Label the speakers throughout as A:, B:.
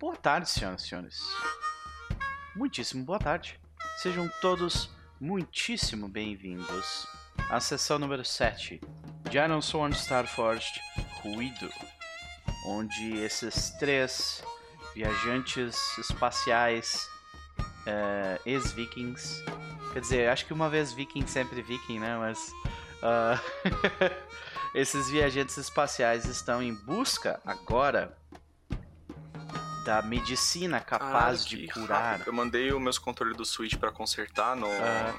A: Boa tarde, senhoras e senhores. Muitíssimo boa tarde. Sejam todos muitíssimo bem-vindos à sessão número 7 de Iron Sworn Starforged Ruído, onde esses três viajantes espaciais eh, ex-vikings, quer dizer, acho que uma vez viking, sempre viking, né? Mas ah, esses viajantes espaciais estão em busca agora da medicina capaz
B: Ah,
A: de curar.
B: rápido. Eu mandei os meus controles do Switch pra consertar no.
A: Ah.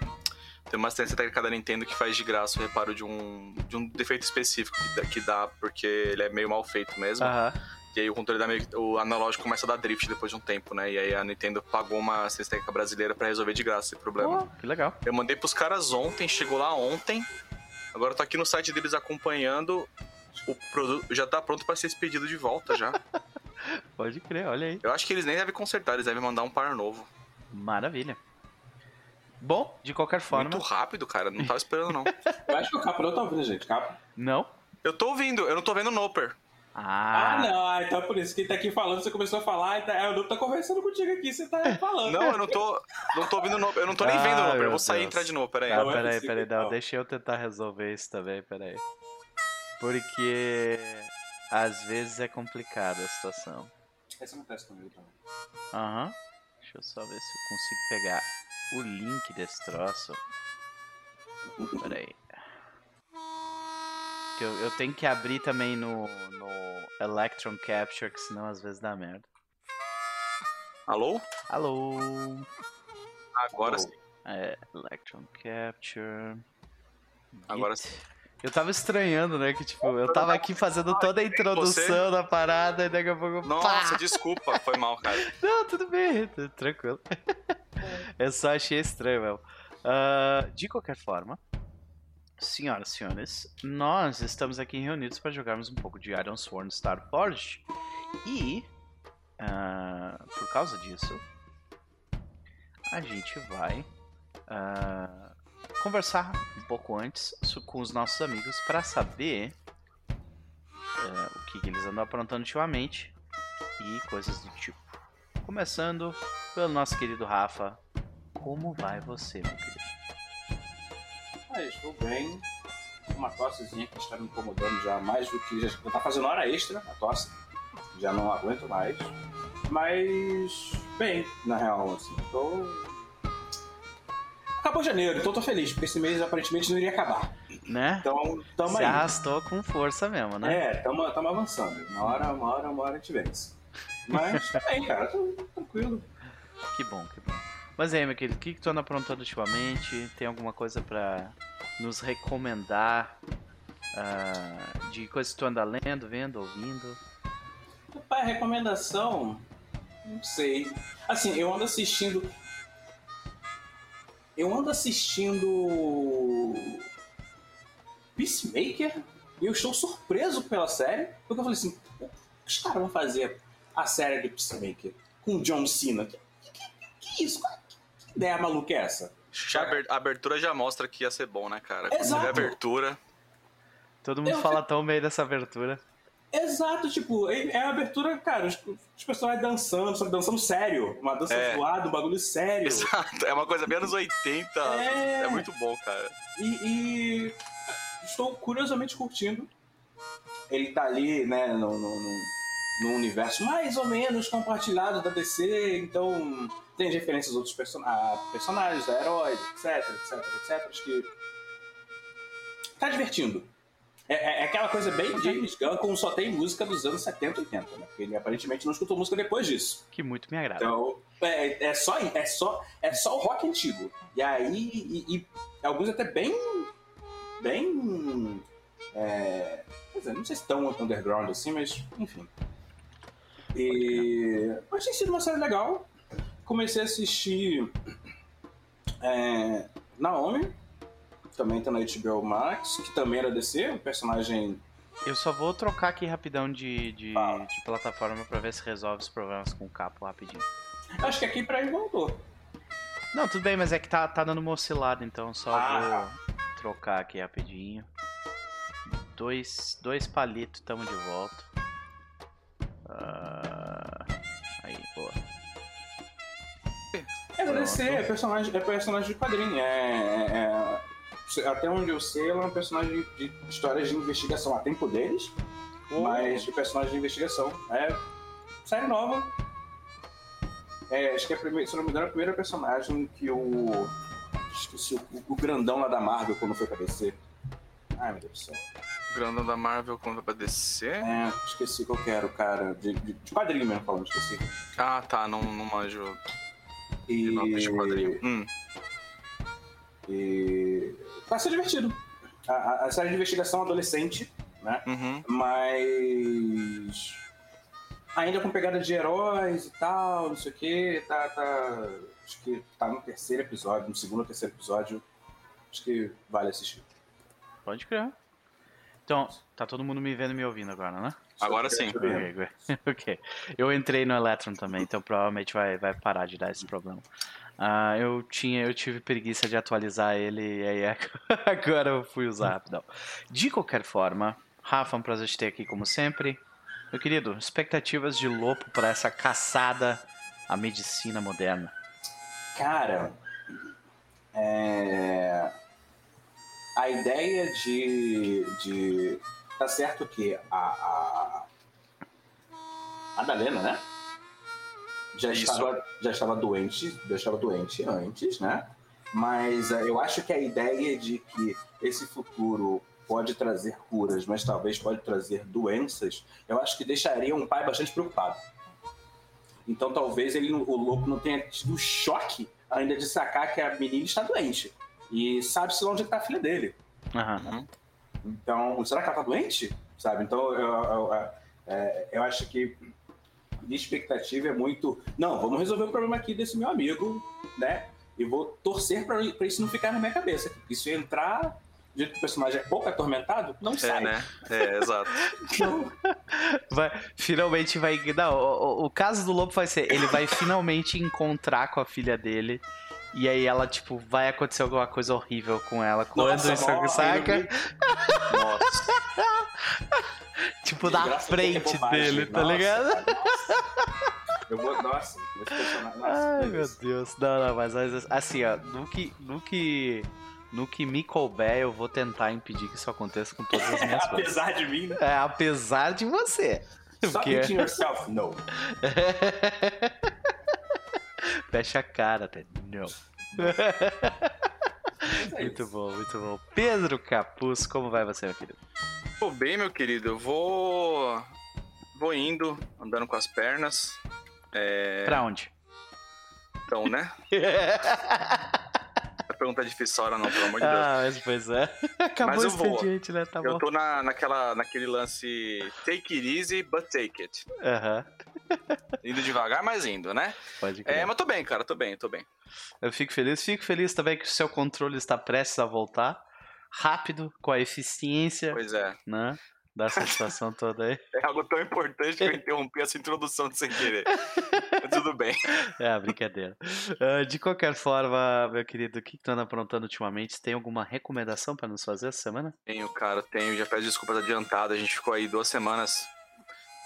B: Tem uma assistência técnica da Nintendo que faz de graça o reparo de um, de um defeito específico que dá, que dá, porque ele é meio mal feito mesmo.
A: Aham.
B: E aí o controle da meio, o analógico começa a dar drift depois de um tempo, né? E aí a Nintendo pagou uma assistência técnica brasileira pra resolver de graça esse problema.
A: Pô, que legal.
B: Eu mandei pros caras ontem, chegou lá ontem. Agora eu tô aqui no site deles acompanhando. O produto já tá pronto pra ser expedido de volta já.
A: Pode crer, olha aí.
B: Eu acho que eles nem devem consertar, eles devem mandar um par novo.
A: Maravilha. Bom, de qualquer forma,
B: Muito rápido, cara. Não tava esperando, não.
C: Eu acho que o Capa não tá ouvindo, gente. Capa.
A: não?
B: Eu tô ouvindo, eu não tô vendo o Noper.
C: Ah,
A: Ah,
C: não. Ah, então é por isso. Quem tá aqui falando, você começou a falar, e tá, é, o Dudu tá conversando contigo aqui, você tá falando.
B: Não, eu não tô. Não tô ouvindo o Noper. Eu não tô nem
A: Ah,
B: vendo o Noper. Eu vou sair e entrar de novo, peraí.
A: Tá,
C: Não é
A: peraí, peraí, não. deixa eu tentar resolver isso também, peraí. Porque às vezes é complicada a situação.
C: Esse acontece comigo também.
A: Aham. Deixa eu só ver se eu consigo pegar o link desse troço. Peraí. Que Eu, eu tenho que abrir também no, no Electron Capture, que senão às vezes dá merda.
B: Alô?
A: Alô?
B: Agora
C: Oh.
B: sim.
A: É, Electron Capture.
B: Agora
A: Git.
B: sim.
A: Eu tava estranhando, né? Que tipo, eu tava aqui fazendo toda a introdução da parada e daqui a pouco.
B: Nossa,
A: pá!
B: desculpa, foi mal, cara.
A: Não, tudo bem, tudo tranquilo. Eu só achei estranho, meu. Ah, de qualquer forma, senhoras e senhores, nós estamos aqui reunidos para jogarmos um pouco de Iron Sworn Starforged. E, ah, por causa disso, a gente vai ah, conversar um pouco antes com os nossos amigos para saber eh, o que, eles andam aprontando ultimamente e coisas do tipo. Começando pelo nosso querido Rafa. Como vai você, meu querido?
C: Ah, estou bem. Uma tossezinha que está me incomodando já mais do que. Já já tá fazendo hora extra a tosse. Já não aguento mais. Mas. Bem, na real, assim. Tô. Acabou janeiro, então tô feliz, porque esse mês aparentemente não iria acabar.
A: Né?
C: Então, tamo
A: Se
C: aí.
A: arrastou com força mesmo, né?
C: É, tamo, tamo avançando. Uma hora, uma hora, uma hora a gente vence. Mas bem, cara, tô tranquilo.
A: Que bom, que bom. Mas aí, meu querido, o que, que tu anda aprontando ultimamente? Tem alguma coisa pra nos recomendar? ah, de coisas que tu anda lendo, vendo, ouvindo?
C: Pai, recomendação? Não sei. Assim, eu ando assistindo. Eu ando assistindo. Peacemaker e eu estou surpreso pela série, porque eu falei assim: "Pô, os caras vão fazer a série de Peacemaker com o John Cena? Que, que, que- que isso? Que, que ideia maluca é essa?
B: A aber- a abertura já mostra que ia ser bom, né, cara? Quando você vê
C: Exato.
B: a abertura.
A: Todo mundo
C: Eu-
A: fala tão bem dessa abertura.
C: Exato, tipo, é é a abertura, cara, os, os personagens dançando, só que dançando sério. Uma dança
B: É.
C: zoada, um bagulho sério.
B: Exato. É uma coisa bem anos 80.
C: É.
B: É, muito bom, cara.
C: E, e estou curiosamente curtindo. Ele tá ali, né, no, no, no- no universo mais ou menos compartilhado da DC, então tem referências a outros person a personagens, a heróis, etc, etc, etc. Acho que tá divertindo. É, é- é aquela coisa bem James Gunn, como só tem música dos anos 70 e 80, né? Porque ele aparentemente não escutou música depois disso.
A: Que muito me agrada.
C: Então, é, é, só, é, só, é só o rock antigo. E aí, e, e alguns até bem. bem. É, quer dizer, não sei se tão underground assim, mas enfim. E. Mas tem sido uma série legal. Comecei a assistir. É, Naomi, também tá na HBO Max, que também era DC, um personagem.
A: Eu só vou trocar aqui rapidão de, de,
C: Fala.
A: de plataforma pra ver se resolve os problemas com o capo rapidinho.
C: Acho que aqui pra ele voltou.
A: Não, tudo bem, mas é que tá, tá dando uma oscilada, então só
C: Ah.
A: vou trocar aqui rapidinho. Dois, dois palitos, tamo de volta. Ah, aí.
C: É da DC, é personagem, é personagem de quadrinho. É, é- é- até onde eu sei, ela é um personagem de histórias de investigação. Ela tem poderes, mas de personagem de investigação. É série nova. É, acho que é a primeira, se não me engano, é a primeira personagem que o. Esqueci o, o grandão lá da Marvel quando foi pra DC. Ai meu Deus do céu.
B: Grandão da Marvel contra pra DC.
C: É, esqueci qual que era o cara. De, de, de quadrinho mesmo falando, esqueci.
B: Ah, tá, não, não manjo
C: E.
B: de nome de quadrinho. Hum,
C: E. Vai ser divertido. A, a- a série de investigação adolescente, né?
B: uhum.
C: Mas. Ainda com pegada de heróis e tal, não sei o que. Tá, tá. Acho que tá no terceiro episódio, no segundo ou terceiro episódio. Acho que vale assistir.
A: Pode crer. Então, tá todo mundo me vendo e me ouvindo agora, né?
B: Agora sim.
A: Ok. Eu entrei no Electron também, então provavelmente vai, vai parar de dar esse problema. Ah, eu tinha, eu tive preguiça de atualizar ele e aí agora eu fui usar rapidão. De qualquer forma, Rafa, um prazer te ter aqui como sempre. Meu querido, expectativas de Lopo para essa caçada à medicina moderna.
C: Cara, é... a ideia de, de. Tá certo que a. A, a Dalena, né? Já
B: Isso.
C: estava, já estava doente, já estava doente antes, né? Mas é, eu acho que a ideia de que esse futuro pode trazer curas, mas talvez pode trazer doenças, eu acho que deixaria um pai bastante preocupado. Então talvez ele, o louco não tenha tido choque ainda de sacar que a menina está doente. E sabe-se onde está a filha dele.
A: Aham.
C: Então, será que ela tá doente? Sabe? Então, eu, eu, eu- é, eu acho que minha expectativa é muito. Não, vamos resolver o problema aqui desse meu amigo, né? E vou torcer pra, pra isso não ficar na minha cabeça. Isso entrar, do jeito que o personagem é pouco atormentado, não
B: É,
C: sai.
B: né? É, exato.
C: Então,
A: Vai, finalmente vai. Não, o, o- o caso do Lobo vai ser: ele vai finalmente encontrar com a filha dele. E aí ela, tipo, vai acontecer alguma coisa horrível com ela. Quando
C: Nossa,
A: isso
C: mó-
A: saca?
B: Nossa.
A: Tipo, na frente dele, tá
C: Nossa,
A: ligado?
C: cara, nossa. Eu vou. Nossa, esse personagem. Nossa,
A: Ai,
C: meu Deus.
A: Não, não, mas assim, ó, no que, no que, no que me couber, eu vou tentar impedir que isso aconteça com todas as minhas coisas.
C: Apesar de mim, né?
A: É, apesar de você.
C: Stop
A: Porque-
C: hitting yourself, no.
A: Fecha a cara, até. Não.
C: É
A: Muito bom, muito bom. Pedro Capuz, como vai você, meu querido?
B: Tô bem, meu querido. Eu vou. Vou indo, andando com as pernas. É.
A: Pra onde?
B: Então, né? Pergunta é difícil hora não, pelo amor de Deus.
A: ah, mas pois é. Acabou
B: Mas eu vou.
A: expediente, né? Tá
B: Eu
A: bom.
B: tô na, naquela, naquele lance take it easy, but take it.
A: Aham,
B: Indo devagar, mas indo, né?
A: pode
B: É,
A: crer.
B: mas tô bem, cara, tô bem, tô bem.
A: Eu fico feliz. Fico feliz também que o seu controle está prestes a voltar. Rápido, com a eficiência,
B: Pois é.
A: né? Dessa situação toda aí.
B: É algo tão importante que eu interrompi essa introdução sem querer. Tudo bem.
A: É, brincadeira. Ah, de qualquer forma, meu querido, o que que tu anda aprontando ultimamente? Tem alguma recomendação para nos fazer essa semana?
B: Tenho, cara, tenho. Já peço desculpas adiantadas. A gente ficou aí duas semanas.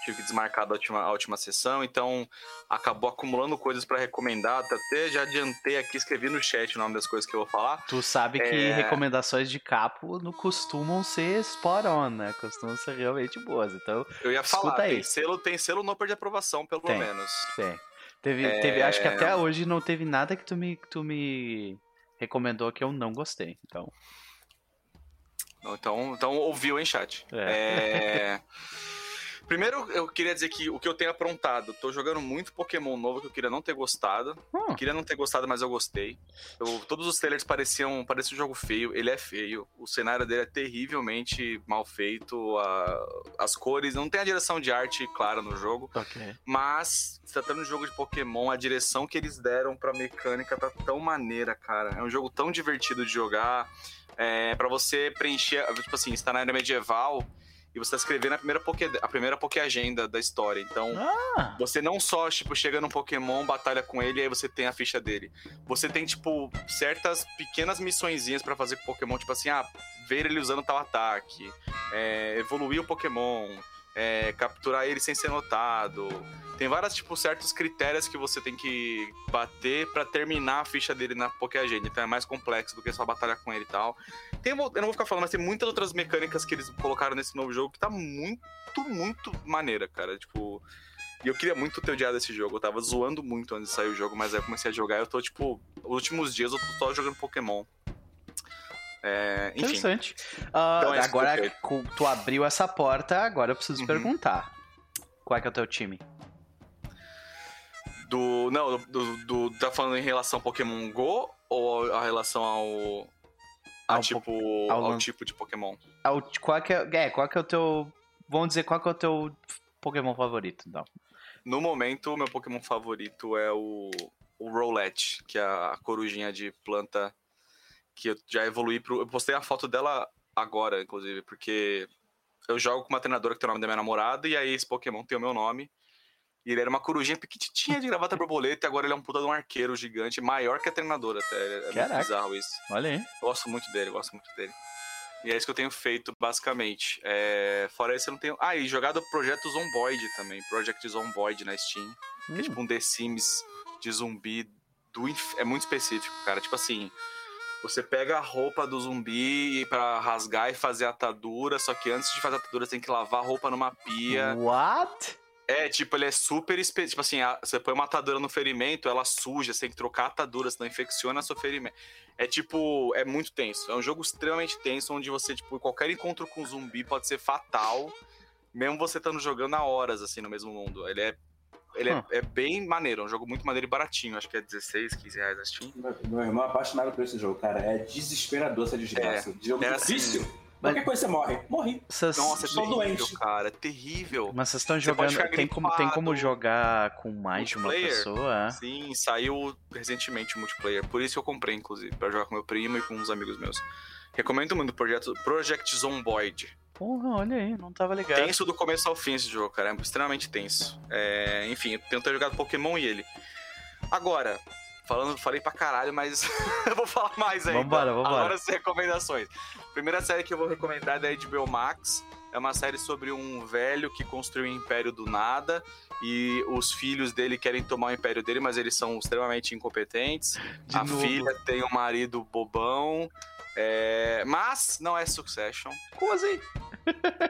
B: Tive que desmarcar a última, a última sessão, então acabou acumulando coisas pra recomendar. Até já adiantei aqui, escrevi no chat o nome das coisas que eu vou falar.
A: Tu sabe que
B: É.
A: recomendações de capo não costumam ser spot on, né? Costumam ser realmente boas. Então,
B: Eu ia
A: Escuta
B: falar,
A: aí.
B: tem selo, tem selo no de aprovação, pelo
A: Tem.
B: menos.
A: tem. Teve,
B: É.
A: teve, acho que até hoje não teve nada que tu me, que tu me recomendou que eu não gostei. Então,
B: Então, então ouviu em chat.
A: É.
B: É. Primeiro, eu queria dizer que o que eu tenho aprontado, tô jogando muito Pokémon novo que eu queria não ter gostado.
A: hum,
B: Queria não ter gostado, mas eu gostei. Eu- todos os trailers pareciam, parecia um jogo feio. Ele é feio. O cenário dele é terrivelmente mal feito. a- as cores. Não tem a direção de arte clara no jogo.
A: ok.
B: Mas, se tratando de jogo de Pokémon, a direção que eles deram pra mecânica tá tão maneira, cara. É um jogo tão divertido de jogar. É, para você preencher. Tipo assim, está na era medieval. E você tá escrevendo a primeira Poké, a primeira Poké Agenda da história. Então,
A: Ah,
B: você não só, tipo, chega num Pokémon, batalha com ele e aí você tem a ficha dele. Você tem, tipo, certas pequenas missõezinhas pra fazer com o Pokémon, tipo assim, ah, ver ele usando tal ataque, é, evoluir o Pokémon, é, capturar ele sem ser notado. Tem vários, tipo, certos critérios que você tem que bater para terminar a ficha dele na Pokéagenda. Então é mais complexo do que só batalhar com ele e tal. Tem, eu não vou ficar falando, mas tem muitas outras mecânicas que eles colocaram nesse novo jogo que tá muito, muito maneira, cara. Tipo. E eu queria muito ter odiado esse jogo. Eu tava zoando muito antes de sair o jogo, mas aí eu comecei a jogar. Eu tô, tipo, os últimos dias eu tô só jogando Pokémon. É.
A: Interessante. Uh,
B: Então é
A: agora tu abriu essa porta, agora eu preciso
B: Uhum.
A: perguntar. Qual é que é o teu time?
B: Do. Não, do, do- Tá falando em relação ao Pokémon Go ou a relação ao. A
A: Ao
B: tipo.
A: ao
B: Ao, tipo de Pokémon?
A: Ah, o- Qual que é, é, qual que é o teu... Vamos dizer, qual que é o teu Pokémon favorito, então.
B: No momento, o meu Pokémon favorito é o. O Rowlet, que é a corujinha de planta que eu já evoluí pro. Eu postei a foto dela agora, inclusive, porque eu jogo com uma treinadora que tem o nome da minha namorada, e aí esse Pokémon tem o meu nome. E ele era uma corujinha pequitinha de gravata borboleta, e agora ele é um puta de um arqueiro gigante, maior que a treinadora até. É muito
A: Caraca.
B: bizarro isso.
A: Olha aí.
B: Gosto muito dele, gosto muito dele. E é isso que eu tenho feito, basicamente. É, Fora isso, eu não tenho. Ah, e jogado o projeto Zomboid também. Project Zomboid na Steam. Que é
A: Hum.
B: tipo um The Sims de zumbi. Do. É muito específico, cara. Tipo assim. Você pega a roupa do zumbi pra rasgar e fazer atadura, só que antes de fazer atadura você tem que lavar a roupa numa pia.
A: What?
B: É, tipo, ele é super específico. Tipo assim, a- você põe uma atadura no ferimento, ela suja, você tem que trocar a atadura, senão infecciona seu ferimento. É tipo, é muito tenso. É um jogo extremamente tenso, onde você, tipo, qualquer encontro com zumbi pode ser fatal, mesmo você estando jogando há horas, assim, no mesmo mundo. Ele é. Ele é,
A: Hum.
B: é bem maneiro, é um jogo muito maneiro e baratinho. Acho que é 16, 15 reais na Steam.
C: Meu, meu irmão é apaixonado por esse jogo, cara. É desesperador essa desgraça. jogo
B: é assim.
C: difícil.
A: Mas-
C: Qualquer coisa você morre. Morri.
A: Vocês-
B: Nossa, é
C: Sou
B: terrível,
C: doente.
B: cara. É terrível.
A: Mas vocês estão jogando. Tem como, tem como jogar com mais de uma pessoa? é?
B: Sim, saiu recentemente o multiplayer. Por isso que eu comprei, inclusive, pra jogar com meu primo e com uns amigos meus. Recomendo muito o projeto Project Zomboid.
A: Porra, olha aí, não tava ligado.
B: Tenso do começo ao fim esse jogo, cara. É extremamente tenso. É, enfim, eu tenho ter jogado Pokémon e ele. Agora, falando, falei pra caralho, mas eu vou falar mais ainda.
A: Vambora, vambora.
B: Agora as recomendações. Primeira série que eu vou recomendar é da HBO Max. É uma série sobre um velho que construiu um império do nada e os filhos dele querem tomar o império dele, mas eles são extremamente incompetentes.
A: De
B: a
A: novo.
B: filha tem um marido bobão. É, Mas não é Succession.
A: Como assim?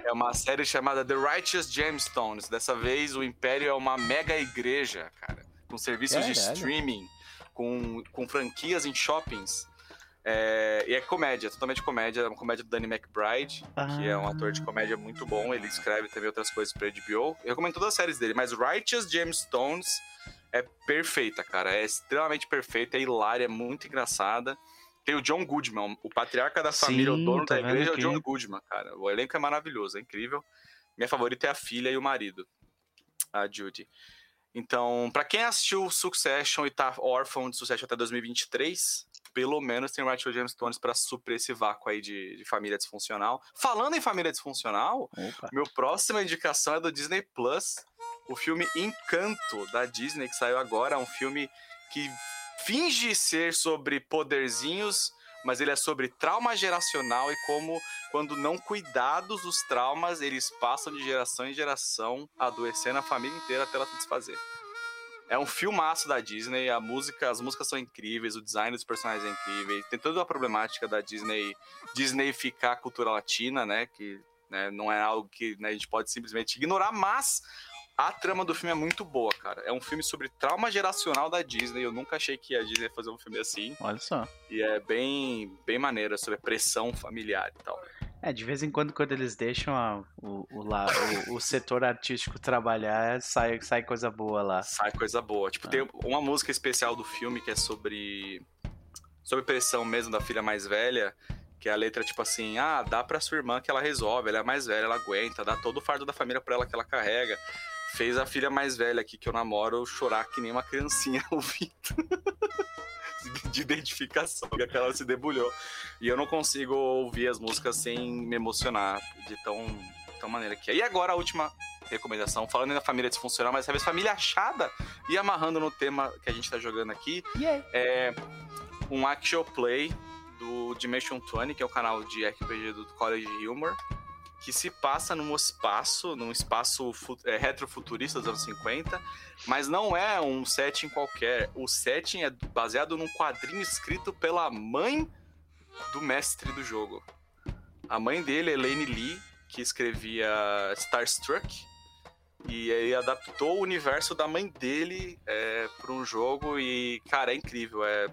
B: É uma série chamada The Righteous Gemstones. Dessa vez o Império é uma mega igreja, cara. Com serviços de streaming, com, com franquias em shoppings. É, e é comédia, totalmente comédia. É uma comédia do Danny McBride, que é um ator de comédia muito bom. Ele escreve também outras coisas pra HBO. Eu recomendo todas as séries dele, mas Righteous Gemstones é perfeita, cara. É extremamente perfeita, é hilária, é muito engraçada. Tem o John Goodman, o patriarca da
A: Sim,
B: família, o dono
A: tô
B: da igreja é o. John Goodman, cara. O elenco é maravilhoso, é incrível. Minha favorita é a filha e o marido, a Judy. Então, pra quem assistiu Succession e tá órfão de Succession até 2023, pelo menos tem Rachel Gemstones pra suprir esse vácuo aí de, de família disfuncional. Falando em família disfuncional,
A: Opa.
B: meu próxima indicação é do Disney Plus, o filme Encanto da Disney que saiu agora, é um filme que finge ser sobre poderzinhos, mas ele é sobre trauma geracional e como quando não cuidados os traumas, eles passam de geração em geração, adoecendo a família inteira até ela se desfazer. É um filmaço da Disney, a música, as músicas são incríveis, o design dos personagens é incrível, tem toda a problemática da Disney, Disneyficar a cultura latina, né, que né, não é algo que né, a gente pode simplesmente ignorar, mas a trama do filme é muito boa, cara. É um filme sobre trauma geracional da Disney. Eu nunca achei que a Disney ia fazer um filme assim.
A: Olha só.
B: E é bem, bem maneiro, é sobre pressão familiar e tal.
A: É, de vez em quando, quando eles deixam a- o, o, lá, o, o setor artístico trabalhar, sai, sai coisa boa lá.
B: Sai coisa boa. Tipo,
A: Ah.
B: tem uma música especial do filme que é sobre. Sobre pressão mesmo da filha mais velha. Que a letra é tipo assim: ah, dá pra sua irmã que ela resolve, ela é mais velha, ela aguenta, dá todo o fardo da família pra ela que ela carrega. Fez a filha mais velha aqui que eu namoro chorar que nem uma criancinha ouvindo. de identificação, que ela se debulhou. E eu não consigo ouvir as músicas sem me emocionar de tão, tão maneira que é. E agora a última recomendação, falando da família disfuncional, mas dessa vez família achada e amarrando no tema que a gente tá jogando aqui, é um action play do Dimension 20, que é o canal de RPG do College Humor, que se passa num espaço, num espaço é, retrofuturista dos anos 50, mas não é um setting qualquer. O setting é baseado num quadrinho escrito pela mãe do mestre do jogo. A mãe dele, Elaine Lee, que escrevia Starstruck, e ele adaptou o universo da mãe dele é, para um jogo e, cara, é incrível. É,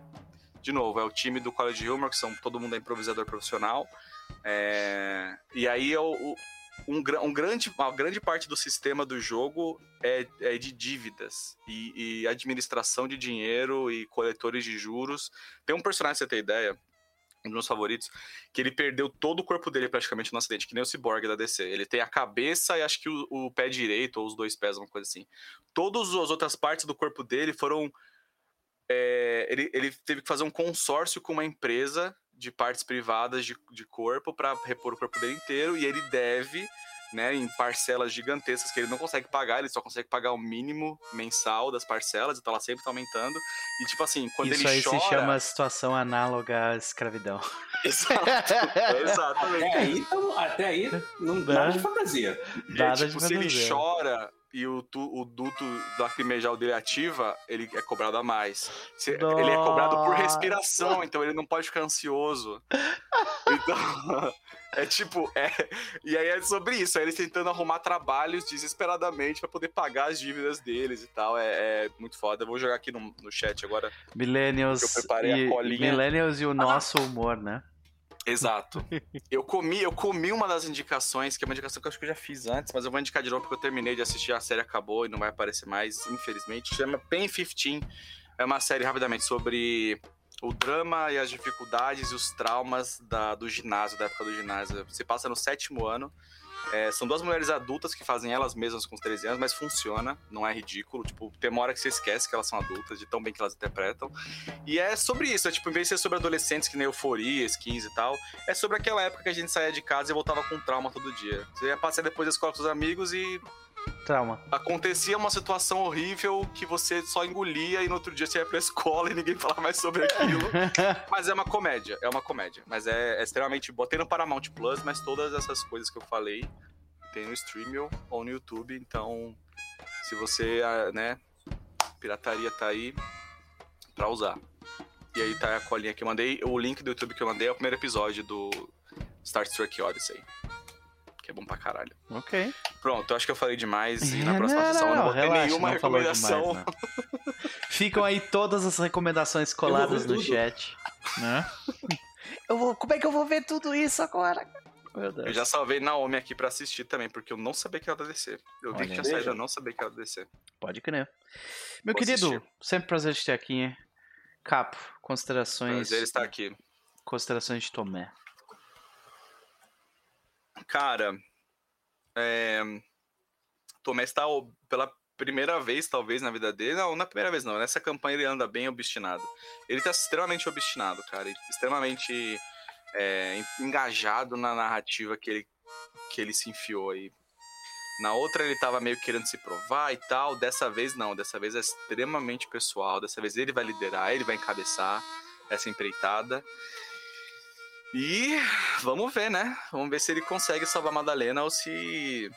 B: de novo, é o time do College Humor, que são todo mundo é improvisador profissional. É, e aí um, um, grande, uma grande parte do sistema do jogo é, é de dívidas e, e, administração de dinheiro e coletores de juros. Tem um personagem, você ter ideia, um dos meus favoritos, que ele perdeu todo o corpo dele praticamente no acidente, que nem o Cyborg da DC. Ele tem a cabeça e acho que o, o pé direito, ou os dois pés, uma coisa assim. Todas as outras partes do corpo dele foram. É, ele, ele teve que fazer um consórcio com uma empresa de partes privadas de, de corpo para repor o corpo dele inteiro e ele deve né, em parcelas gigantescas que ele não consegue pagar, ele só consegue pagar o mínimo mensal das parcelas, então ela sempre tá aumentando. E tipo assim, quando
A: Isso
B: ele
A: aí
B: chora...
A: se chama situação análoga à escravidão.
B: Exato, exatamente.
C: Até aí, então, até aí não nada de fantasia.
B: Nada tipo, de se ele chora e o, tu, o duto lacrimejal dele ativa, ele é cobrado a mais. Se, ele é cobrado por respiração, então ele não pode ficar ansioso. Então, é tipo, é. E aí é sobre isso, é eles tentando arrumar trabalhos desesperadamente para poder pagar as dívidas deles e tal. É, é, muito foda. Eu vou jogar aqui no, no chat agora.
A: Millennials.
B: Eu preparei
A: e,
B: a colinha.
A: Millennials e o nosso humor, né?
B: Exato. Eu comi, eu comi uma das indicações, que é uma indicação que eu acho que eu já fiz antes, mas eu vou indicar de novo porque eu terminei de assistir, a série acabou e não vai aparecer mais, infelizmente. Chama Pen 15. É uma série rapidamente sobre o drama e as dificuldades e os traumas da, do ginásio, da época do ginásio. Se passa no sétimo ano. É, são duas mulheres adultas que fazem elas mesmas com 13 anos, mas funciona, não é ridículo. Tipo, tem uma hora que você esquece que elas são adultas, de tão bem que elas interpretam. E é sobre isso, é tipo, em vez de ser sobre adolescentes que nem euforia, skins e tal, é sobre aquela época que a gente saía de casa e voltava com trauma todo dia. Você ia passar depois da escola com os amigos e
A: Trauma.
B: Acontecia uma situação horrível que você só engolia e no outro dia você ia pra escola e ninguém falava mais sobre aquilo. mas é uma comédia, é uma comédia. Mas é, é extremamente. Botei no Paramount Plus, mas todas essas coisas que eu falei tem no stream ou no YouTube. Então, se você, ah, né, pirataria tá aí pra usar. E aí tá a colinha que eu mandei. O link do YouTube que eu mandei é o primeiro episódio do Star Trek Odyssey que é bom pra caralho.
A: Ok.
B: Pronto, eu acho que eu falei demais e na próxima não, sessão não, não vou ter relaxa, nenhuma não recomendação. Demais,
A: Ficam aí todas as recomendações coladas no chat. Né? eu vou, como é que eu vou ver tudo isso agora?
B: Eu já salvei Naomi aqui pra assistir também, porque eu não sabia que era da DC. Eu vi que tinha saído, eu não sabia que era da DC.
A: Pode crer. Meu vou querido, assistir. sempre prazer te ter aqui. Capo, considerações.
B: Prazer estar aqui.
A: Considerações de Tomé.
B: Cara, é... Tomé está pela primeira vez, talvez, na vida dele. Não, na primeira vez não. Nessa campanha ele anda bem obstinado. Ele está extremamente obstinado, cara. Extremamente é, engajado na narrativa que ele, que ele se enfiou aí. Na outra ele tava meio querendo se provar e tal. Dessa vez não. Dessa vez é extremamente pessoal. Dessa vez ele vai liderar, ele vai encabeçar essa empreitada. E vamos ver, né? Vamos ver se ele consegue salvar a Madalena ou se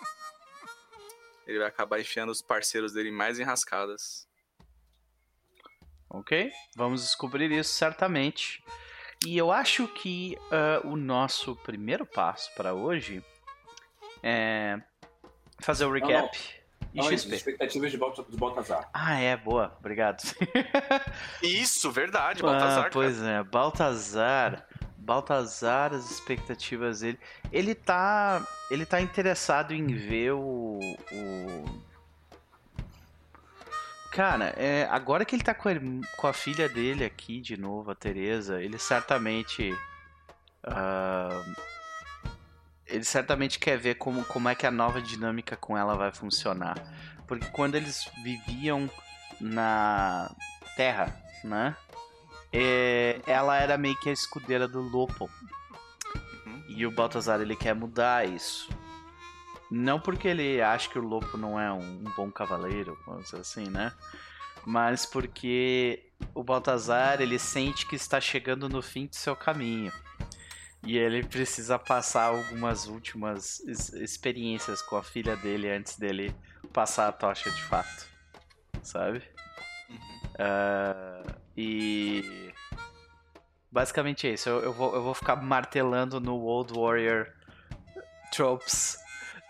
B: ele vai acabar enfiando os parceiros dele mais enrascadas.
A: Ok, vamos descobrir isso certamente. E eu acho que uh, o nosso primeiro passo para hoje é fazer o recap.
C: Não, não. E XP. expectativas de, Balt de Baltazar.
A: Ah, é, boa, obrigado.
B: Isso, verdade, Baltazar.
A: Ah, pois é, Baltazar Baltazar, as expectativas dele. Ele tá. Ele tá interessado em ver o. o... Cara, é, agora que ele tá com a, com a, filha dele aqui de novo, a Teresa, ele certamente. Uh, ele certamente quer ver como, como é que a nova dinâmica com ela vai funcionar. Porque quando eles viviam na Terra, né? É, ela era meio que a escudeira do Lopo. Uhum. E o Baltazar ele quer mudar isso. Não porque ele acha que o Lopo não é um, um bom cavaleiro, vamos dizer assim, né? Mas porque o Baltazar ele sente que está chegando no fim de seu caminho. E ele precisa passar algumas últimas experiências com a filha dele antes dele passar a tocha de fato. Sabe? Ah, e. Basicamente é isso. Eu, eu vou, eu vou ficar martelando no Old Warrior tropes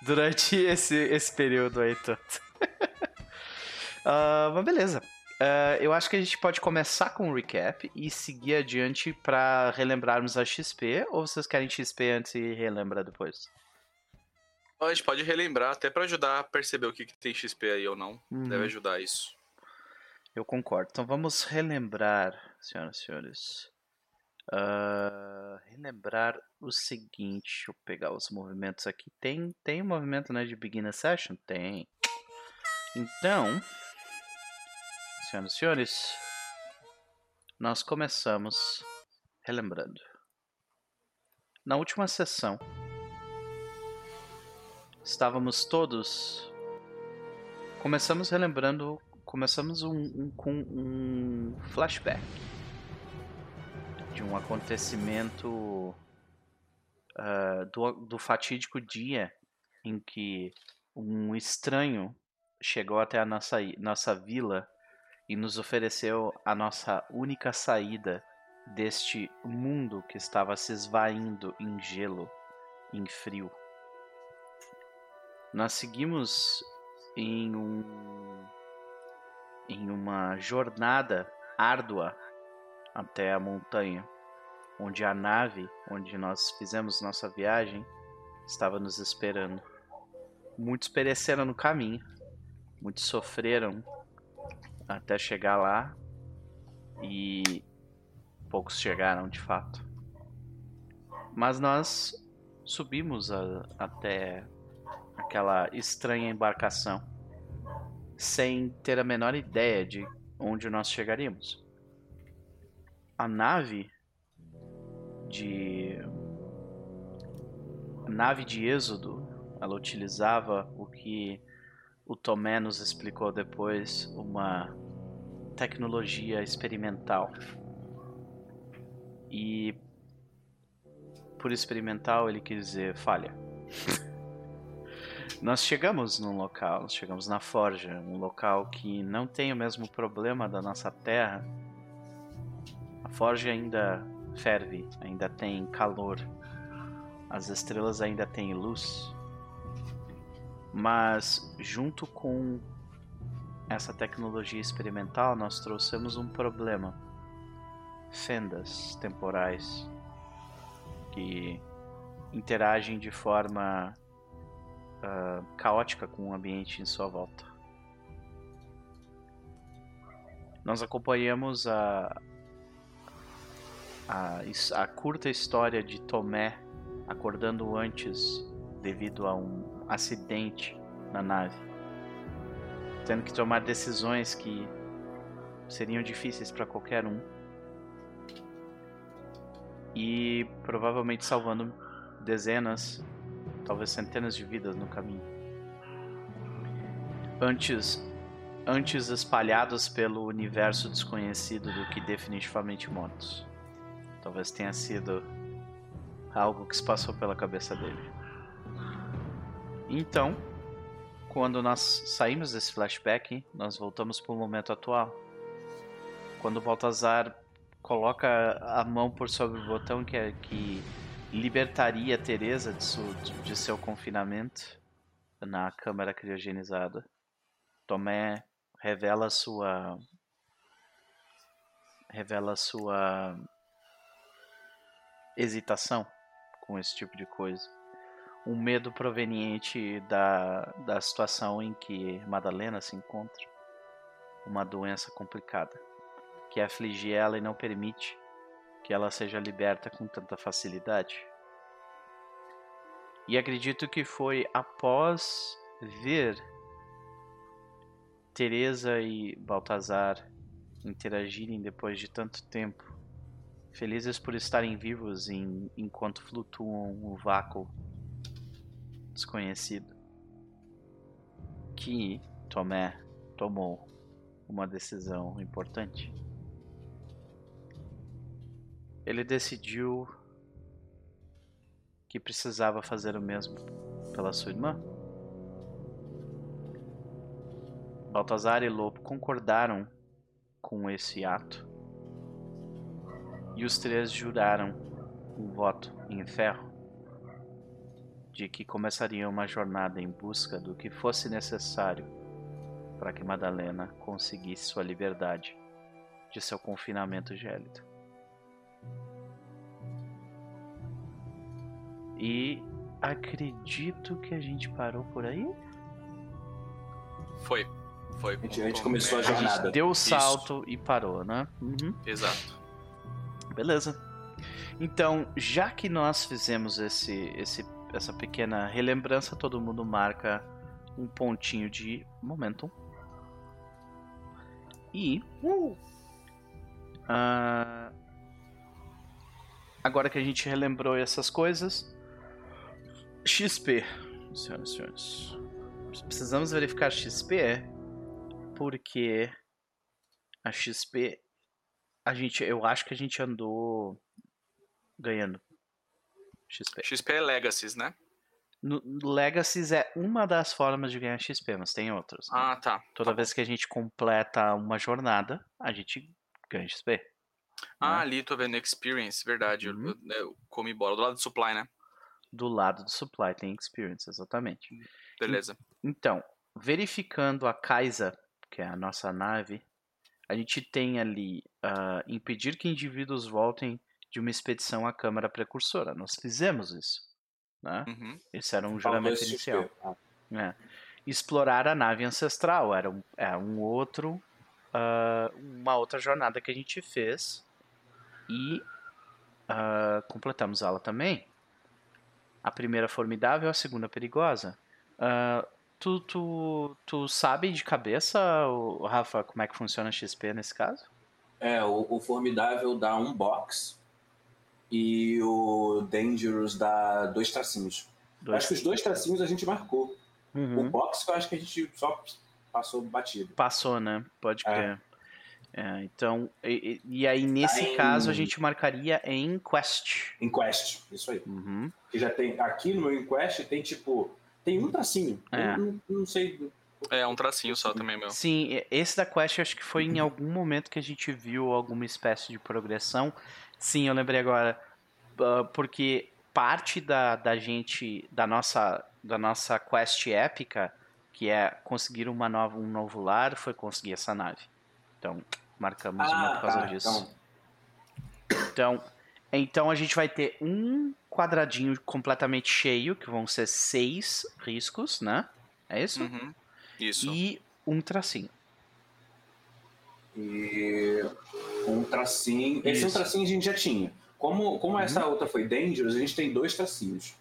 A: durante esse, esse período aí todo. Ah, mas beleza. Ah, eu acho que a gente pode começar com um recap e seguir adiante pra relembrarmos a XP, ou vocês querem XP antes e relembra depois?
B: A gente pode relembrar até pra ajudar a perceber o que, que tem XP aí ou não.
A: Uhum.
B: Deve ajudar isso.
A: Eu concordo. Então vamos relembrar, senhoras e senhores. Ah, relembrar o seguinte. Deixa eu pegar os movimentos aqui. Tem, tem um movimento né, de Beginner Session? Tem. Então, senhoras e senhores, nós começamos relembrando. Na última sessão, estávamos todos. Começamos relembrando começamos um, um- com um flashback de um acontecimento ah, do, do fatídico dia em que um estranho chegou até a nossa, nossa vila e nos ofereceu a nossa única saída deste mundo que estava se esvaindo em gelo, em frio. Nós seguimos em um em uma jornada árdua até a montanha, onde a nave onde nós fizemos nossa viagem estava nos esperando. Muitos pereceram no caminho, muitos sofreram até chegar lá e poucos chegaram de fato. Mas nós subimos a- até aquela estranha embarcação sem ter a menor ideia de onde nós chegaríamos. A nave de a nave de Êxodo, ela utilizava o que o Tomé nos explicou depois, uma tecnologia experimental. E por experimental ele quis dizer falha. Nós chegamos num local, chegamos na Forja, um local que não tem o mesmo problema da nossa Terra. A Forja ainda ferve, ainda tem calor, as estrelas ainda têm luz. Mas, junto com essa tecnologia experimental, nós trouxemos um problema: fendas temporais que interagem de forma ah, caótica com o ambiente em sua volta. Nós acompanhamos a, a, a curta história de Tomé acordando antes devido a um acidente na nave, tendo que tomar decisões que seriam difíceis para qualquer um e provavelmente salvando dezenas talvez centenas de vidas no caminho. Antes, antes espalhados pelo universo desconhecido do que definitivamente mortos. Talvez tenha sido algo que se passou pela cabeça dele. Então, quando nós saímos desse flashback, nós voltamos para o momento atual. Quando Baltazar coloca a mão por sobre o botão que, é, que libertaria Teresa de, su- de- de seu confinamento na câmara criogenizada. Tomé revela sua revela sua hesitação com esse tipo de coisa. Um medo proveniente da, da situação em que Madalena se encontra. Uma doença complicada que aflige ela e não permite que ela seja liberta com tanta facilidade. E acredito que foi após ver Teresa e Baltazar interagirem depois de tanto tempo, felizes por estarem vivos em- enquanto flutuam no vácuo desconhecido, que Tomé tomou uma decisão importante ele decidiu que precisava fazer o mesmo pela sua irmã. Baltazar e Lobo concordaram com esse ato e os três juraram um voto em ferro de que começariam uma jornada em busca do que fosse necessário para que Madalena conseguisse sua liberdade de seu confinamento gélido. E acredito que a gente parou por aí.
B: Foi. Foi.
C: A gente, a gente começou a jornada.
A: Deu o salto e parou, né? Uhum.
B: Exato.
A: Beleza. Então, já que nós fizemos esse, esse, essa pequena relembrança, todo mundo marca um pontinho de momentum. E. Uh, ah, agora que a gente relembrou essas coisas. XP, senhoras e senhores. Precisamos verificar XP porque a XP a gente eu acho que a gente andou ganhando XP.
B: XP é Legacies, né?
A: No, Legacies é uma das formas de ganhar XP, mas tem outras. né?
B: Ah, tá.
A: Toda
B: Tá
A: vez que a gente completa uma jornada, a gente ganha XP.
B: Ah,
A: né?
B: ali tô vendo Experience, verdade. Eu-
A: Uhum.
B: Eu, eu comi bola do lado do Supply, né?
A: Do lado do supply tem experience, exatamente.
B: Beleza.
A: Então, verificando a Kaisa, que é a nossa nave, a gente tem ali ah, impedir que indivíduos voltem de uma expedição à Câmara Precursora. Nós fizemos isso. Né?
B: Uhum.
A: Esse era um juramento inicial.
C: Ah,
A: É. Explorar a nave ancestral era um, é um outro, ah, uma outra jornada que a gente fez e ah, completamos ela também. A primeira formidável, a segunda perigosa. Ah, tu, tu, tu sabe de cabeça, Rafa, como é que funciona XP nesse caso?
C: É, o, o Formidável dá um box e o Dangerous dá dois tracinhos.
A: Dois.
C: Acho que os dois tracinhos a gente marcou.
A: Uhum.
C: O box eu acho que a gente só passou batido.
A: Passou, né? Pode
C: É.
A: crer. É, então, e, e- aí nesse
C: em-
A: caso a gente marcaria em Quest.
C: Em Quest, isso aí.
A: Uhum.
C: Que já tem. Aqui no meu Inquest tem tipo. Tem um tracinho.
A: É.
C: Eu não, não sei.
B: É, um tracinho só também, meu.
A: Sim, esse da Quest acho que foi em algum momento que a gente viu alguma espécie de progressão. Sim, eu lembrei agora. ah, Porque parte da, da gente, da nossa, da nossa quest épica, que é conseguir uma nova, um novo lar, foi conseguir essa nave. Então, marcamos uma por causa
C: tá,
A: disso.
C: então,
A: Então, então a gente vai ter um quadradinho completamente cheio, que vão ser seis riscos, né? É isso?
B: Uhum. Isso.
A: E um tracinho.
C: E um tracinho. Esse é um
A: Isso. Uhum.
C: tracinho a gente já tinha. Como, como essa outra foi Dangerous, a gente tem dois tracinhos.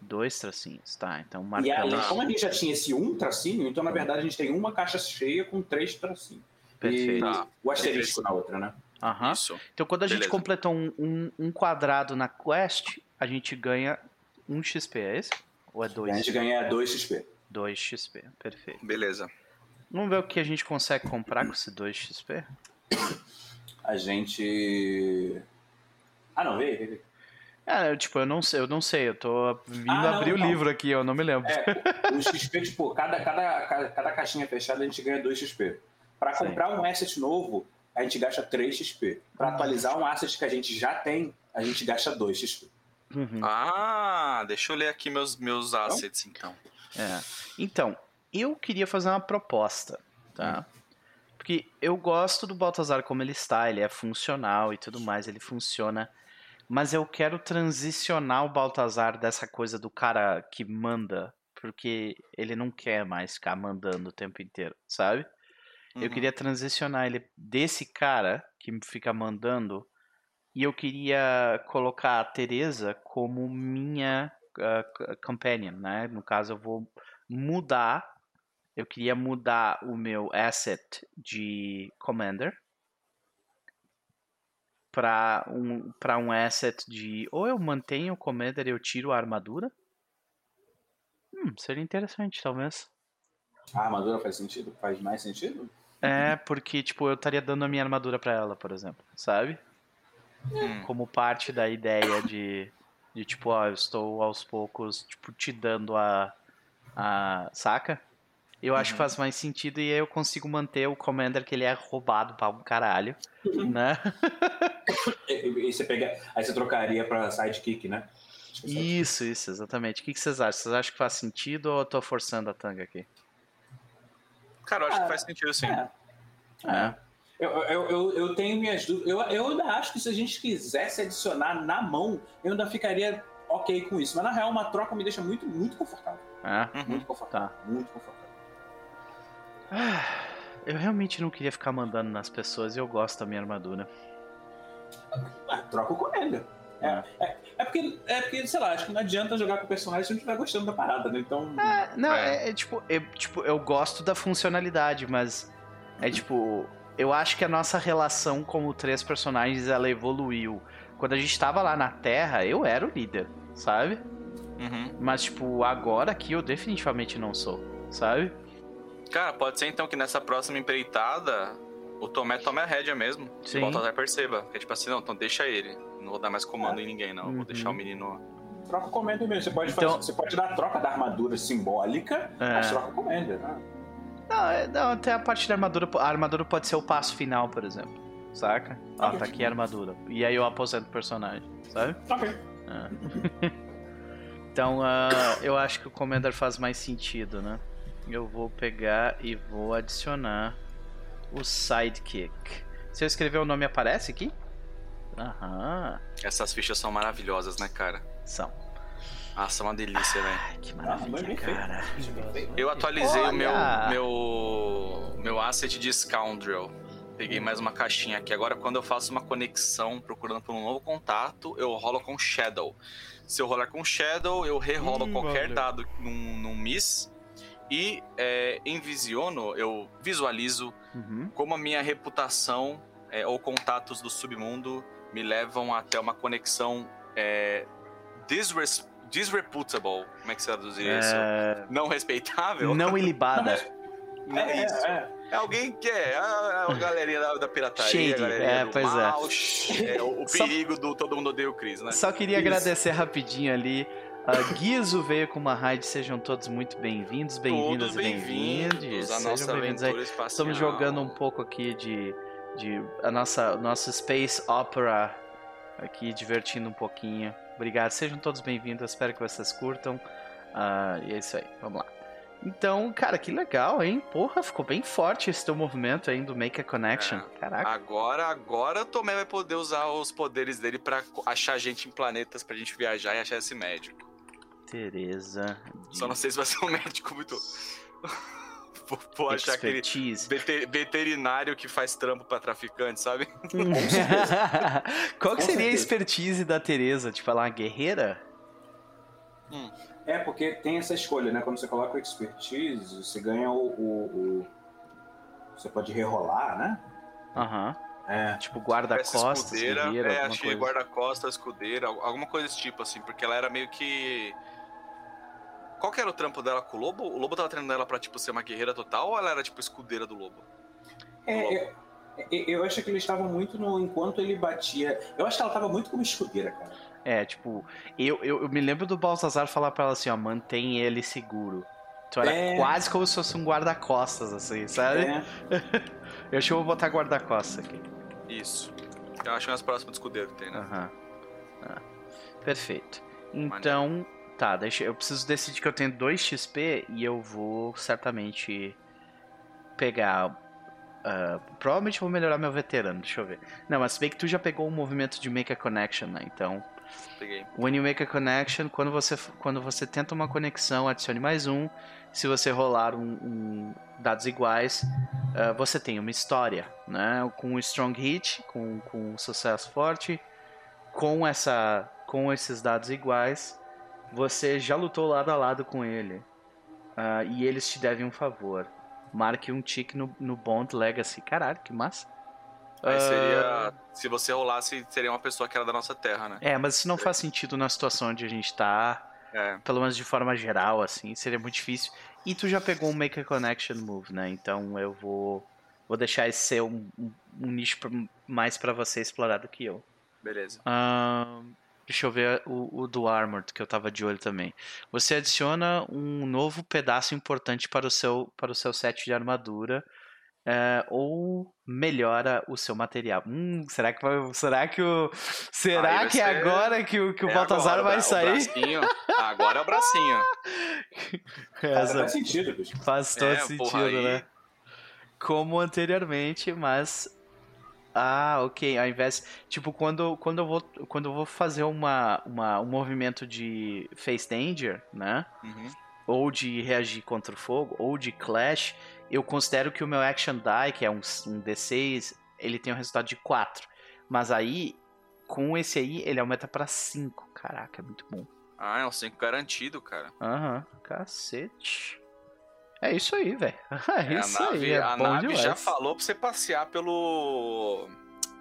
A: Dois tracinhos, tá? Então
C: E aí,
A: marcamos.
C: como a gente já tinha esse um tracinho, então na verdade a gente tem uma caixa cheia com três tracinhos.
A: Perfeito.
C: E
B: Tá.
C: o asterisco na outra, né?
A: Aham.
B: Isso.
A: Então quando a gente
B: Beleza.
A: completou um, um, um quadrado na quest, a gente ganha um XP, é esse? Ou é
C: A
A: dois?
C: gente ganha 2 XP.
A: 2 XP, perfeito.
B: Beleza.
A: Vamos ver o que a gente consegue comprar com esse 2 XP?
C: A gente. Ah, não, vê, vê, vê.
A: É, tipo, eu não sei, eu não sei, eu tô vindo
C: Ah, não,
A: abrir o
C: não.
A: livro aqui, eu não me lembro.
C: É, o XP, tipo, cada, cada, cada, cada caixinha fechada a gente ganha 2 XP. Pra
A: Sim.
C: comprar um asset novo, a gente gasta 3 XP. Pra atualizar um asset que a gente já tem, a gente gasta 2 XP.
A: Uhum.
B: Ah, deixa eu ler aqui meus, meus assets, então.
A: É. Então, eu queria fazer uma proposta, tá? Porque eu gosto do Baltazar como ele está, ele é funcional e tudo mais, ele funciona. Mas eu quero transicionar o Baltazar dessa coisa do cara que manda, porque ele não quer mais ficar mandando o tempo inteiro, sabe? Eu
B: Uhum.
A: queria transicionar ele desse cara que fica mandando e eu queria colocar a Teresa como minha c- companion, né? No caso, eu vou mudar. Eu queria mudar o meu asset de commander para um para um asset de ou eu mantenho o commander e eu tiro a armadura. Hum, seria interessante, talvez.
C: A armadura faz sentido? Faz mais sentido?
A: É, porque, tipo, eu estaria dando a minha armadura pra ela, por exemplo, sabe?
B: Hum.
A: Como parte da ideia de. De tipo, ó, eu estou aos poucos, tipo, te dando a. a saca? Eu acho que
C: Uhum.
A: faz mais sentido e aí eu consigo manter o Commander que ele é roubado pra um caralho, né?
C: E, e você pega, aí você trocaria pra sidekick, né?
A: Isso, isso, exatamente. O que, que vocês acham? Vocês acham que faz sentido ou eu tô forçando a tanga aqui?
B: Cara, eu acho
C: Ah,
B: que faz sentido sim.
C: É.
A: É.
C: Eu, eu, eu, eu tenho minhas dúvidas. Eu, eu ainda acho que se a gente quisesse adicionar na mão, eu ainda ficaria ok com isso. Mas na real, uma troca me deixa muito, muito confortável.
A: É?
B: Uhum.
C: Muito confortável.
A: Tá.
C: Muito confortável.
A: Ah, Eu realmente não queria ficar mandando nas pessoas e eu gosto da minha armadura.
C: Ah, troca o Commander. É, é, é porque, é porque, sei lá, acho que não adianta jogar com o personagem se não estiver gostando da parada, né? Então.
A: É, não,
B: É.
A: é, é tipo, é, tipo, eu gosto da funcionalidade, mas é tipo, eu acho que a nossa relação como três personagens ela evoluiu. Quando a gente tava lá na Terra, eu era o líder, sabe?
B: Uhum.
A: Mas tipo, agora aqui eu definitivamente não sou, sabe?
B: Cara, pode ser então que nessa próxima empreitada o Tomé tome a rédea mesmo.
A: Sim.
B: E o Baltazar perceba. Que é tipo assim, não, então deixa ele. Não vou dar mais comando em ninguém, não.
A: Uhum.
B: Vou deixar o menino.
C: Troca o Commander mesmo. Você pode,
A: Então-
C: fazer, você pode dar a troca da armadura simbólica,
A: É.
C: mas troca o Commander. Né?
A: Não, é- não, até a parte da armadura, a armadura pode ser o passo final, por exemplo. Saca? Ó,
C: Ok.
A: tá aqui a armadura. E aí eu aposento o personagem, sabe?
C: Ok.
A: É. então, ah, eu acho que o Commander faz mais sentido, né? Eu vou pegar e vou adicionar o Sidekick. Se eu escrever o nome, aparece aqui? Aham,
B: Essas fichas são maravilhosas, né, cara?
A: são.
B: Ah, são uma delícia, velho.
A: Ai, que
C: Ah,
A: maravilha,
C: feito.
A: cara.
B: Eu atualizei o meu,
A: Olha!
B: meu, meu asset de Scoundrel. Peguei mais uma caixinha aqui. Agora, quando eu faço uma conexão procurando por um novo contato, eu rolo com Shadow. Se eu rolar com Shadow, eu rerolo
A: Hum,
B: qualquer
A: valeu.
B: dado num, num Miss. E é, em Visiono, eu visualizo
A: Uhum.
B: como a minha reputação é, ou contatos do submundo me levam até uma conexão é, disres- disreputable. Como é que você traduzir isso?
A: É,
B: Não respeitável?
A: não ilibada.
B: Não é,
C: É,
B: isso.
C: é.
B: É alguém que é a, a galerinha da, da pirataria,
A: Shady, é, pois é.
B: mal, é, o, o
A: Só-
B: perigo do todo mundo odeia o Chris, né?
A: Só queria
C: Isso.
A: agradecer rapidinho ali. Uh, Guizo veio com uma raid, sejam todos muito bem-vindos, bem-vindas e bem-vindos. Sejam
B: nossa
A: bem-vindos aí.
B: aventura espacial.
A: Estamos jogando um pouco aqui de, de a nossa nosso Space Opera aqui, divertindo um pouquinho. Obrigado, sejam todos bem-vindos, espero que vocês curtam. Ah, e é isso aí, vamos lá. Então, cara, que legal, hein? Porra, ficou bem forte esse teu movimento aí do Make a Connection.
B: É.
A: Caraca.
B: Agora, agora o Tomé vai poder usar os poderes dele pra achar gente em planetas pra gente viajar e achar esse médico.
A: Tereza.
B: Só não sei se vai ser um médico muito. vou, vou achar aquele veterinário que faz trampo pra traficante, sabe?
A: Qual que seria a expertise da Tereza? Tipo, ela é uma guerreira?
C: É, porque tem essa escolha, né? Quando você coloca o expertise, você ganha o. o- o- Você pode rerolar, né?
A: Aham.
C: É.
A: Tipo, guarda-costas,
B: escudeira,
A: guerreira,
B: é,
A: alguma
B: acho que
A: coisa.
B: guarda-costas, escudeira, al- alguma coisa desse tipo, assim, porque ela era meio que. Qual que era o trampo dela com o Lobo? O Lobo tava treinando ela pra, tipo, ser uma guerreira total ou ela era, tipo, escudeira do Lobo?
C: É, é, é, eu acho que eles estavam muito no. Enquanto ele batia. Eu acho que ela tava muito como escudeira, cara.
A: É, tipo, eu, eu, eu me lembro do Baltazar falar pra ela assim, ó, mantém ele seguro. Então era
C: É.
A: quase como se fosse um guarda-costas, assim, sabe?
C: É.
A: Eu acho que eu vou botar guarda-costas aqui.
B: Isso. Eu acho mais próximo do escudeiro que tem, né?
A: Aham. Ah, Perfeito. Então, tá, deixa, eu preciso decidir que eu tenho 2 XP e eu vou certamente pegar. ah, provavelmente vou melhorar meu veterano, deixa eu ver. Não, mas se bem que tu já pegou o movimento de Make a Connection, né? Então,
B: Peguei.
A: when you make a connection, quando você, quando você tenta uma conexão, adicione mais um. Se você rolar um, um dados iguais, ah, você tem uma história, né? Com um strong hit, com, com um sucesso forte, com essa, com esses dados iguais, você já lutou lado a lado com ele Ah, e eles te devem um favor. Marque um tique no, no Bond Legacy. Caralho, que massa.
B: Aí
A: Ah,
B: seria. Se você rolasse, seria uma pessoa que era da nossa terra, né?
A: É, mas isso não faz sentido na situação onde a gente tá.
B: É.
A: Pelo menos de forma geral, assim, seria muito difícil. E tu já pegou um Make a Connection Move, né? Então eu vou. Vou deixar esse ser um, um- um nicho pra- mais pra você explorar do que eu.
B: Beleza.
A: Ahn, Deixa eu ver o, o do Armored, que eu tava de olho também. Você adiciona um novo pedaço importante para o seu, para o seu set de armadura. é, ou melhora o seu material. Hum, será que vai, será que o será
B: Aí
A: que é
B: ser-
A: agora que o que o
B: É
A: Baltazar
B: agora,
A: vai
B: o
A: sair?
B: bracinho. Agora é o bracinho.
A: Essa
C: faz sentido, bicho.
A: faz todo
B: É,
A: sentido,
B: porra, aí-
A: né? Como anteriormente, mas ah, ok. Ao invés, tipo, quando, quando eu vou quando eu vou fazer uma, uma um movimento de face danger, né?
B: Uhum.
A: ou de reagir contra o fogo, ou de clash, eu considero que o meu action die, que é um, um D6, ele tem um resultado de 4. Mas aí, com esse aí, ele aumenta pra 5. Caraca, é muito bom.
B: Ah, é um 5 garantido, cara.
A: Aham, cacete. É isso aí, velho. É
B: É,
A: isso
B: a nave,
A: aí, é
B: a
A: bom
B: nave
A: demais.
B: já falou pra você passear pelo.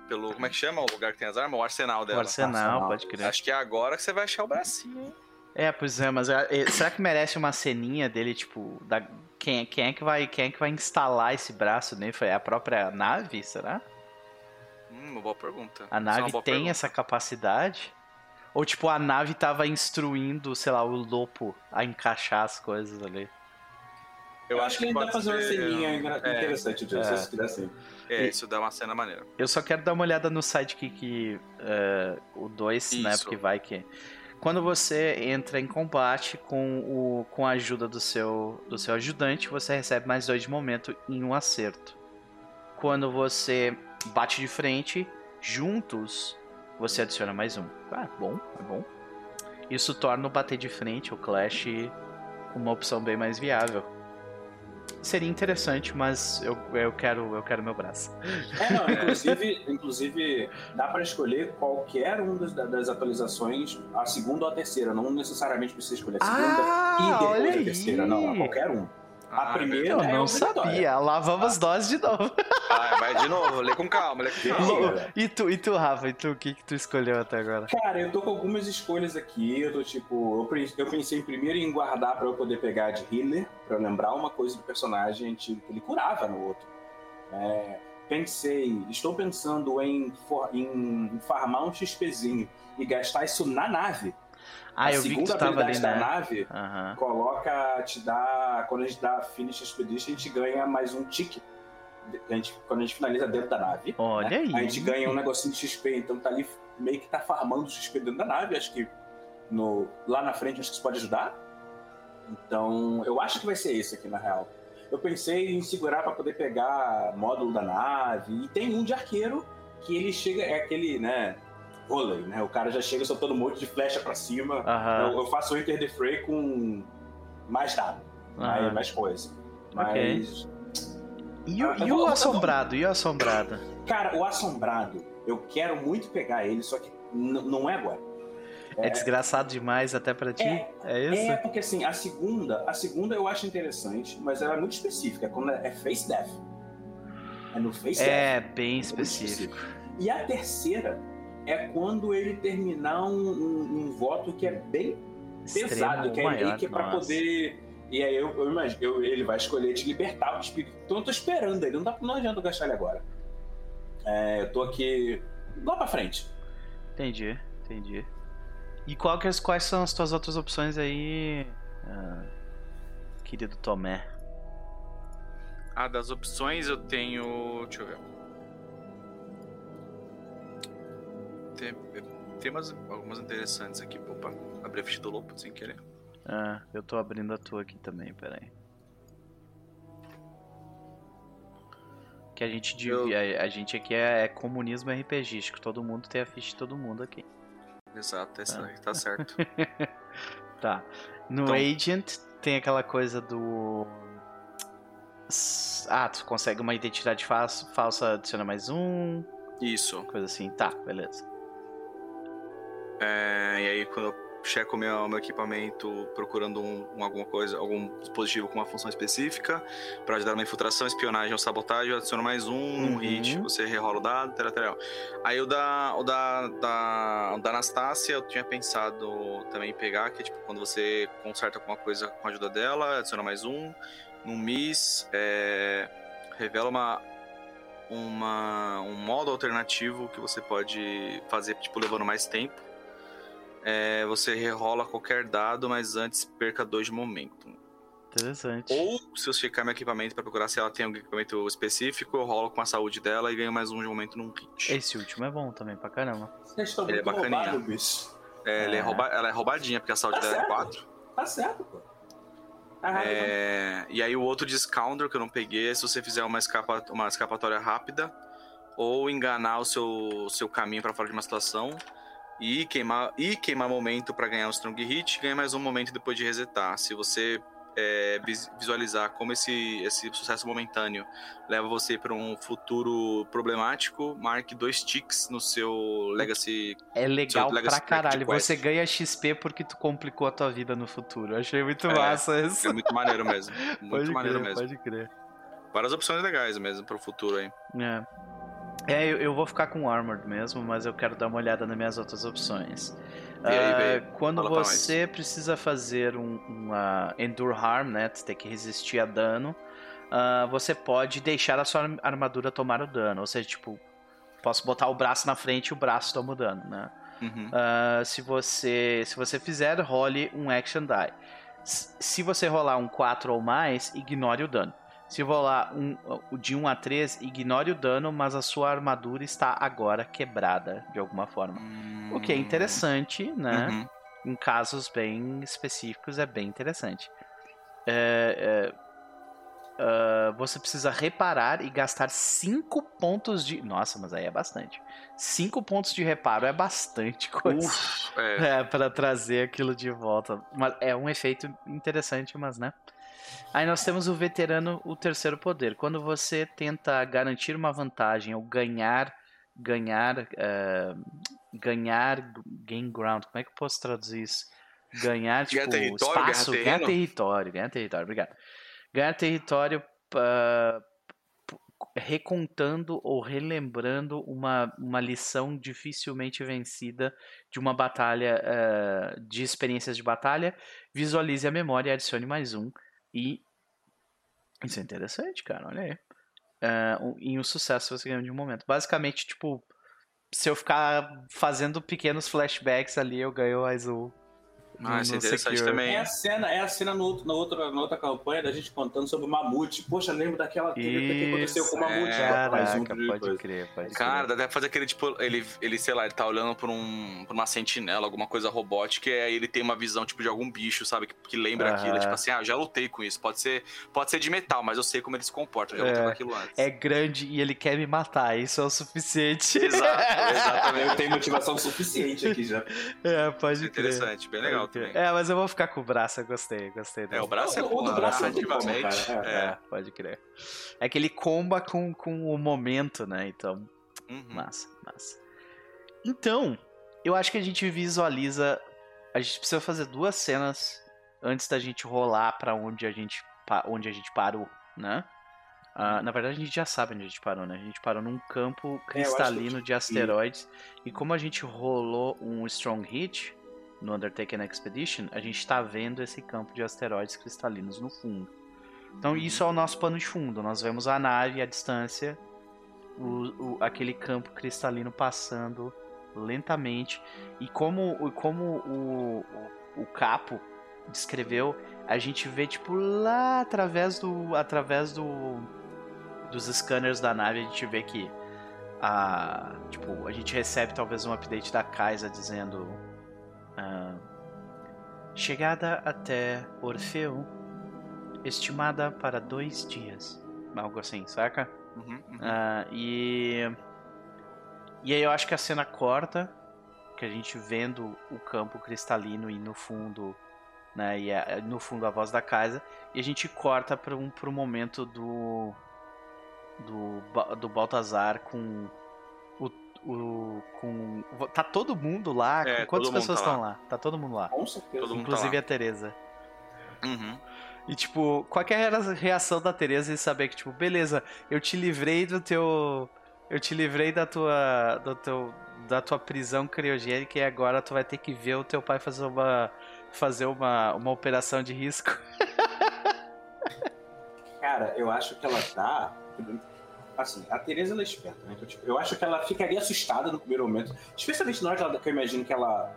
B: Pelo. Como é que chama o lugar que tem as armas? O arsenal
A: O
B: dela.
A: arsenal,
C: Arsenal.
A: pode crer.
B: Acho que é agora que você vai achar o bracinho, hein?
A: É, pois é, mas é, é, será que merece uma ceninha dele, tipo, da, quem, quem, é que vai, quem é que vai instalar esse braço nele? Foi a própria nave, será?
B: Hum, uma boa pergunta.
A: A
B: é
A: nave tem
B: pergunta.
A: essa capacidade? Ou tipo, a nave tava instruindo, sei lá, o lobo a encaixar as coisas ali?
C: Eu, acho que, ainda dá
B: pode
C: pra fazer uma
B: ser-
C: ceninha
B: é,
C: interessante disso,
A: É.
C: se quiser sim.
B: É, isso dá uma cena maneira.
A: Eu só quero dar uma olhada no sidekick uh, o 2, né? Porque vai que. Quando você entra em combate com, o, com a ajuda do seu, do seu ajudante, você recebe mais dois de momento em um acerto. Quando você bate de frente, juntos, você adiciona mais um. Ah, bom, é bom. Isso torna o bater de frente, o Clash, uma opção bem mais viável. Seria interessante, mas eu, eu, quero, eu quero meu braço.
C: É, não, inclusive, inclusive dá pra escolher qualquer um das, das atualizações, a segunda ou a terceira, não necessariamente precisa escolher a segunda
A: Ah,
C: e depois a terceira, não,
A: aí.
C: qualquer um. A
B: Ah,
C: primeira-
A: Eu
C: é
A: não
C: obrigatória.
A: sabia. Lá vamos nós de novo.
B: Vai, vai de novo, lê com calma, lê com calma.
A: E tu, e tu, Rafa? E tu, o que, que tu escolheu até agora?
C: Cara, eu tô com algumas escolhas aqui. Eu tô tipo. Eu, pensei primeiro em guardar pra eu poder pegar de healer, pra eu lembrar uma coisa do personagem tipo, que ele curava no outro. É, pensei, estou pensando em, em farmar um XPzinho e gastar isso na nave.
A: Ah,
C: a
A: eu vi que
C: segunda
A: tu tava ali,
C: habilidade da
A: né?
C: nave
A: Aham.
C: coloca, te dá. Quando a gente dá Finish Expedition, a gente ganha mais um tique. A gente, quando a gente finaliza dentro da nave.
A: Olha
C: né?
A: aí.
C: A gente ganha um negocinho de XP, então tá ali meio que tá farmando XP dentro da nave. Acho que no, lá na frente acho que isso pode ajudar. Então, eu acho que vai ser esse aqui na real. Eu pensei em segurar pra poder pegar módulo da nave. E tem um de arqueiro que ele chega, é aquele, né? Vôlei, né? O cara já chega soltando um monte de flecha pra cima.
A: Aham.
C: Eu, eu faço o Enter the Fray com mais dado, mais,
A: aham.
C: mais coisa.
A: Ok.
C: Mas,
A: E, o-
C: Ah,
A: e o assombrado? E o assombrado?
C: cara, o Assombrado, eu quero muito pegar ele, só que não é agora.
A: É, desgraçado demais até pra ti?
C: É,
A: É, isso?
C: É, porque assim, a segunda, a segunda eu acho interessante, mas ela é muito específica, quando é é Face Death. É no Face
A: É,
C: Death.
A: bem
C: muito
A: específico.
C: E a terceira é quando ele terminar um, um- um voto que é bem pesado,
A: Extremo
C: que é
A: maior,
C: meio que pra
A: nossa.
C: poder. E aí eu, eu imagino, eu- ele vai escolher te libertar o espírito. Então eu tô esperando ele, não, dá, não adianta eu gastar ele agora. É, eu tô aqui lá pra frente.
A: Entendi, entendi. E qual que, é- quais são as tuas outras opções aí, ah, querido Tomé?
B: Ah, das opções eu tenho. Deixa eu ver. Tem, tem umas, algumas interessantes aqui. Opa, abri a ficha do Lopo sem querer.
A: Ah, eu tô abrindo a tua aqui também, peraí. Que a gente divi- a, a gente aqui é, é comunismo RPGístico, todo mundo tem a ficha de todo mundo aqui.
B: Exato, essa
A: Ah.
B: aí tá certo.
A: Tá. No
B: Então-
A: Agent tem aquela coisa do. Ah, tu consegue uma identidade fa- falsa, adiciona mais um,
B: Isso.
A: coisa assim. Tá, beleza.
B: É, e aí quando eu checo meu, meu equipamento procurando um, um alguma coisa, algum dispositivo com uma função específica pra ajudar na infiltração, espionagem ou sabotagem, eu adiciono mais um
A: Uhum.
B: num hit, você rerola o dado, tal, tal. Aí o da, o da, da, da Anastácia eu tinha pensado também em pegar, que é tipo quando você conserta alguma coisa com a ajuda dela, adiciona mais um. No Miss, é, revela uma, uma, um modo alternativo que você pode fazer, tipo, levando mais tempo. É, você rerola qualquer dado, mas antes perca dois de momento.
A: Interessante.
B: Ou, se eu checar meu equipamento pra procurar se ela tem algum equipamento específico, eu rolo com a saúde dela e ganho mais um de momento num hit.
A: Esse último é bom também, pra caramba.
C: Vocês estão
B: Ele é bacaninha.
C: roubados, bicho.
B: É, ele é
A: É.
B: rouba- ela é roubadinha, porque a saúde
C: Tá
B: dela é
C: certo.
B: 4.
C: Tá certo, pô. Tá.
B: É, e aí o outro de Scoundrel que eu não peguei é se você fizer uma, escapa, uma escapatória rápida ou enganar o seu, seu caminho pra fora de uma situação e queimar, e queimar momento pra ganhar um Strong Hit, ganha mais um momento depois de resetar. Se você é, vis- visualizar como esse, esse sucesso momentâneo leva você pra um futuro problemático, marque dois ticks no seu Legacy.
A: É legal
B: Legacy
A: pra caralho. Você ganha XP porque tu complicou a tua vida no futuro. Eu achei muito
B: É,
A: massa isso.
B: É muito maneiro mesmo. Muito
A: Pode
B: maneiro
A: crer,
B: mesmo.
A: pode crer.
B: Várias opções legais mesmo pro futuro aí.
A: É. É, eu, eu vou ficar com Armored mesmo, mas eu quero dar uma olhada nas minhas outras opções.
B: Vê aí, vê aí.
A: quando você precisa fazer um, uma Endure Harm, né? Tu tem que resistir a dano. ah, você pode deixar a sua armadura tomar o dano. Ou seja, tipo, posso botar o braço na frente e o braço toma o dano, né?
B: Uhum.
A: Ah, se você se você fizer, role um action die. Se você rolar um 4 ou mais, ignore o dano. Se rolar um, de 1 a 3, ignore o dano, mas a sua armadura está agora quebrada de alguma forma. O que é interessante, né?
B: Uhum.
A: Em casos bem específicos é bem interessante. É, é, ah, você precisa reparar e gastar 5 pontos de. Nossa, mas aí é bastante. 5 pontos de reparo é bastante coisa.
B: Uf, é.
A: É, pra trazer aquilo de volta. Mas é um efeito interessante, mas né? Aí nós temos o veterano, o terceiro poder. Quando você tenta garantir uma vantagem ou ganhar, ganhar, eh, ganhar, gain ground. Como é que eu posso traduzir isso? Ganhar, tipo,
B: Ganhar território, ganhar
A: espaço, ganhar
B: terreno?
A: território, ganhar território. Obrigado. Ganhar território p- recontando ou relembrando uma, uma lição dificilmente vencida de uma batalha eh, de experiências de batalha, visualize a memória e adicione mais um. E isso é interessante, cara, olha aí. Um- em um sucesso você ganha de um momento. Basicamente, tipo, se eu ficar fazendo pequenos flashbacks ali, eu ganho mais um.
B: Ah, isso é interessante
A: Secure.
B: também.
C: É a cena, é a cena no outro, na, outra, na outra campanha da gente contando sobre o mamute. Poxa, lembro daquela treta que aconteceu com o mamute.
B: é,
C: um
A: Caraca,
C: de
A: pode
C: coisa.
A: crer, pode
B: Cara,
A: crer.
B: dá até fazer aquele tipo, ele, ele, sei lá, ele tá olhando por, um, por uma sentinela, alguma coisa robótica, e aí ele tem uma visão, tipo, de algum bicho, sabe? Que, que lembra aquilo. Tipo assim, ah, eu já lutei com isso. Pode ser, pode ser de metal, mas eu sei como ele se comporta. Já lutei
A: É.
B: com aquilo antes.
A: É grande e ele quer me matar, isso é o suficiente.
B: Exato, exatamente.
C: Eu tenho motivação suficiente aqui já.
A: É, pode
B: é
A: crer.
B: interessante, bem legal
A: Crer.
B: também.
A: É, mas eu vou ficar com o braço, eu gostei, gostei.
B: É, o
A: dele.
B: braço é
C: O- o do
B: bom,
C: braço é muito bom,
B: narrativamente.
C: cara,
B: É.
A: É, pode crer. É que ele comba com, com o momento, né? Então,
B: Uhum.
A: massa, massa. Então, eu acho que a gente visualiza. A gente precisa fazer duas cenas antes da gente rolar pra onde a gente, onde a gente parou, né? Ah, na verdade, a gente já sabe onde a gente parou, né? A gente parou num campo cristalino de asteroides. E como a gente rolou um Strong Hit no Undertaken Expedition, a gente tá vendo esse campo de asteroides cristalinos no fundo. Então isso é o nosso pano de fundo. Nós vemos a nave à distância, o, o- aquele campo cristalino passando lentamente. E como, o- como o, o, o capo descreveu, a gente vê tipo lá através do através do dos scanners da nave, a gente vê que a tipo a gente recebe talvez um update da Kaisa dizendo ah, chegada até Orfeu estimada para dois dias, algo assim, saca?
B: Uhum, uhum.
A: Ah, e. E aí eu acho que a cena corta, que a gente vendo o campo cristalino e no fundo, né? E a- no fundo a voz da casa, e a gente corta para um pro momento do. Do, do Baltazar com o. com, tá todo mundo lá?
B: É,
A: Quantas pessoas
B: tá
A: estão lá? Tá todo mundo lá.
C: Com certeza.
B: Todo tá
A: Inclusive
B: lá.
A: a Teresa.
B: Uhum.
A: E tipo, qual que era a reação da Teresa em saber que, tipo, beleza, eu te livrei do teu. Eu te livrei da tua. Do teu, da tua prisão criogênica e agora tu vai ter que ver o teu pai fazer uma. fazer uma, uma operação de risco.
C: Cara, eu acho que ela tá. Assim, a Tereza ela é esperta, né? Então, tipo, eu acho que ela ficaria assustada no primeiro momento. Especialmente na hora que, ela, que eu imagino que ela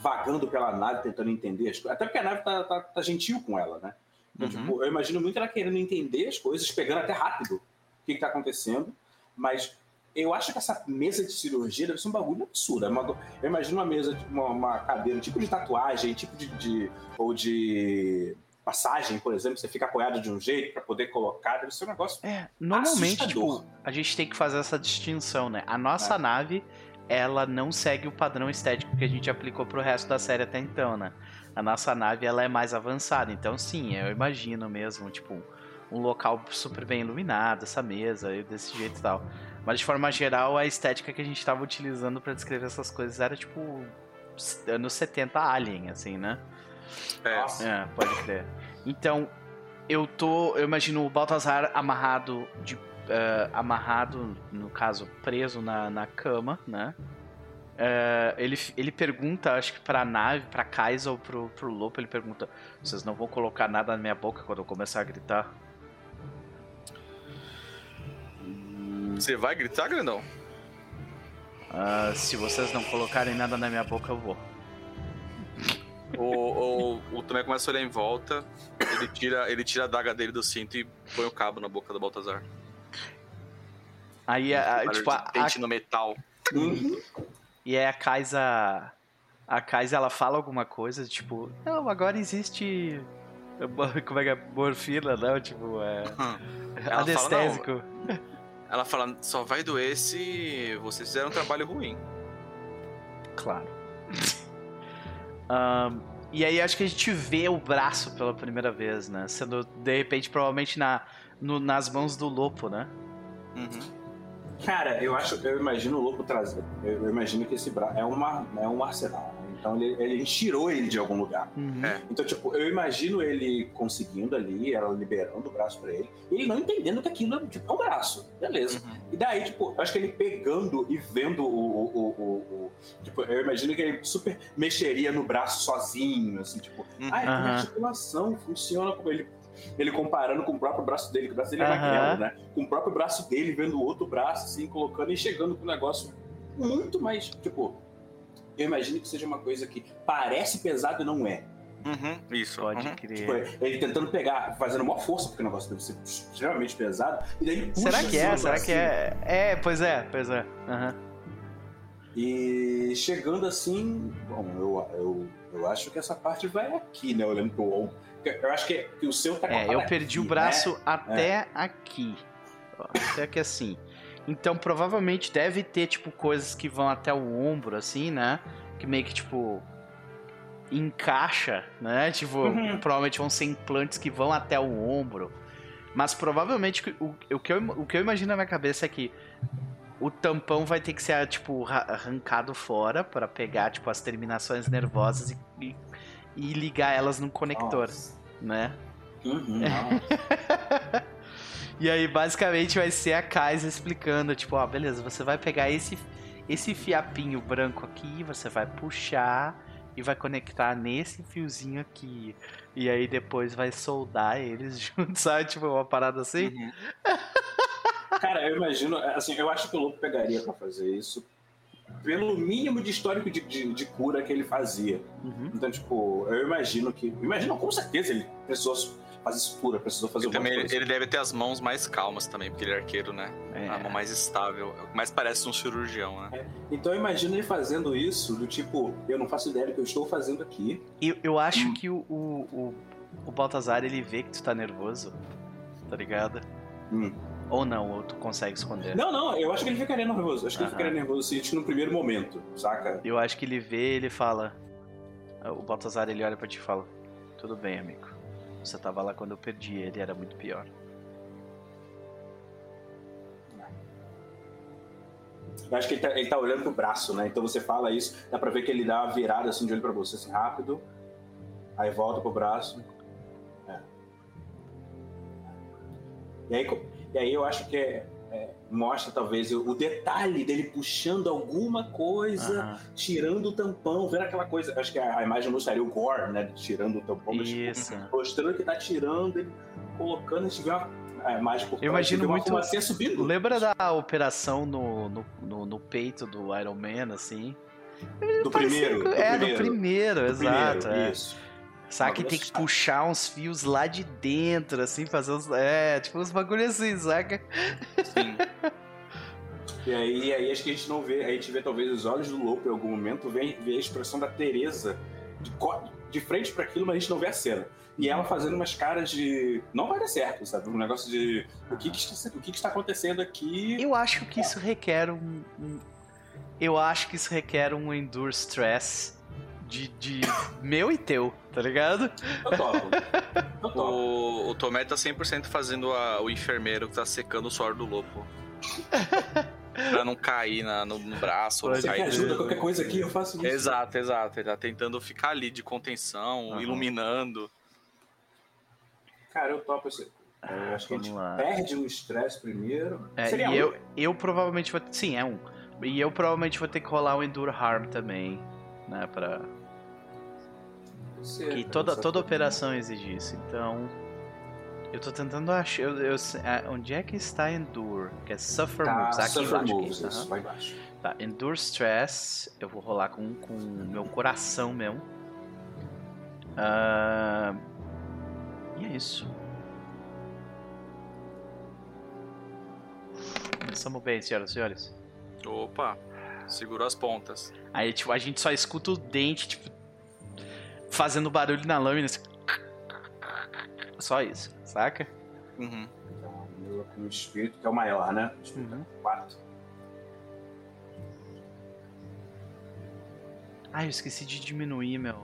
C: vagando pela nave, tentando entender as coisas. Até porque a nave tá, tá, tá gentil com ela, né? Então,
B: Uhum.
C: tipo, eu imagino muito ela querendo entender as coisas, pegando até rápido o que, que tá acontecendo. Mas eu acho que essa mesa de cirurgia deve ser um bagulho absurdo. É eu imagino uma mesa, uma, uma cadeira, tipo de tatuagem, tipo de, de- ou de passagem, por exemplo, você fica apoiado de um jeito para poder colocar, deve ser um negócio.
A: É, normalmente,
C: Assustador.
A: tipo, a gente tem que fazer essa distinção, né? A nossa
C: É.
A: nave, ela não segue o padrão estético que a gente aplicou pro resto da série até então, né? A nossa nave, ela é mais avançada, então sim, eu imagino mesmo, tipo, um local super bem iluminado, essa mesa, desse jeito e tal. Mas de forma geral, a estética que a gente tava utilizando pra descrever essas coisas era, tipo, anos 70 Alien, assim, né?
B: É.
A: É, pode crer. Então, eu tô. Eu imagino o Baltazar amarrado de. eh, amarrado, no caso, preso na, na cama, né? Eh, ele, ele pergunta, acho que pra nave, pra Kaisa ou pro, pro Lopo, ele pergunta: Vocês não vão colocar nada na minha boca quando eu começar a gritar?
B: Você vai gritar, grandão?
A: Ah, se vocês não colocarem nada na minha boca, eu vou.
B: O, o, o Tomé começa a olhar em volta, ele tira, ele tira a daga dele do cinto e põe o cabo na boca do Baltazar.
A: Aí, a, tipo, a, a,
B: no metal.
C: Uhum.
A: E aí a Kaisa. A Kaisa ela fala alguma coisa, tipo, não, agora existe. Como é que é? Morfina, não? Tipo, é.
B: Ela
A: anestésico.
B: Ela fala, só vai doer se vocês fizeram um trabalho ruim.
A: Claro. Ahn, e aí acho que a gente vê o braço pela primeira vez, né? Sendo, de repente, provavelmente na, no- nas mãos do Lopo, né?
B: Uhum.
C: Cara, eu acho, eu imagino o louco trazer. Eu, eu imagino que esse braço é, uma, é um arsenal. Então ele, ele tirou ele de algum lugar.
A: Uhum.
B: É.
C: Então, tipo, eu imagino ele conseguindo ali, ela liberando o braço pra ele, e ele não entendendo que aquilo é, tipo, é um braço. Beleza.
B: Uhum.
C: E daí, tipo, eu acho que ele pegando e vendo o. o, o, o- o- tipo, eu imagino que ele super mexeria no braço sozinho, assim, tipo,
B: Uhum.
C: ah, é
A: Aham.
C: a articulação funciona como ele. Ele comparando com o próprio braço dele, que o braço dele é
A: Aham.
C: magrelo, né? Com o próprio braço dele, vendo o outro braço, assim, colocando e chegando com um negócio muito mais. Tipo, eu imagino que seja uma coisa que parece pesado e não é.
B: Uhum. Isso.
A: Pode
B: uhum.
C: Tipo,
A: crer.
C: ele tentando pegar, fazendo maior força, porque o negócio deve ser extremamente pesado, e daí ele puxa
A: Será que é?
C: assim,
A: Será
C: pra
A: que é? É, pois é, pois é. Aham.
C: E chegando assim, bom, eu, eu, eu acho que essa parte vai aqui, né? Olhando pro ombro. Eu acho que, que o seu tá com a
A: É, eu perdi o
C: aqui,
A: braço
C: né?
A: até aqui. Ó, Até aqui assim. Então provavelmente deve ter, tipo, coisas que vão até o ombro, assim, né? Que meio que, tipo. Encaixa, né? Tipo,
C: Uhum.
A: provavelmente vão ser implantes que vão até o ombro. Mas provavelmente o, o, que eu, o que eu imagino na minha cabeça é que o tampão vai ter que ser, tipo, ra- arrancado fora para pegar, tipo, as terminações nervosas e, e, e ligar elas num conector,
C: Nossa.
A: né?
C: Uhum, não.
A: E aí, basicamente, vai ser a Kaisa explicando, tipo, ó, beleza, você vai pegar esse, esse fiapinho branco aqui, você vai puxar e vai conectar nesse fiozinho aqui. E aí depois vai soldar eles juntos, sabe? Tipo, uma parada assim.
B: Uhum.
C: Cara, eu imagino, assim, eu acho que o Lobo pegaria pra fazer isso pelo mínimo de histórico de, de, de cura que ele fazia.
A: Uhum.
C: Então, tipo, eu imagino que. Imagino com certeza ele precisou fazer isso cura, precisou fazer
B: também
C: coisa.
B: ele deve ter as mãos mais calmas também, porque ele é arqueiro, né?
A: É.
B: A mão mais estável. Mais parece um cirurgião, né?
C: Então eu imagino ele fazendo isso, do tipo, eu não faço ideia do que eu estou fazendo aqui.
A: Eu, eu acho
C: Hum.
A: que o, o, o, o Baltazar, ele vê que tu tá nervoso, tá ligado?
C: Hum.
A: Ou não, ou tu consegue esconder.
C: Não, não, eu acho que ele ficaria nervoso. Acho que ele ficaria nervoso assim, no primeiro momento, saca?
A: Eu acho que ele vê ele fala. O Baltazar ele olha pra ti e fala: Tudo bem, amigo. Você tava lá quando eu perdi ele, era muito pior.
C: Eu acho que ele tá, ele tá olhando pro braço, né? Então você fala isso, dá pra ver que ele dá uma virada assim de olho pra você, assim, rápido. Aí volta pro braço. É. E aí, e aí eu acho que é- é, mostra talvez o, detalhe dele puxando alguma coisa,
A: Aham.
C: tirando o tampão, vendo aquela coisa. Acho que a, a imagem mostraria o Gore, né? Tirando o tampão, mas tipo,
A: Isso.
C: mostrando que tá tirando, ele colocando, a gente vê uma a imagem por
A: Eu imagino muito-
C: fumacinha subindo.
A: Lembra da operação no, no, no, no peito do Iron Man, assim?
C: Do primeiro, do
A: é,
C: primeiro.
A: do primeiro,
C: Do
A: exato.
C: primeiro,
A: é.
C: Isso.
A: Sabe que tem que puxar uns fios lá de dentro, assim, fazer uns. É, tipo uns bagulho assim, saca?
B: Sim.
C: E aí, aí acho que a gente não vê, a gente vê talvez os olhos do Lopo em algum momento, vê, vê a expressão da Teresa de, de frente para aquilo, mas a gente não vê a cena. E ela fazendo umas caras de. Não vai dar certo, sabe? Um negócio de. O que, que, está, o que, que está acontecendo aqui?
A: Eu acho que isso requer um. um- eu acho que isso requer um endure stress de, de meu e teu, tá ligado?
C: Eu topo. Eu topo.
B: O, o Tomé tá 100% fazendo a- o enfermeiro que tá secando o suor do lobo. pra não cair na- no, no braço. cair
C: quer
A: crer.
C: ajuda, qualquer coisa aqui, eu faço isso.
B: Exato, exato. Ele tá tentando ficar ali de contenção,
A: Aham.
B: iluminando.
C: Cara, eu topo esse. Eu acho que a gente
A: lá.
C: perde o estresse primeiro.
A: É,
C: Seria
A: e
C: um.
A: eu, eu provavelmente vou. Sim, é um. E eu provavelmente vou ter que rolar o Endure Harm também, né? Pra.
C: Ser,
A: Que toda, toda operação exige isso. Então. Eu tô tentando achar. Eu, eu- é, onde é que está Endure? Que é Suffer
C: Tá,
A: Moves. Aqui
C: suffer
A: embaixo.
C: moves,
A: aqui,
C: isso, lá embaixo.
A: Tá, Endure Stress. Eu vou rolar com, com o meu coração mesmo. Ah, e é isso. Começamos bem, senhoras e senhores.
B: Opa, segurou as pontas.
A: Aí, tipo, a gente só escuta o dente, tipo, fazendo barulho na lâmina. assim. Só isso, saca?
B: Uhum.
C: Então, o espírito, que é o maior, né?
A: Uhum.
C: Quatro.
A: Ah, eu esqueci de diminuir meu.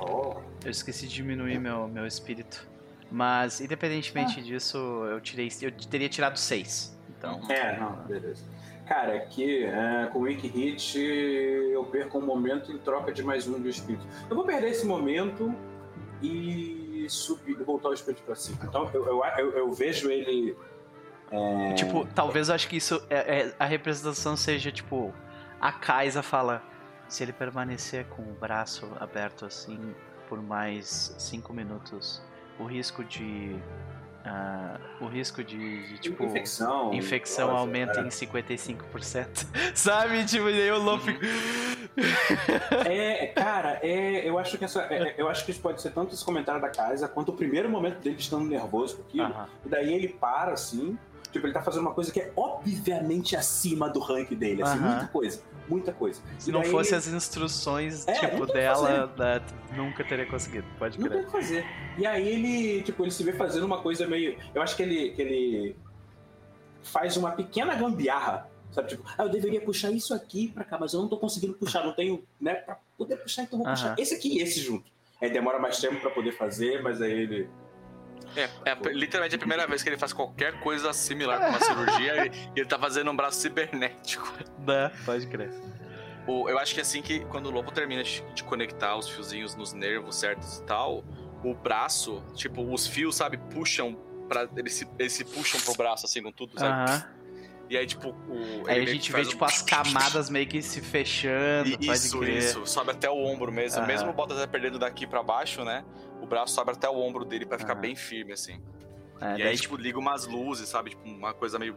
C: Oh,
A: Eu esqueci de diminuir meu, meu espírito. Mas, independentemente disso, eu tirei. Eu teria tirado seis. Então.
C: É, não, beleza. Cara, aqui, é, com o Wiki Hit, eu perco um momento em troca de mais um do espírito. Eu vou perder esse momento e subir, voltar o espírito pra cima. Então, eu, eu, eu, eu vejo ele. É,
A: Tipo, talvez eu acho que isso. É, é- a representação seja, tipo. A Kaisa fala. Se ele permanecer com o braço aberto assim por mais cinco minutos, o risco de. Ah, o risco de, de, tipo.
C: infecção.
A: Infecção
C: nossa,
A: aumenta
C: é.
A: em 55%. Sabe? Tipo, e aí o Luffy.
C: É, cara, é, eu acho que essa, é, eu acho que isso pode ser tanto esse comentário da casa quanto o primeiro momento dele estando nervoso com aquilo.
A: Aham.
C: E daí ele para assim, tipo, ele tá fazendo uma coisa que é obviamente acima do rank dele, assim,
A: Aham.
C: muita coisa, muita coisa.
A: Se
C: E
A: não
C: daí
A: fosse as instruções,
C: É,
A: tipo,
C: tem
A: dela, né, nunca teria conseguido. Pode
C: Não tem
A: crer.
C: o que fazer. E aí ele, tipo, ele se vê fazendo uma coisa meio. Eu acho que ele, que ele faz uma pequena gambiarra. Sabe, tipo, ah, eu deveria puxar isso aqui pra cá, mas eu não tô conseguindo puxar, não tenho, né, pra poder puxar, então vou puxar esse aqui e esse junto. Aí demora mais tempo pra poder fazer, mas aí ele.
B: É, é a- literalmente a primeira vez que ele faz qualquer coisa similar com uma cirurgia e e ele tá fazendo um braço cibernético.
A: Né? Pode crer.
B: O- eu acho que assim que quando o lobo termina de, de conectar os fiozinhos nos nervos certos e tal, o braço, tipo, os fios, sabe, puxam para eles se, eles se puxam pro braço assim com tudo, sabe?
A: Aham.
B: E aí tipo, o
A: Aí a gente vê, tipo,
B: um-
A: as camadas meio que se fechando, pode
B: Isso, isso, sobe até o ombro mesmo.
A: Aham.
B: Mesmo o Bottas perdendo daqui pra baixo, né? O braço sobe até o ombro dele pra ficar bem firme, assim.
A: É,
B: e
A: daí,
B: aí, tipo, liga umas luzes, sabe? Tipo, uma coisa meio.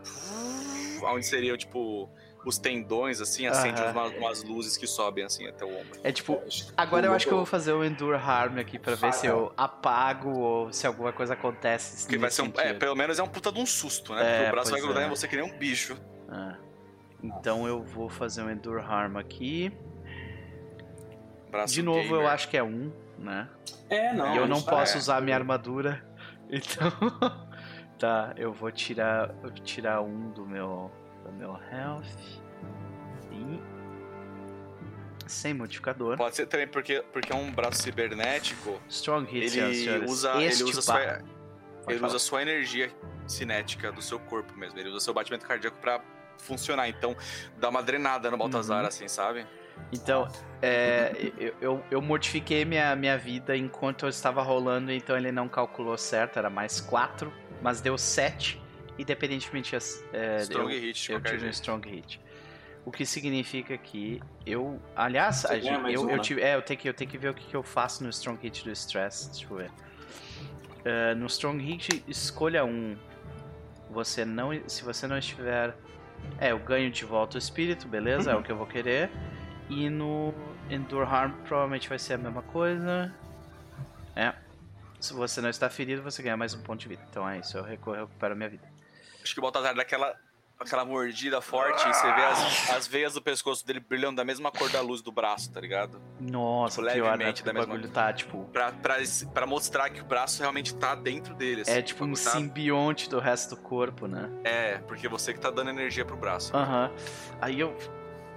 B: Onde seriam, tipo, os tendões, assim, acende umas, umas luzes que sobem, assim, até o ombro.
A: é tipo, agora eu acho que eu vou fazer o Endure Harm aqui pra ver se eu apago ou se alguma coisa acontece.
B: Porque vai ser um. É, pelo menos é um puta de um susto, né?
A: É,
B: Porque o braço vai grudar
A: é.
B: em você que nem um bicho.
A: Ah. Então eu vou fazer um Endure Harm aqui.
B: Braço
A: De novo, eu
B: gamer.
A: acho que é um, né?
C: É, não.
A: e eu não
C: tá-
A: posso
C: é.
A: usar a minha armadura. Então. tá, eu vou tirar. eu vou tirar um do meu. do meu health. E. Sem modificador.
B: Pode ser também porque, porque é um braço cibernético.
A: Strong hit,
B: Ele usa, ele usa, sua, ele
A: falar.
B: usa sua energia cinética do seu corpo mesmo. Ele usa seu batimento cardíaco pra funcionar. Então, dá uma drenada no Baltazar,
A: Uhum.
B: assim, sabe?
A: Então, é, eu, eu, eu modifiquei minha, minha vida enquanto eu estava rolando, então ele não calculou certo, era mais 4, mas deu 7, independentemente. É,
B: Strong
A: eu,
B: hit de
A: eu tive um strong hit. O que significa que eu. Aliás, a eu,
C: um,
A: eu
C: né?
A: tive, é, eu tenho, que, eu tenho que ver o que, que eu faço no strong hit do stress. Deixa eu ver. É, no strong hit, escolha um. Você não. Se você não estiver. É, eu ganho de volta o espírito, beleza? É
C: Uhum.
A: o que eu vou querer. E no Endure Harm provavelmente vai ser a mesma coisa. É. Se você não está ferido, você ganha mais um ponto de vida. Então é isso, eu recupero a minha vida.
B: Acho que o Baltazar dá aquela, aquela mordida forte e você vê as, as veias do pescoço dele brilhando da mesma cor da luz do braço, tá ligado?
A: Nossa,
B: Tipo,
A: né?
B: levemente da mesma
A: bagulho tá, tipo...
B: Pra, pra, pra mostrar que o braço realmente tá dentro dele. assim.
A: É tipo um
B: tá-
A: simbionte do resto do corpo, né?
B: É, porque você que tá dando energia pro braço.
A: Aham. Aí eu.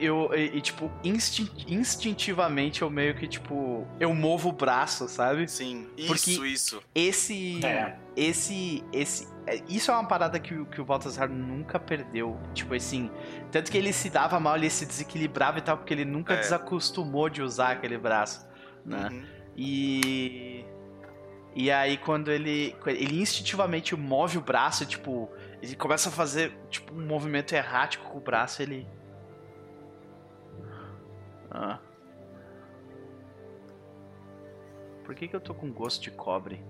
A: Eu, e, e, tipo, instin- instintivamente eu meio que, tipo, eu movo o braço, sabe?
B: Sim,
A: Porque-
B: isso, isso.
A: Esse.
C: É.
A: Esse. Esse. é, Isso é uma parada que, o- que o Baltazar nunca perdeu. Tipo assim. Tanto que ele se dava mal, ele se desequilibrava e tal, porque ele nunca
B: É.
A: desacostumou de usar aquele braço, né?
B: Uhum.
A: E. E aí quando ele. Ele instintivamente move o braço, tipo. Ele começa a fazer, tipo, um movimento errático com o braço, ele. Ah. Por que, que eu tô com gosto de cobre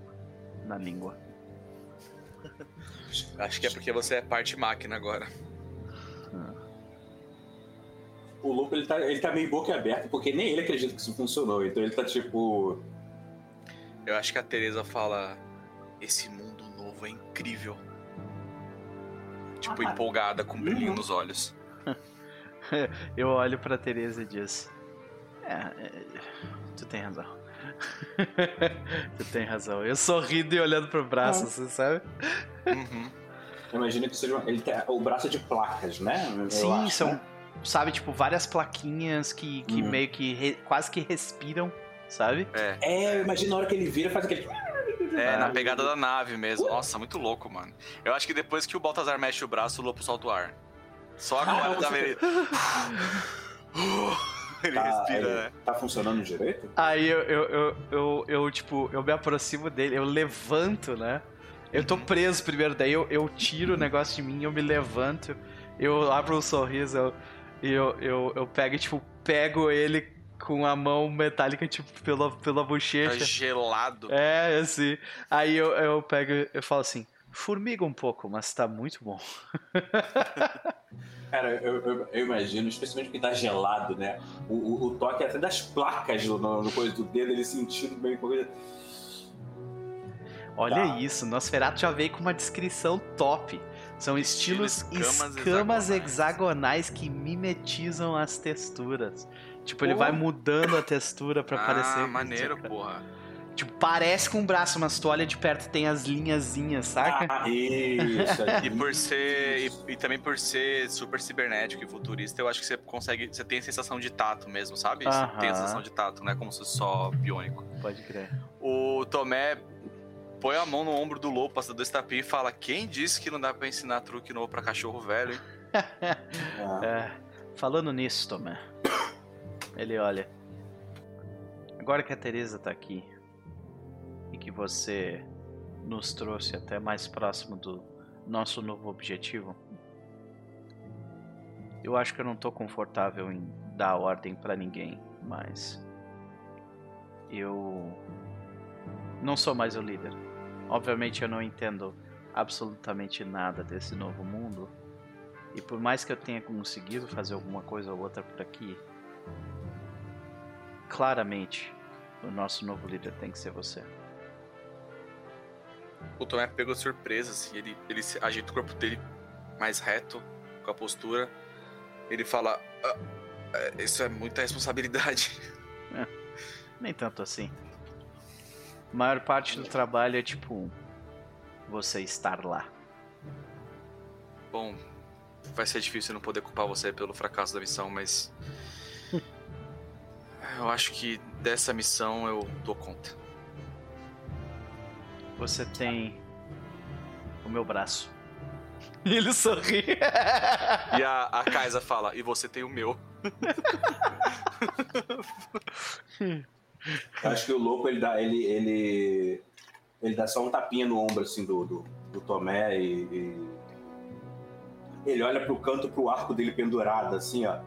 A: na língua?
B: Acho que é porque você é parte máquina agora.
C: O louco ele tá, ele tá meio boca aberta, porque nem ele acredita que isso funcionou. Então ele tá tipo.
B: Eu acho que a Teresa fala: Esse mundo novo é incrível. Tipo,
C: Ah.
B: empolgada, com um brilhinho
C: Uhum.
B: nos olhos.
A: Eu olho pra Teresa e diz: É, é, tu tem razão. tu tem razão. Eu sorrindo e olhando pro braço,
C: Ah.
A: você sabe?
B: Uhum.
C: Imagina que seja. uma- Ele tem o braço é de placas, né? Eu
A: Sim,
C: acho,
A: são,
C: né?
A: sabe, tipo, várias plaquinhas que, que
C: Uhum.
A: meio que re- quase que respiram, sabe?
B: É.
C: É, eu imagino na hora que ele vira, faz aquele.
B: É,
C: Ah.
B: na pegada da nave mesmo. Nossa, muito louco, mano. Eu acho que depois que o Baltazar mexe o braço, o lobo solta o ar. Só agora
C: Ah,
B: tá
C: você-
B: ele.
C: Tá,
B: respira,
C: ele-
B: né?
C: tá funcionando direito?
A: Aí eu, eu, eu, eu, eu, tipo, eu me aproximo dele, eu levanto, né? Eu tô
B: Uhum.
A: preso primeiro, daí eu, eu tiro o negócio de mim, eu me levanto, eu abro um sorriso, eu, e eu, eu, eu pego, e, tipo, pego ele com a mão metálica, tipo, pela, pela
B: Tá
A: bochecha.
B: gelado.
A: É, assim. Aí eu, eu pego, eu falo assim, formiga um pouco, mas tá muito bom.
C: Cara, eu, eu- eu imagino, especialmente porque tá gelado, né? O, o- o toque até das placas no, no, coisa do dedo, ele sentindo meio coisa.
A: Olha
C: Tá.
A: isso, Nosferatu já veio com uma descrição top. São estilos
B: Estilo escamas
A: escamas,
B: hexagonais.
A: hexagonais que mimetizam as texturas. Tipo, ele
C: Pô.
A: vai mudando a textura pra parecer.
B: ah, maneiro, porra.
A: Tipo, parece com um braço, mas tu olha de perto tem as linhazinhas, saca?
C: Ah, isso.
B: E por ser. E, e também por ser super cibernético e futurista, eu acho que você consegue. Você tem a sensação de tato mesmo, sabe? Você tem a sensação de tato, não é como se fosse só biônico.
A: Pode crer.
B: O Tomé põe a mão no ombro do lobo, passa dois tapinhos e fala: Quem disse que não dá pra ensinar truque novo pra cachorro velho, hein?
A: É, falando nisso, Tomé. Ele olha. Agora que a Teresa tá aqui e que você nos trouxe até mais próximo do nosso novo objetivo, eu acho que eu não tô confortável em dar ordem pra ninguém, mas eu não sou mais o líder. Obviamente eu não entendo absolutamente nada desse novo mundo. E por mais que eu tenha conseguido fazer alguma coisa ou outra por aqui, claramente o nosso novo líder tem que ser você.
B: O Tomé pegou surpresa, assim, ele, ele ajeita o corpo dele mais reto, com a postura. Ele fala: "Ah, é, Isso é muita responsabilidade.
A: Nem tanto assim. A maior parte do trabalho é tipo você estar lá.
B: Bom, vai ser difícil não poder culpar você pelo fracasso da missão, mas. Eu acho que dessa missão eu dou conta.
A: Você tem o meu braço. E ele sorri.
B: E a, a Kaisa fala: E você tem o meu.
C: eu acho que o louco ele dá, ele, ele, ele dá só um tapinha no ombro assim do, do, do Tomé e, e ele olha pro canto pro arco dele pendurado assim, ó.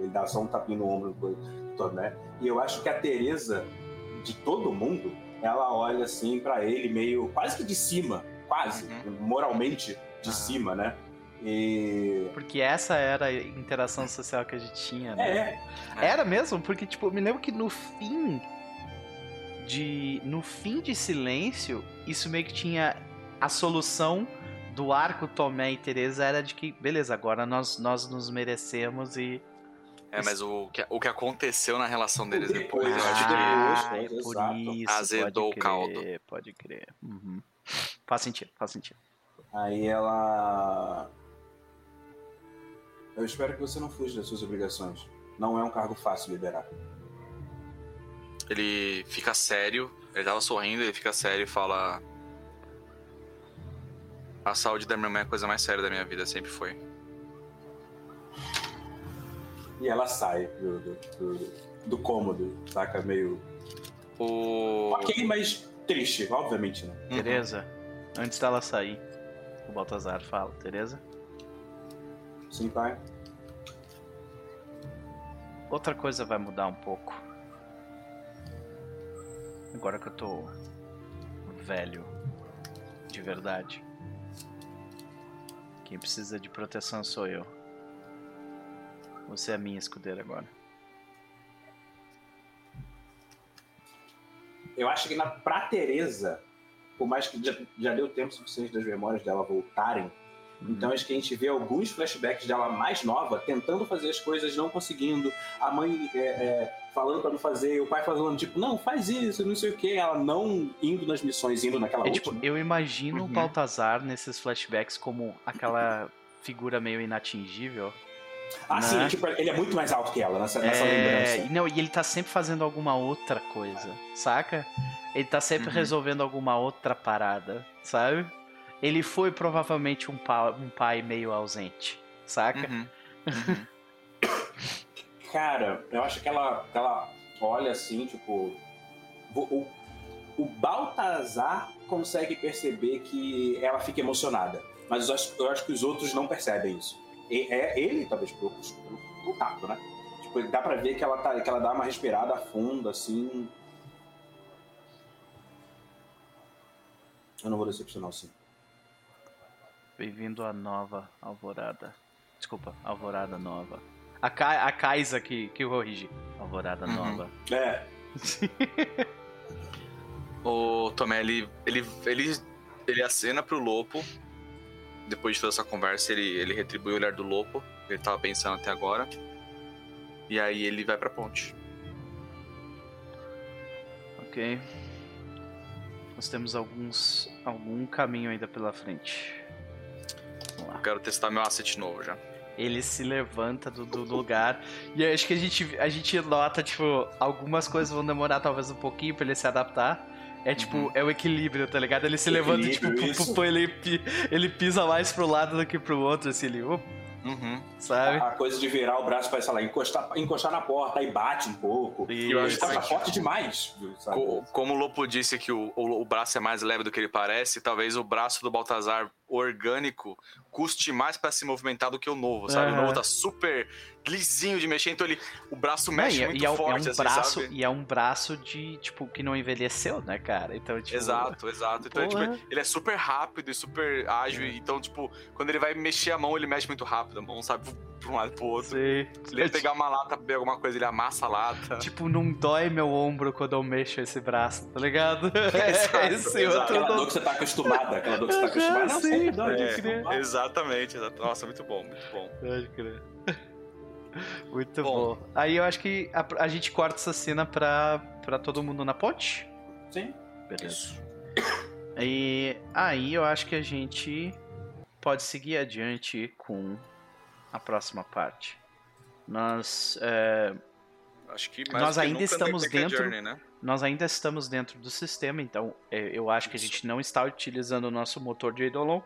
C: Ele dá só um tapinha no ombro do do Tomé. E eu acho que a Teresa, de todo mundo, ela olha assim pra ele meio quase que de cima, quase, moralmente de
B: Ah.
C: cima, né? E.
A: Porque essa era a interação social que a gente tinha, né?
C: É,
A: Era mesmo, porque, tipo, eu me lembro que no fim de. No fim de silêncio, isso meio que tinha a solução do arco Tomé e Teresa era de que, beleza, agora nós, nós nos merecemos e.
B: É, mas o que, o que aconteceu na relação deles depois, eu acho que.
A: Ah, é
C: depois,
A: por isso.
B: Azedou
A: pode
B: o caldo.
A: crer, Pode crer. Uhum. Faz sentido, faz sentido.
C: Aí ela. Eu espero que você não fuja das suas obrigações. Não é um cargo fácil liberar.
B: Ele fica sério, ele tava sorrindo, ele fica sério e fala. A saúde da minha mãe é a coisa mais séria da minha vida, sempre foi.
C: E ela sai do, do, do, do cômodo, saca? Meio.
B: O.
C: Ok, mas triste, obviamente, né?
B: Uhum.
A: Tereza, antes dela sair, o Baltazar fala, Tereza.
C: Sim, pai.
A: Outra coisa vai mudar um pouco. Agora que eu tô velho, de verdade. Quem precisa de proteção sou eu. Você é a minha escudeira agora.
C: Eu acho que na, pra Tereza, por mais que já, já deu tempo suficiente das memórias dela voltarem, então acho que a gente vê alguns flashbacks dela mais nova, tentando fazer as coisas, não conseguindo. A mãe é, é, falando pra não fazer, o pai falando, tipo, não, faz isso, não sei o que. Ela não indo nas missões, indo naquela
A: É, tipo,
C: última.
A: eu imagino o
B: Uhum.
A: Baltazar nesses flashbacks como aquela figura meio inatingível.
C: Ah, sim,
A: né?
C: tipo, ele é muito mais alto que ela nessa, nessa
A: É,
C: lembrança.
A: e não, e ele tá sempre fazendo alguma outra coisa, saca? Ele tá sempre
B: Uhum.
A: resolvendo alguma outra parada, sabe? Ele foi provavelmente um, pa- um pai meio ausente, saca?
B: Uhum. Uhum.
C: Cara, eu acho que ela, ela olha assim, tipo. O, o, o Baltazar consegue perceber que ela fica emocionada. Mas eu acho, eu acho que os outros não percebem isso. É ele, talvez, pelo, pelo contato, né? Tipo, dá pra ver que ela, tá, que ela dá uma respirada funda, assim. Eu não vou decepcionar, sim.
A: Bem-vindo à nova Alvorada. Desculpa, Alvorada Nova. A, Ka a Kaisa que, que corrige. Alvorada
B: Uhum.
A: Nova.
C: É,
B: O Tomé, ele, ele, ele, ele acena pro Lopo. Depois de toda essa conversa, ele, ele retribui o olhar do que Ele tava pensando até agora. E aí ele vai pra ponte.
A: Ok. Nós temos alguns algum caminho ainda pela frente. Vamos lá.
B: Eu quero testar meu asset novo já.
A: Ele se levanta do, do lugar e acho que a gente a gente nota tipo algumas coisas vão demorar talvez um pouquinho pra ele se adaptar. É tipo,
B: Uhum.
A: é o equilíbrio, tá ligado? Ele se levanta e tipo,
C: Equilíbrio,
A: pu-
C: isso.
A: pu- ele, ele pisa mais pro lado do que pro outro, assim, ele, up,
B: Uhum.
A: sabe?
C: a coisa de virar o braço pra, sei lá, encostar, encostar na porta, aí bate um pouco.
A: E
B: eu acho
C: Ele tá
B: que-
C: forte demais, sabe?
B: Co- Como o Lopo disse que o, o, o braço é mais leve do que ele parece, talvez o braço do Baltazar orgânico custe mais pra se movimentar do que o novo, sabe? O
A: Aham.
B: novo tá super lisinho de mexer, então ele, o braço
A: Não,
B: mexe
A: e,
B: muito
A: e é, um-
B: forte,
A: é um
B: assim,
A: braço,
B: sabe?
A: e é um braço de, tipo, que não envelheceu, né, cara? Então, tipo.
B: Exato, exato. Então,
A: Porra.
B: tipo, ele é super rápido e super ágil. Então, tipo, quando ele vai mexer a mão, ele mexe muito rápido a mão, sabe? Pra um lado e pro outro.
A: Sei.
B: Se ele pegar uma lata, beber alguma coisa, ele amassa a lata.
A: Tipo, não dói meu ombro quando eu mexo esse braço, tá ligado?
B: Exato,
A: esse
B: exato.
A: outro
C: Aquela
A: não.
C: dor que você tá acostumada, aquela dor que você tá acostumada. Não,
A: Sim,
C: sempre dói, isso
A: crer.
C: não.
B: Exatamente, exato. Nossa, muito bom, muito bom.
A: Pode crer. Muito
B: Bom.
A: bom. Aí eu acho que a, a gente corta essa cena pra, pra todo mundo na ponte.
C: Sim.
A: Beleza. E aí eu acho que a gente pode seguir adiante com a próxima parte. Nós, é,
B: Acho que
A: Nós
B: do que
A: ainda estamos dentro-
B: Journey, né?
A: nós ainda estamos dentro do sistema, então é, eu acho que a gente não está utilizando o nosso motor de Eidolon.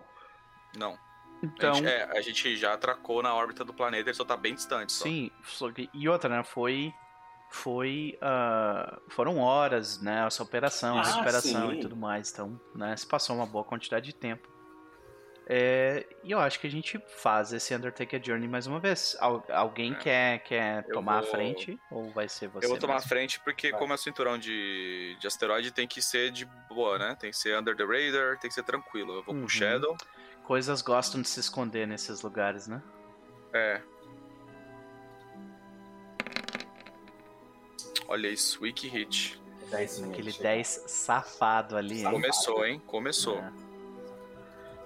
B: Não.
A: Então,
B: A, gente, é, a gente já atracou na órbita do planeta, ele só tá bem distante. Só.
A: sim. só que- e outra, né? Foi. Foi. ah, foram horas, né? Essa operação,
C: Ah,
A: recuperação
C: sim.
A: e tudo mais. Então, né? Se passou uma boa quantidade de tempo. É, e eu acho que a gente faz esse Undertaker Journey mais uma vez. Al- alguém
B: É.
A: quer, quer
B: Eu
A: tomar a
B: vou-
A: frente? Ou vai ser você?
B: Eu vou tomar a
A: mesmo?
B: frente porque,
C: Vai.
B: como é o cinturão de, de asteroide, tem que ser de boa, né? Tem que ser under the radar, tem que ser tranquilo. Eu vou com
A: Uhum.
B: o Shadow.
A: Coisas gostam de se esconder nesses lugares, né?
B: É. Olha isso, Wiki Hit.
A: Aquele
C: chega.
A: 10 safado ali, hein?
B: Começou, hein? Começou.
A: É.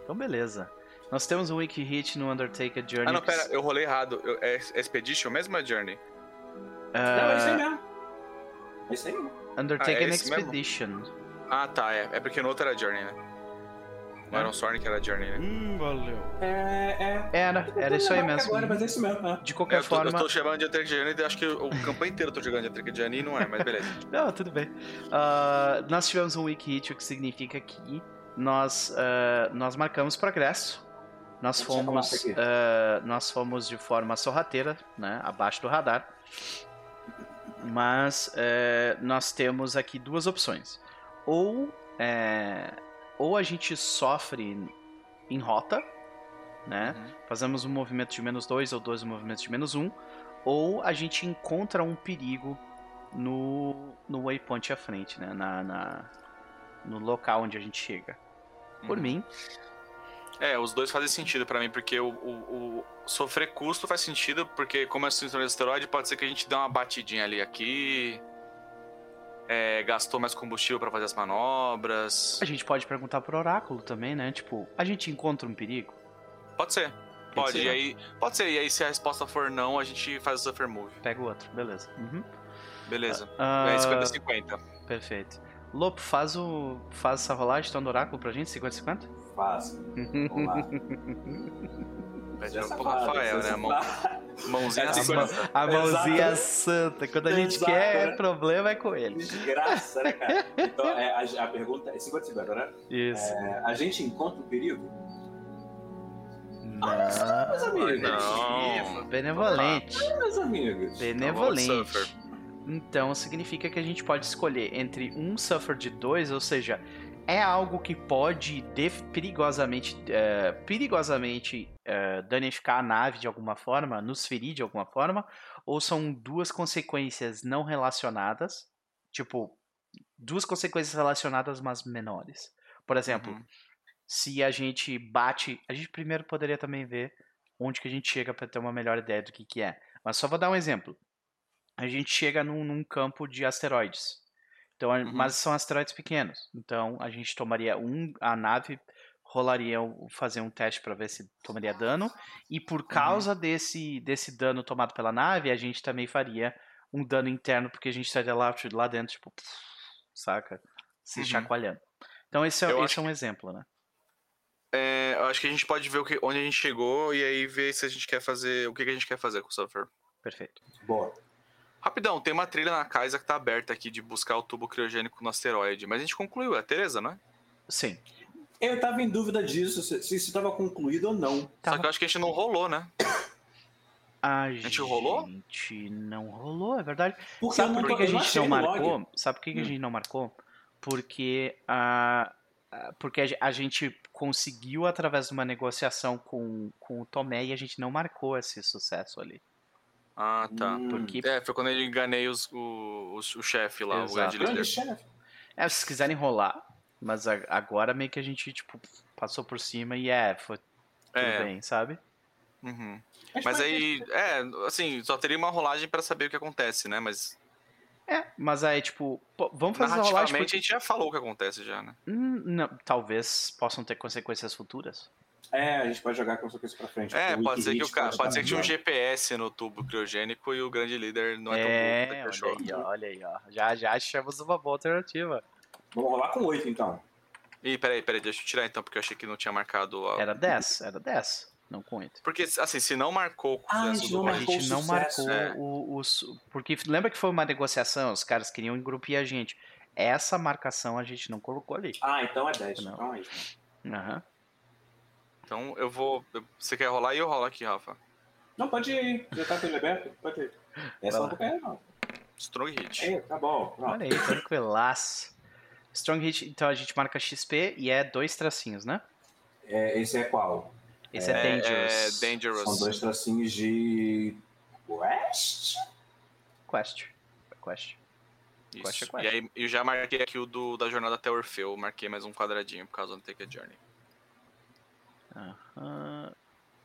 A: Então, beleza. Nós temos um wiki hit no Undertaker Journey.
B: Ah, não, pera, eu rolei errado. Eu- é Expedition mesmo ou é Journey?
C: Não, é isso aí
A: Ah,
C: mesmo. É isso aí mesmo.
A: Undertaker
B: Ah, é esse mesmo?
A: Expedition.
B: Ah, tá, é. É porque no outro era Journey, né?
A: É?
B: o Sorn que era Journey, né?
D: Hum, valeu.
C: É, é.
A: Era, era isso aí mesmo.
C: Agora, mas é isso mesmo. é.
A: De qualquer
B: Eu tô,
A: forma.
B: eu tô chamando de Undertaker Journey e acho que o campanha inteiro eu tô jogando de Undertaker Journey e não é, mas beleza.
A: Não, tudo bem. Ah, nós tivemos um wiki hit, o que significa que nós, ah, nós marcamos progresso. Nós fomos, ah, nós fomos de forma sorrateira, né, abaixo do radar. Mas eh, nós temos aqui duas opções. Ou, eh, ou a gente sofre em rota, né?
B: Uhum.
A: Fazemos um movimento de menos 2 ou dois movimentos de menos 1. Um, ou a gente encontra um perigo no, no waypoint à frente, né? Na, na- no local onde a gente chega. Por
B: Uhum.
A: mim,
B: É, os dois fazem sentido pra mim, porque o, o- o sofrer custo faz sentido, porque como é cinturão de asteroide, pode ser que a gente dê uma batidinha ali aqui. É, gastou mais combustível pra fazer as manobras.
A: a gente pode perguntar pro oráculo também, né? Tipo, a gente encontra um perigo?
B: Pode ser. Pode,
A: ser,
B: e
A: né?
B: aí, pode ser, e aí se a resposta for não, a gente faz o Suffer Move.
A: Pega o outro, beleza. Uhum.
B: Beleza.
A: Ah,
B: É 50-50.
A: Perfeito. Lopo, faz, o, faz essa rolagem então do oráculo pra gente, 50-50?
C: Fácil. Vamos lá. É
B: pro Rafael, né? Mão, mãozinha
C: É, cinquenta-
A: A mãozinha
C: Exato.
A: santa. Quando a gente
C: Exato,
A: quer
C: né?
A: problema é com ele.
C: Desgraça, né, cara? Então, é, a, a pergunta é 50 50, né?
A: Isso.
C: É, a gente encontra o perigo?
A: Não.
C: Meus amigos.
B: Não.
A: Benevolente.
C: Meus amigos.
A: Benevolente. Então significa que a gente pode escolher entre um suffer de dois, ou seja, é algo que pode perigosamente, é, perigosamente é, danificar a nave de alguma forma, nos ferir de alguma forma, ou são duas consequências não relacionadas, tipo, duas consequências relacionadas, mas menores. Por exemplo,
B: Uhum.
A: se a gente bate, a gente primeiro poderia também ver onde que a gente chega para ter uma melhor ideia do que que é. Mas só vou dar um exemplo. A gente chega num, num campo de asteroides. Então,
B: Uhum.
A: mas são asteroides pequenos. Então a gente tomaria um, a nave rolaria fazer um teste para ver se tomaria dano e por causa desse desse dano tomado pela nave, a gente também faria um dano interno porque a gente estaria lá, lá dentro, tipo, saca? Se
B: Uhum.
A: chacoalhando. Então esse é,
B: Eu
A: esse é um exemplo, né?
B: É, eu acho que a gente pode ver o que- onde a gente chegou e aí ver se a gente quer fazer. O que, que a gente quer fazer com o Suffer.
A: Perfeito.
C: Boa.
B: Rapidão, tem uma trilha na casa que tá aberta aqui de buscar o tubo criogênico no asteroide. Mas a gente concluiu, é a Tereza, não é?
A: Sim.
C: Eu tava em dúvida disso, se, se isso tava concluído ou não.
B: Só
A: Tava-
B: que eu acho que a gente não rolou, né?
A: A
B: gente rolou?
A: gente não rolou, é verdade.
C: Porque
A: Sabe por que, que a gente não
C: log.
A: marcou? Sabe por que, que a
C: Hum.
A: gente não marcou? Porque a porque a a gente conseguiu através de uma negociação com, com o Tomé e a gente não marcou esse sucesso ali.
B: Ah, tá.
C: Hum.
A: Porque
B: É, foi quando eu enganei os, o, o, o chefe lá,
A: Exato.
B: o grande
C: chefe.
A: é, se vocês quiserem rolar, mas a- agora meio que a gente tipo passou por cima e é, foi tudo
B: É.
A: bem, sabe?
B: Uhum.
C: Mas
B: aí, é, assim, só teria uma rolagem pra saber o que acontece, né? Mas
A: É, mas aí tipo, pô, vamos fazer a rolagem porque...
B: a gente já falou o que acontece já, né?
A: Hum, não, talvez possam ter consequências futuras.
C: É, a gente pode jogar com isso pra frente.
B: É, pode ser que o cara, pode ser que tinha um GPS no tubo criogênico e o grande líder não é,
A: É,
B: tão burro.
A: olha aí, ó, olha aí, ó. Já, já achamos uma boa alternativa.
C: Vamos rolar com 8 então.
B: Ih, peraí, peraí, deixa eu tirar então, porque eu achei que não tinha marcado a...
A: Era 10, era 10, não com 8.
B: Porque, assim, se não marcou
C: Ah, a
B: sucesso
C: gente
B: do
C: não
A: A
C: marcou
A: gente
C: o
A: não
C: sucesso,
A: marcou
B: é.
A: o, o Porque lembra que foi uma negociação, os caras queriam engrupir a gente. Essa marcação a gente não colocou ali.
C: Ah, então é 10.
A: Não.
C: Então é isso.
A: Aham.
B: Então eu vou. Você quer rolar e eu rolo aqui, Rafa.
C: Não, pode ir. Já tá tudo aberto? Pode ir. Essa não é, não.
B: Strong hit.
C: É, tá bom. Pronto.
A: Olha aí, tranquilaço. Strong Hit, então a gente marca XP e é dois tracinhos, né?
C: É, esse é qual?
A: Esse é,
B: É,
A: Dangerous.
B: é Dangerous.
C: São dois tracinhos de. West?
A: Quest. Quest. Quest é
B: Isso.
A: quest.
B: E aí eu já marquei aqui o do, da jornada até Orfeu. Marquei mais um quadradinho por causa do Take a Journey.
A: Aham.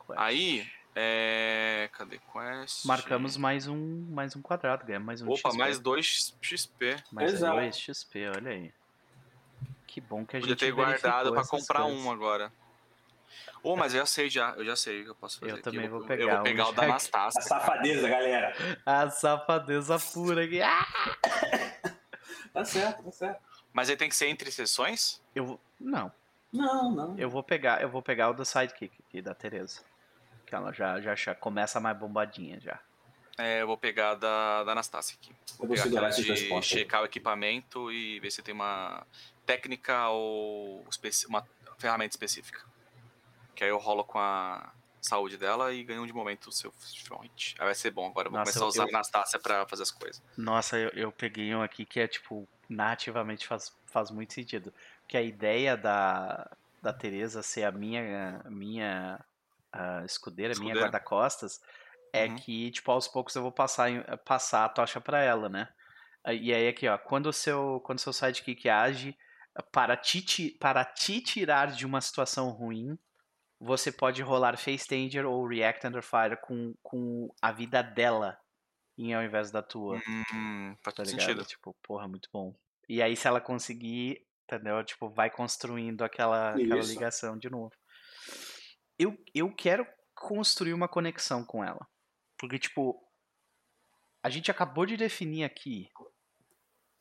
A: Quest.
B: Aí, é. Cadê Quest?
A: Marcamos mais um, mais um quadrado, ganhamos mais um
B: Opa,
A: XP.
B: mais 2 XP.
A: Mais
C: Exato.
A: dois XP, olha aí. Que bom que a
B: Podia
A: gente
B: ter guardado
A: essas
B: comprar
A: coisas.
B: um agora. Ô, mas eu já sei já, eu já sei o que eu posso fazer.
A: Eu
B: aqui.
A: também vou
B: Eu
A: pegar
B: vou pegar
A: um
B: o da
A: que-
C: A safadeza, galera.
A: A safadeza pura aqui. Ah!
C: Tá certo, tá certo.
B: Mas aí tem que ser entre sessões?
A: Eu vou... Não,
C: Não, não.
A: eu vou pegar, eu vou pegar o do sidekick aqui da Teresa. Que ela já, já, já começa mais bombadinha já.
B: É, eu vou pegar da, da Anastácia aqui.
C: Eu vou
B: pegar aquela de checar o equipamento e ver se tem uma técnica ou uma ferramenta específica. Que aí eu rolo com a saúde dela e ganho de momento o seu front. Aí vai ser bom agora. Eu vou
A: Nossa,
B: começar a usar
A: eu-
B: a Anastácia pra fazer as coisas.
A: Nossa, eu, eu peguei um aqui que é tipo, nativamente faz, faz muito sentido. Porque a ideia da, da Teresa ser a minha, minha ah, escudeira, a minha
B: Escudeira. guarda-costas,
A: é
B: Uhum.
A: que, tipo, aos poucos eu vou passar, passar a tocha pra ela, né? E aí aqui, ó, quando o seu, quando o seu sidekick age para te, para te tirar de uma situação ruim, você pode rolar Face Danger ou React Under Fire com, com a vida dela em ao invés da tua
B: Hum, faz
A: tá ligado?
B: sentido.
A: Tipo, porra, muito bom. E aí, se ela conseguir, entendeu? Tipo, vai construindo aquela, aquela ligação de novo. Eu, eu quero construir uma conexão com ela. Porque, tipo, a gente acabou de definir aqui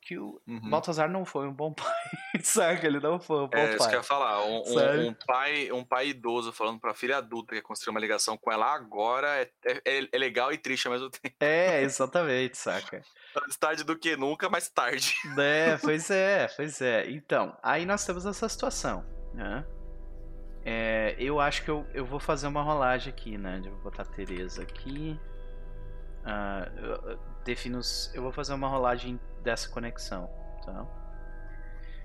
A: que o
B: Uhum.
A: Baltazar não foi um bom pai. Saca? Ele não foi um bom
B: É, isso que eu
A: pai.
B: ia falar. Um, um- um pai, um pai idoso falando pra filha adulta que construir uma ligação com ela agora é, é, é legal e triste ao mesmo tempo.
A: É, exatamente, saca?
B: Antes tarde do que nunca, mais tarde.
A: É, pois é, pois é. Então, aí nós temos essa situação, né? É, eu acho que eu, eu vou fazer uma rolagem aqui, né? Eu vou botar a Tereza aqui. Eu, eu defino eu vou fazer uma rolagem dessa conexão, tá?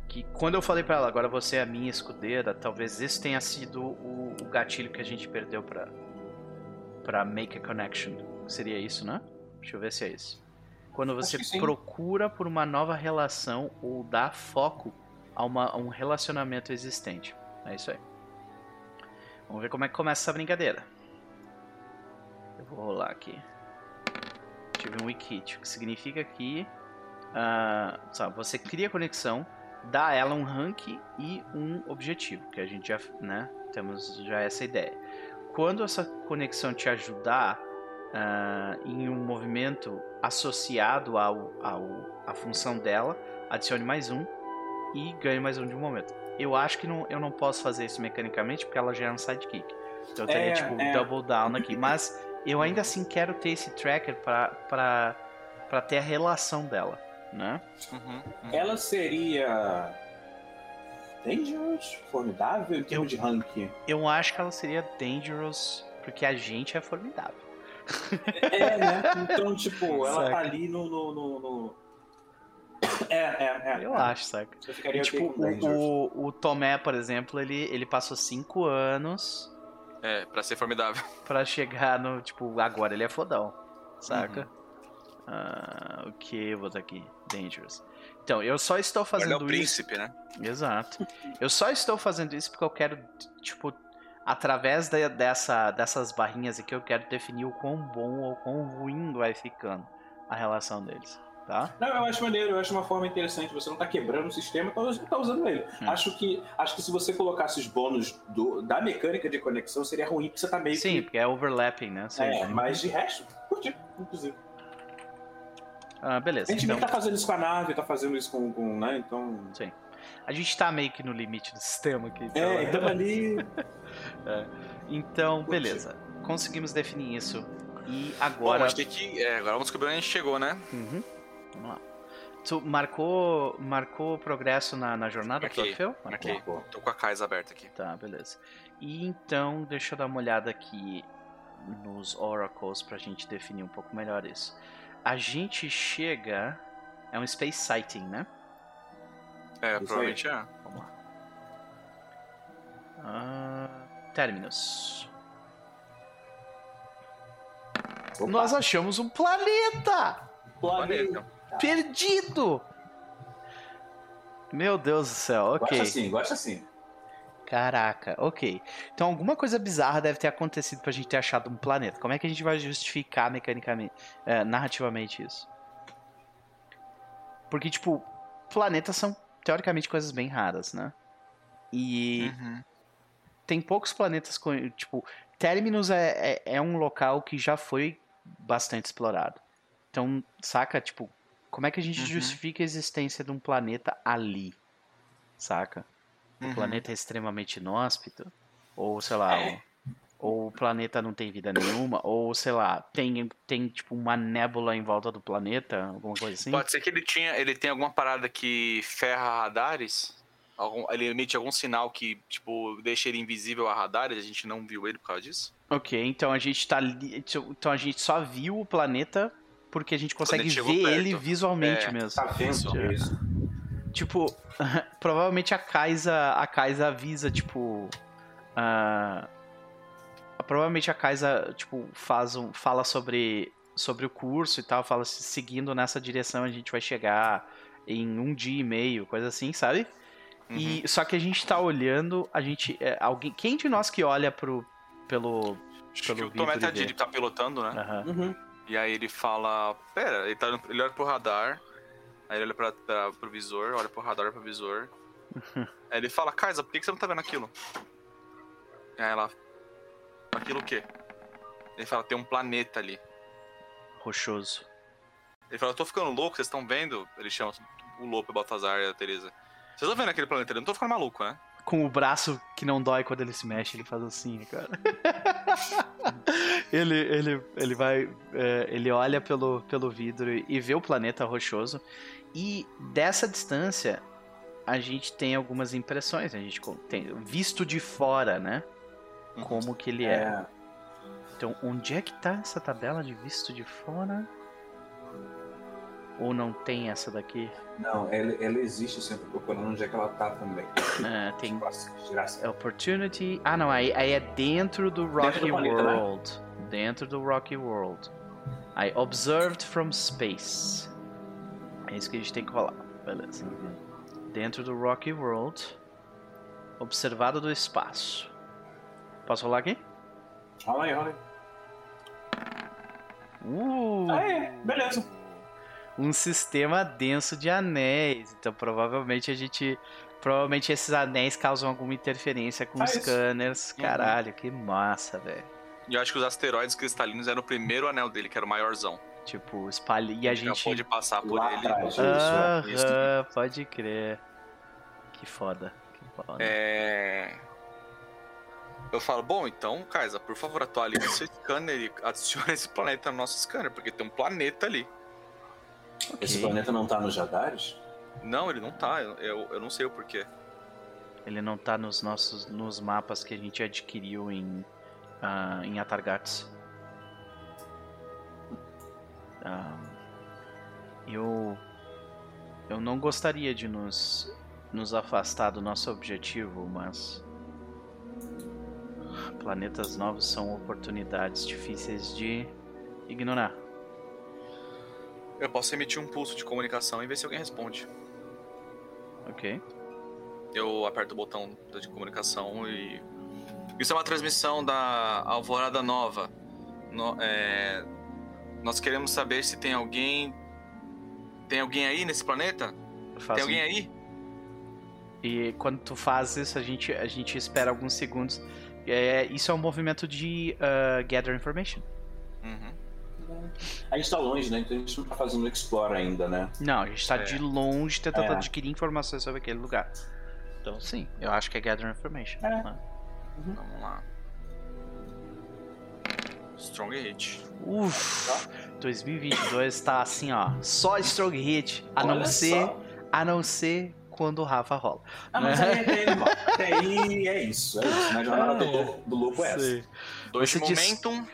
A: Que quando eu falei pra ela, agora você é a minha escudeira, talvez esse tenha sido o, o gatilho que a gente perdeu pra, pra make a connection. Seria isso, né? Deixa eu ver se é isso. Quando você procura por uma nova relação ou dá foco a, uma- a um relacionamento existente. É isso aí. Vamos ver como é que começa essa brincadeira. Eu vou rolar aqui. Tive um wikit, o que significa que ah, sabe, você cria conexão, dá a ela um rank e um objetivo, que a gente já, né, temos já essa ideia. Quando essa conexão te ajudar ah, em um movimento associado ao, ao à função dela, adicione mais um e ganhe mais um de um momento. Eu acho que não, eu não posso fazer isso mecanicamente porque ela já é um sidekick. Então eu teria
C: É,
A: tipo
C: é.
A: double down aqui, mas eu ainda assim quero ter esse tracker pra ter a relação dela, né?
B: Uhum, uhum.
C: Ela seria. Dangerous? Formidável em termos de ranking.
A: Eu acho que ela seria dangerous porque a gente é formidável.
C: É, né? Então, tipo, ela
A: Saca.
C: tá ali no. no, no- no- É, é, é.
A: Eu
C: é.
A: acho, saca? E, tipo, o, o, o Tomé, por exemplo, ele, ele passou cinco anos
B: É, pra ser formidável.
A: pra chegar no, tipo, agora ele é fodão, saca? Ah, o que eu vou botar aqui? Dangerous. Então, eu só estou
B: Ele é
A: fazendo
B: o
A: isso.
B: príncipe, né?
A: Exato. Eu só estou fazendo isso porque eu quero, tipo, através da- dessa, dessas barrinhas aqui, eu quero definir o quão bom ou quão ruim vai ficando a relação deles, tá?
C: Não, eu acho maneiro, eu acho uma forma interessante. Você não tá quebrando o sistema, então você tá usando ele.
A: Hum.
C: Acho, que, acho que se você colocasse os bônus do- da mecânica de conexão, seria ruim, porque você tá meio
A: Sim,
C: que.
A: porque é overlapping, né? Sim.
C: É, mas de resto, curti, inclusive.
A: Ah, beleza.
C: A gente
A: Então,
C: tá fazendo isso com a nave, tá fazendo isso com. com né? Então.
A: a gente tá meio que no limite do sistema aqui. Então,
C: É, então ali.
A: então
C: Curti.
A: beleza. Conseguimos definir isso. E
B: Bom,
A: agora.
B: a gente tem que. É, agora vamos descobrir onde a gente chegou, né?
A: Uhum. Vamos lá. Tu marcou, marcou progresso na, na jornada
B: Marquei,
A: Orfeu?
B: marquei.
A: Marcou.
B: Tô com a Kais aberta aqui.
A: Tá, beleza. E então, deixa eu dar uma olhada aqui nos oracles pra gente definir um pouco melhor isso. A gente chega. É um space sighting, né?
B: É, provavelmente é.
A: Vamos lá. Ah, terminus.
C: Opa,
A: Nós achamos um planeta!
B: Planeta.
A: Perdido! Meu Deus do céu, ok.
C: Gosta assim, gosta assim.
A: Caraca, ok. Então alguma coisa bizarra deve ter acontecido pra gente ter achado um planeta. Como é que a gente vai justificar mecanicamente, é, narrativamente isso? Porque, tipo, planetas são teoricamente coisas bem raras, né? E
B: Uhum.
A: Tem poucos planetas com. Tipo, Terminus é, é, é um local que já foi bastante explorado. Então, saca? Tipo, como é que a gente
B: Uhum.
A: justifica a existência de um planeta ali? Saca? O
B: Uhum.
A: planeta é extremamente inóspito? Ou, sei lá,
C: É.
A: ou, ou o planeta não tem vida nenhuma? Ou, sei lá, tem, tem tipo uma nébula em volta do planeta? Alguma coisa assim?
B: Pode ser que ele tinha, ele tem alguma parada que ferra radares. Algum- ele emite algum sinal que, tipo, deixa ele invisível a radares, a gente não viu ele por causa disso.
A: Ok, então a gente tá ali. Então a gente só viu o planeta porque a gente consegue ver
B: perto.
A: ele visualmente
B: É,
A: mesmo.
C: Tá vendo
B: Isso.
C: isso?
A: Tipo, provavelmente a Kaisa, a Kaisa avisa, tipo. ah, provavelmente a Kaisa, tipo, faz um, fala sobre, sobre o curso e tal, fala se seguindo nessa direção a gente vai chegar em um dia e meio, coisa assim, sabe? E, só que a gente tá olhando, a gente. é, alguém, quem de nós que olha pro. pelo.
B: Acho
A: Pelo
B: que o
A: vidro
B: Tomé tá, tá pilotando, né?
A: Aham.
C: Uhum.
B: E aí ele fala, pera, ele, tá, ele olha pro radar, aí ele olha pra, pra, pro visor, olha pro radar, olha pro visor. aí ele fala, Kaisa, por que que você não tá vendo aquilo? Aí ela, aquilo o quê? Ele fala, tem um planeta ali.
A: rochoso.
B: Ele fala, eu tô ficando louco, vocês estão vendo? Ele chama o Lopo, o Baltazar e a Teresa. Vocês estão vendo aquele planeta? Eu não tô ficando maluco, né?
A: Com o braço que não dói quando ele se mexe, ele faz assim, cara. ele, ele, ele vai. é, ele olha pelo, pelo vidro e vê o planeta rochoso. E dessa distância, a gente tem algumas impressões. A gente tem visto de fora, né? Como que ele é.
C: É,
A: Então, onde é que tá essa tabela de visto de fora? Ou não tem essa daqui?
C: não, ela, ela existe sempre procurando onde é que ela tá também.
A: É, tem
C: Nossa, que desgraça.
A: Opportunity. Ah, não, aí, aí é dentro do
C: Dentro
A: Rocky
C: do planeta, né?
A: World. Dentro do Rocky World. Aí, observed from space. É isso que a gente tem que rolar. Beleza. Dentro do Rocky World. Observado do espaço. Posso rolar aqui?
C: Rola aí, rola aí.
A: Uh!
C: Aí, beleza.
A: Um sistema denso de anéis. Então provavelmente a gente. Provavelmente esses anéis causam alguma interferência com
C: Ah,
A: os
C: isso.
A: scanners.
B: Uhum.
A: Caralho, que massa, velho.
B: E eu acho que os asteroides cristalinos eram o primeiro anel dele, que era o maiorzão.
A: Tipo, espalha. E a
B: Já
A: gente.
B: pode passar por
C: Lá
B: ele.
C: atrás.
A: Aham,
B: Isso.
A: pode crer. Que foda. Que foda.
B: É... Eu falo, bom, então, Kaisa, por favor, atualize seu scanner e adicione esse planeta no nosso scanner, porque tem um planeta ali.
A: Ok.
C: Esse planeta não tá nos radares?
B: Não, ele não tá, eu, eu, eu não sei o porquê.
A: Ele não tá nos nossos nos mapas que a gente adquiriu em ah, em Atargats. Ah, eu eu não gostaria de nos nos afastar do nosso objetivo, mas planetas novos são oportunidades difíceis de ignorar.
B: Eu posso emitir um pulso de comunicação e ver se alguém responde.
A: Ok?
B: Eu aperto o botão de comunicação e. Isso é uma transmissão da Alvorada Nova. No- é, Nós queremos saber se tem alguém. Tem alguém aí nesse planeta? Tem alguém
A: um-
B: aí?
A: E quando tu faz isso, a gente, a gente espera alguns segundos. É, isso é um movimento de ah, gather information.
B: Uhum.
C: A gente tá longe, né? Então a gente não tá fazendo explore ainda, né?
A: Não, a gente tá
B: É.
A: de longe tentando
C: É.
A: adquirir informações sobre aquele lugar. Então, sim, eu acho que é gather information.
C: É.
A: né?
B: Vamos lá. Strong hit.
A: Uf, 2022 tá assim, ó, só strong hit, a não ser,
C: só.
A: a não ser quando o Rafa rola.
C: Ah, mas aí, aí, irmão, aí é isso, é isso. Na jornada do
A: É.
C: lobo, do lobo é essa.
B: Dois
A: Você
B: de
A: diz-
B: momentum.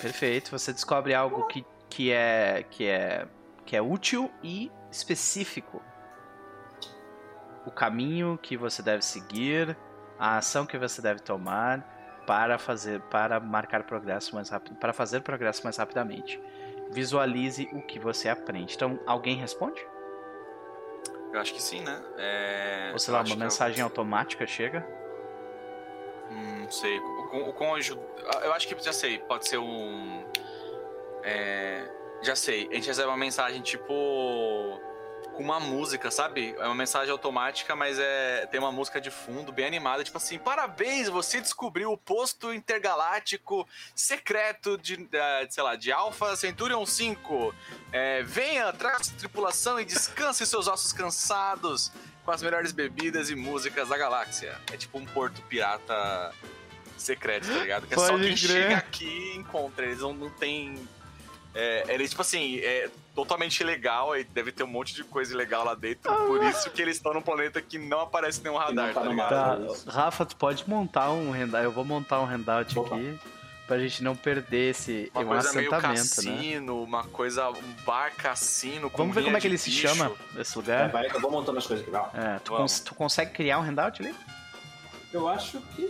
A: Perfeito, você descobre algo que, que é que é que é útil e específico. O caminho que você deve seguir, a ação que você deve tomar para fazer para marcar progresso mais rápido, para fazer progresso mais rapidamente. Visualize o que você aprende. Então, alguém responde?
B: Eu acho que sim, né? É...
A: Ou sei
B: eu
A: lá, uma
B: eu-
A: mensagem automática chega?
B: Hum, não sei. O, cônjuge. Eu acho que já sei. Pode ser um. É, já sei. A gente recebe uma mensagem tipo. Com uma música, sabe? É uma mensagem automática, mas é tem uma música de fundo bem animada, tipo assim: parabéns, você descobriu o posto intergaláctico secreto de, de sei lá, de Alpha Centurion 5. É, venha, traga tripulação e descanse seus ossos cansados com as melhores bebidas e músicas da galáxia. É tipo um porto pirata secreto, tá ligado? Que é
A: Pode
B: só quem
A: crer.
B: chega aqui e encontra. Eles não, não tem. É, eles, tipo assim, é totalmente ilegal, aí deve ter um monte de coisa ilegal lá dentro. Por isso que eles estão num planeta que não aparece nenhum radar,
C: tá
B: tá
C: no
B: ligado?
A: Tá. Rafa, tu pode montar um handout. Eu vou montar um handout
C: Opa.
A: aqui pra gente não perder esse
B: Uma
A: um
B: coisa meio
A: assentamento, né?
B: cassino, uma coisa, um bar cassino. com
A: Vamos ver como é que ele se
B: bicho.
A: chama, esse
C: É,
A: lugar.
C: vai, eu vou montando as coisas aqui.
A: É, tu, cons- tu consegue criar um handout ali?
C: Eu acho que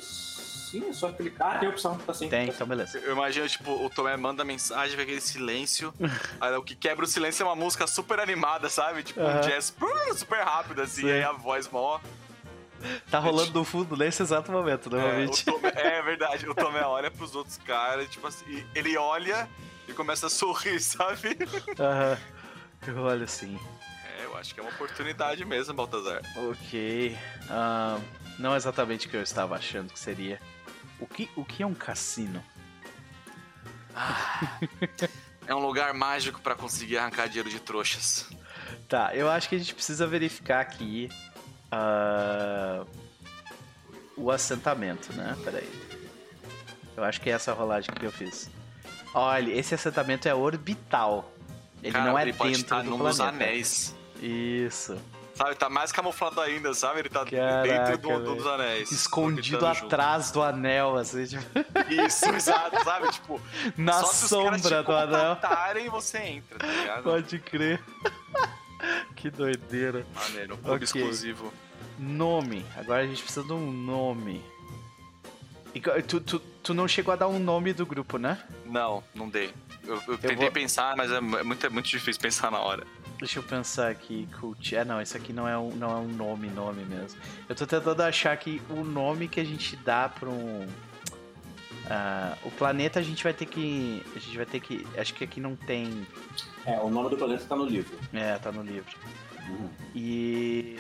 C: sim, é só clicar. Ah, tem opção, tá sim.
A: Tem, então beleza.
B: Eu imagino, tipo, o Tomé manda mensagem, vem aquele silêncio. aí o que quebra o silêncio é uma música super animada, sabe? Tipo,
A: Aham.
B: um jazz super rápido, assim,
A: Sim.
B: aí a voz mó.
A: Tá rolando no fundo nesse exato momento,
B: É, o
A: normalmente.
B: Tomé- é verdade, o Tomé olha pros outros caras, tipo assim, ele olha e começa a sorrir, sabe?
A: Aham. Eu olho assim.
B: É, eu acho que é uma oportunidade mesmo, Baltazar.
A: Ok. Ah, não exatamente o que eu estava achando que seria. O que, o que é um cassino?
B: É um lugar mágico pra conseguir arrancar dinheiro de trouxas.
A: Tá, eu acho que a gente precisa verificar aqui ah, o assentamento, né? Peraí. Eu acho que é essa rolagem que eu fiz. Olha, esse assentamento é orbital. Ele
B: Cara,
A: não é
B: ele pode
A: dentro
B: estar
A: do
B: num
A: planeta.
B: dos anéis.
A: Isso.
B: Sabe, tá mais camuflado ainda, sabe? Ele tá
A: Caraca,
B: dentro do, dos anéis.
A: Escondido
B: orbitando junto.
A: atrás do anel, assim, tipo,
B: Isso, exato, sabe? Tipo,
A: na
B: se
A: sombra
B: te
A: do anel.
B: contatarem, você entra, tá ligado?
A: Pode crer. que doideira.
B: Maneiro, um clube
A: Ok.
B: exclusivo.
A: Nome. Agora a gente precisa de um nome. E tu, tu, tu não chegou a dar um nome do grupo, né?
B: Não, não dei. Eu, eu tentei
A: vou-
B: pensar, mas é é muito, é muito difícil pensar na hora.
A: Deixa eu pensar aqui, cult. É, não, isso aqui não é um, não é um nome, nome mesmo. Eu tô tentando achar que o nome que a gente dá pra um. ah, o planeta a gente vai ter que. A gente vai ter que. Acho que aqui não tem.
C: É, o nome do planeta tá no livro.
A: É, tá no livro.
C: Uhum.
A: E.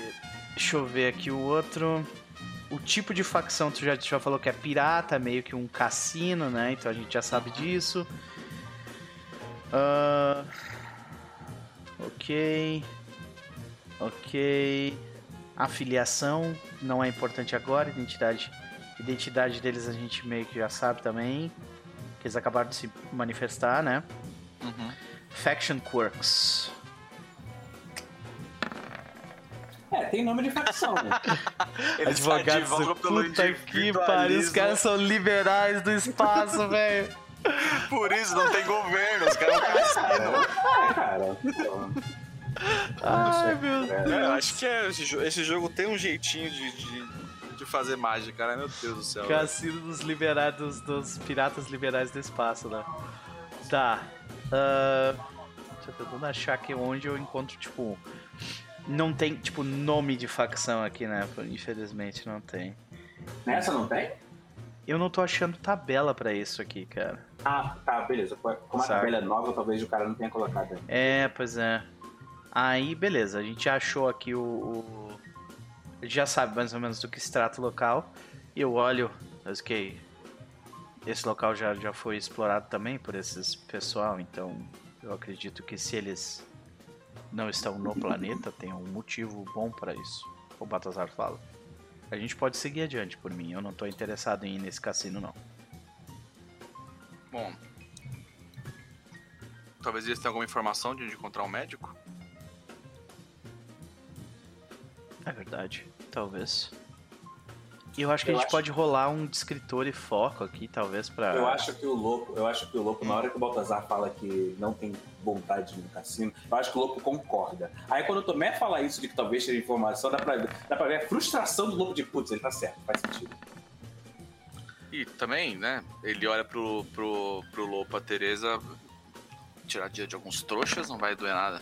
A: Deixa eu ver aqui o outro. O tipo de facção, tu já, tu já falou que é pirata, meio que um cassino, né? Então a gente já sabe disso. Ah, ok. Ok. Afiliação não é importante agora. Identidade, identidade deles a gente meio que já sabe também. Que eles acabaram de se manifestar, né?
B: Uhum.
A: Faction Quirks.
C: É, tem nome de facção.
B: Eles
A: Advogados
B: advogam
A: do
B: pelo
A: puta que pariu, os caras são liberais do espaço, velho.
B: Por isso não tem governo, os caras não cassino.
C: é, cara. pô.
A: Ai, meu
C: É,
B: É, eu acho que é, esse, jo- esse jogo tem um jeitinho de, de, de fazer mágica, né? Meu Deus do céu.
A: Cassino dos liberados, dos piratas liberais do espaço, né? Tá. deixa eu tentando achar aqui onde eu encontro, tipo. Não tem, tipo, nome de facção aqui, né? Infelizmente não tem.
C: Nessa não tem?
A: Eu não tô achando tabela pra isso aqui, cara.
C: Ah, tá, beleza. Como a tabela é nova, talvez o cara não tenha colocado aí.
A: É, pois é. Aí, beleza, a gente achou aqui o. o... A gente já sabe mais ou menos do que se trata o local. E eu olho, que esse local já, já foi explorado também por esses pessoal, então eu acredito que se eles não estão no planeta, tem um motivo bom para isso. O Batazar fala. A gente pode seguir adiante por mim, eu não tô interessado em ir nesse cassino não.
B: Bom. Talvez eles tenham alguma informação de onde encontrar um médico?
A: É verdade, talvez. E eu acho que
C: Eu
A: a gente
C: acho-
A: pode rolar um descritor e foco aqui, talvez, pra.
C: Eu acho que o louco, eu acho que o louco, na hora que o Baltazar fala que não tem vontade no cassino, eu acho que o louco concorda. Aí quando o Tomé fala isso de que talvez tenha informação, dá pra, dá pra ver a frustração do louco de putz, ele tá certo, faz sentido.
B: E também, né? Ele olha pro, pro, pro Lopo, a Tereza. Tirar dia de alguns trouxas não vai doer nada.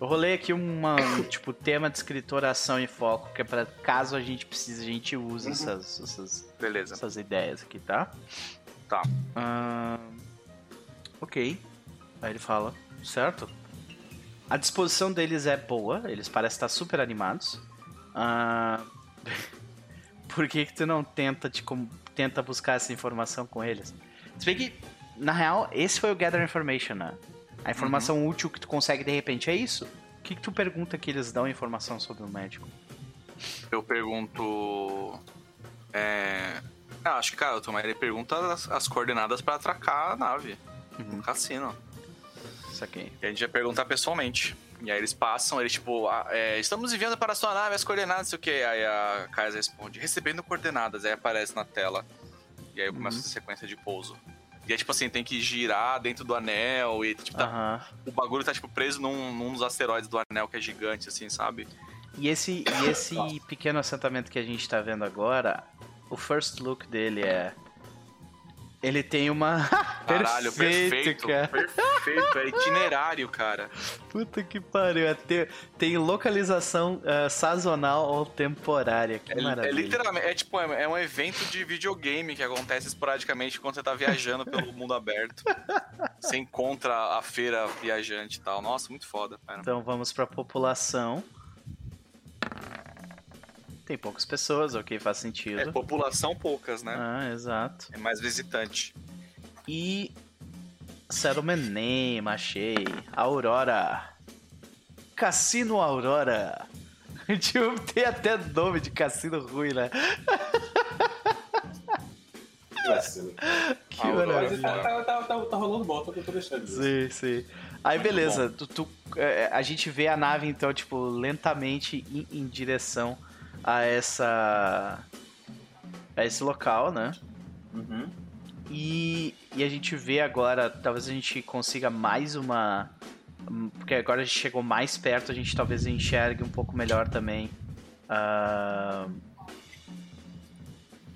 A: Eu rolei aqui uma, um, tipo, tema de escritor, ação e foco, que é pra caso a gente precise, a gente use
B: Uhum.
A: essas, essas,
B: Beleza.
A: essas ideias aqui, tá?
B: Tá.
A: Ah, ok. Aí ele fala, certo? A disposição deles é boa, eles parecem estar super animados. Ah, por que, que tu não tenta, te, com- tenta buscar essa informação com eles? Se bem que, na real, esse foi o Gather Information, né? A informação útil que tu consegue de repente é isso. O que, que tu pergunta que eles dão informação sobre o médico?
B: Eu pergunto. É. Ah, acho que, cara, o Tomé ele pergunta as, as coordenadas pra atracar a nave
A: Uhum.
B: no cassino.
A: Isso aqui.
B: E a gente vai perguntar pessoalmente. E aí eles passam, eles tipo, ah, é, estamos enviando para a sua nave as coordenadas, sei o que. Aí a Kaiser responde, recebendo coordenadas, aí aparece na tela. E aí eu começo
A: Uhum.
B: essa sequência de pouso. E é tipo assim, tem que girar dentro do anel e tipo, tá- o bagulho tá tipo preso num, num dos asteroides do anel que é gigante, assim, sabe?
A: E esse, e esse pequeno assentamento que a gente tá vendo agora, o first look dele é. Ele tem uma.
B: Caralho, perfeito.
A: cara.
B: Perfeito, é itinerário, cara.
A: Puta que pariu. é ter- tem localização ah, sazonal ou temporária. Que
B: É,
A: maravilha.
B: é literalmente, é tipo, é, é um evento de videogame que acontece esporadicamente quando você tá viajando pelo mundo aberto. Você encontra a feira viajante e tal. Nossa, muito foda, cara.
A: Então vamos pra população. Tem poucas pessoas, ok, faz
B: É,
A: sentido.
B: população poucas, né?
A: Ah, exato.
B: É mais visitante.
A: E. Settlement Name, achei. Aurora. Cassino Aurora. Tipo, tem até nome de cassino ruim, né?
C: Que vacilo.
A: Que maravilha.
C: tá, tá, tá, tá, tá rolando bom, tô, tô deixando. isso.
A: Sim, sim. Aí
C: Muito
A: beleza, tu, tu- é, a gente vê a nave então, tipo, lentamente em, em direção a essa. a esse local, né?
C: Uhum.
A: E, e a gente vê agora, talvez a gente consiga mais uma. Porque agora a gente chegou mais perto, a gente talvez enxergue um pouco melhor também. ah,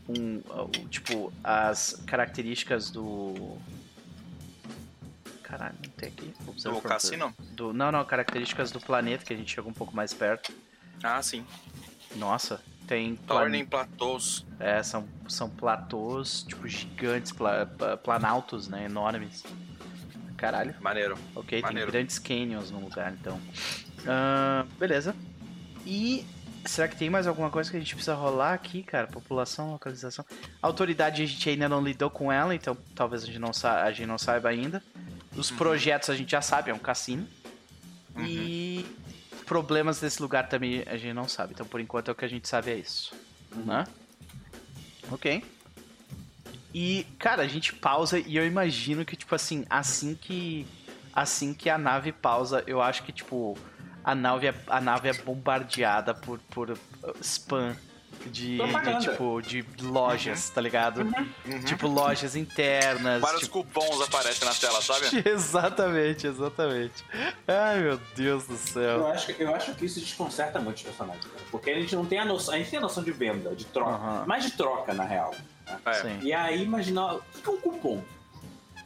A: um, o- tipo, as características do. Caralho, não tem aqui.
B: Do cassino?
A: Do, não, não, características do planeta, que a gente chegou um pouco mais perto.
B: Ah, sim.
A: Nossa, tem. plan-
B: Tornem platôs.
A: é, são, são platôs, tipo, gigantes, pla- planaltos, né? Enormes. Caralho.
B: Maneiro.
A: Ok,
B: Maneiro.
A: tem grandes canyons no lugar, então. Ah, beleza. E será que tem mais alguma coisa que a gente precisa rolar aqui, cara? População, localização. Autoridade a gente ainda não lidou com ela, então talvez a gente não, sa a gente não saiba ainda. Os
B: Uhum.
A: projetos a gente já sabe, é um cassino.
B: Uhum.
A: E problemas desse lugar também a gente não sabe. Então por enquanto é o que a gente sabe é isso. Né? Ok. E, cara, a gente pausa e eu imagino que, tipo assim, assim que. Assim que a nave pausa, eu acho que, tipo, a nave é, a nave é bombardeada por, por uh, spam de, de, tipo, de lojas, tá ligado?
B: Uhum.
A: Tipo, lojas internas.
B: Vários
A: tipo,
B: cupons aparecem na tela, sabe?
A: exatamente, exatamente. Ai, meu Deus do
C: Eu
A: céu.
C: acho, que- eu acho que isso desconcerta muito os personagens, cara, porque a gente não tem a noção, a gente tem a noção de venda, de troca,
A: Aham.
C: mais de troca, na real.
B: É.
A: Sim.
C: E aí, imaginar, o que é um cupom?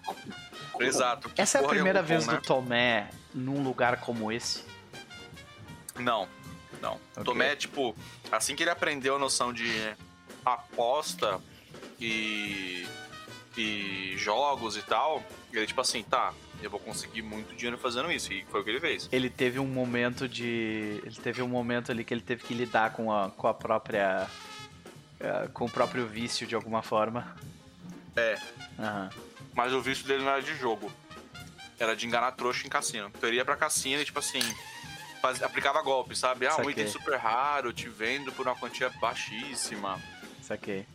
C: Cupom.
B: Exato.
A: Essa é a primeira
B: um
A: vez
B: cupom,
A: do Tomé num lugar como esse?
B: Não, não.
A: Ok.
B: Tomé, tipo, assim que ele aprendeu a noção de aposta e, e jogos e tal, ele, tipo assim, tá, eu vou conseguir muito dinheiro fazendo isso. E foi o que ele fez.
A: ele teve um momento de. Ele teve um momento ali que ele teve que lidar com a, com a própria. eh, com o próprio vício de alguma forma.
B: É.
A: Aham.
B: Mas o vício dele não era de jogo. Era de enganar trouxa em cassino. Então ele ia pra cassino e, tipo assim, faz- aplicava golpe, sabe? Ah, um
A: Saquei.
B: item super raro, te vendo por uma quantia baixíssima.
A: Saquei.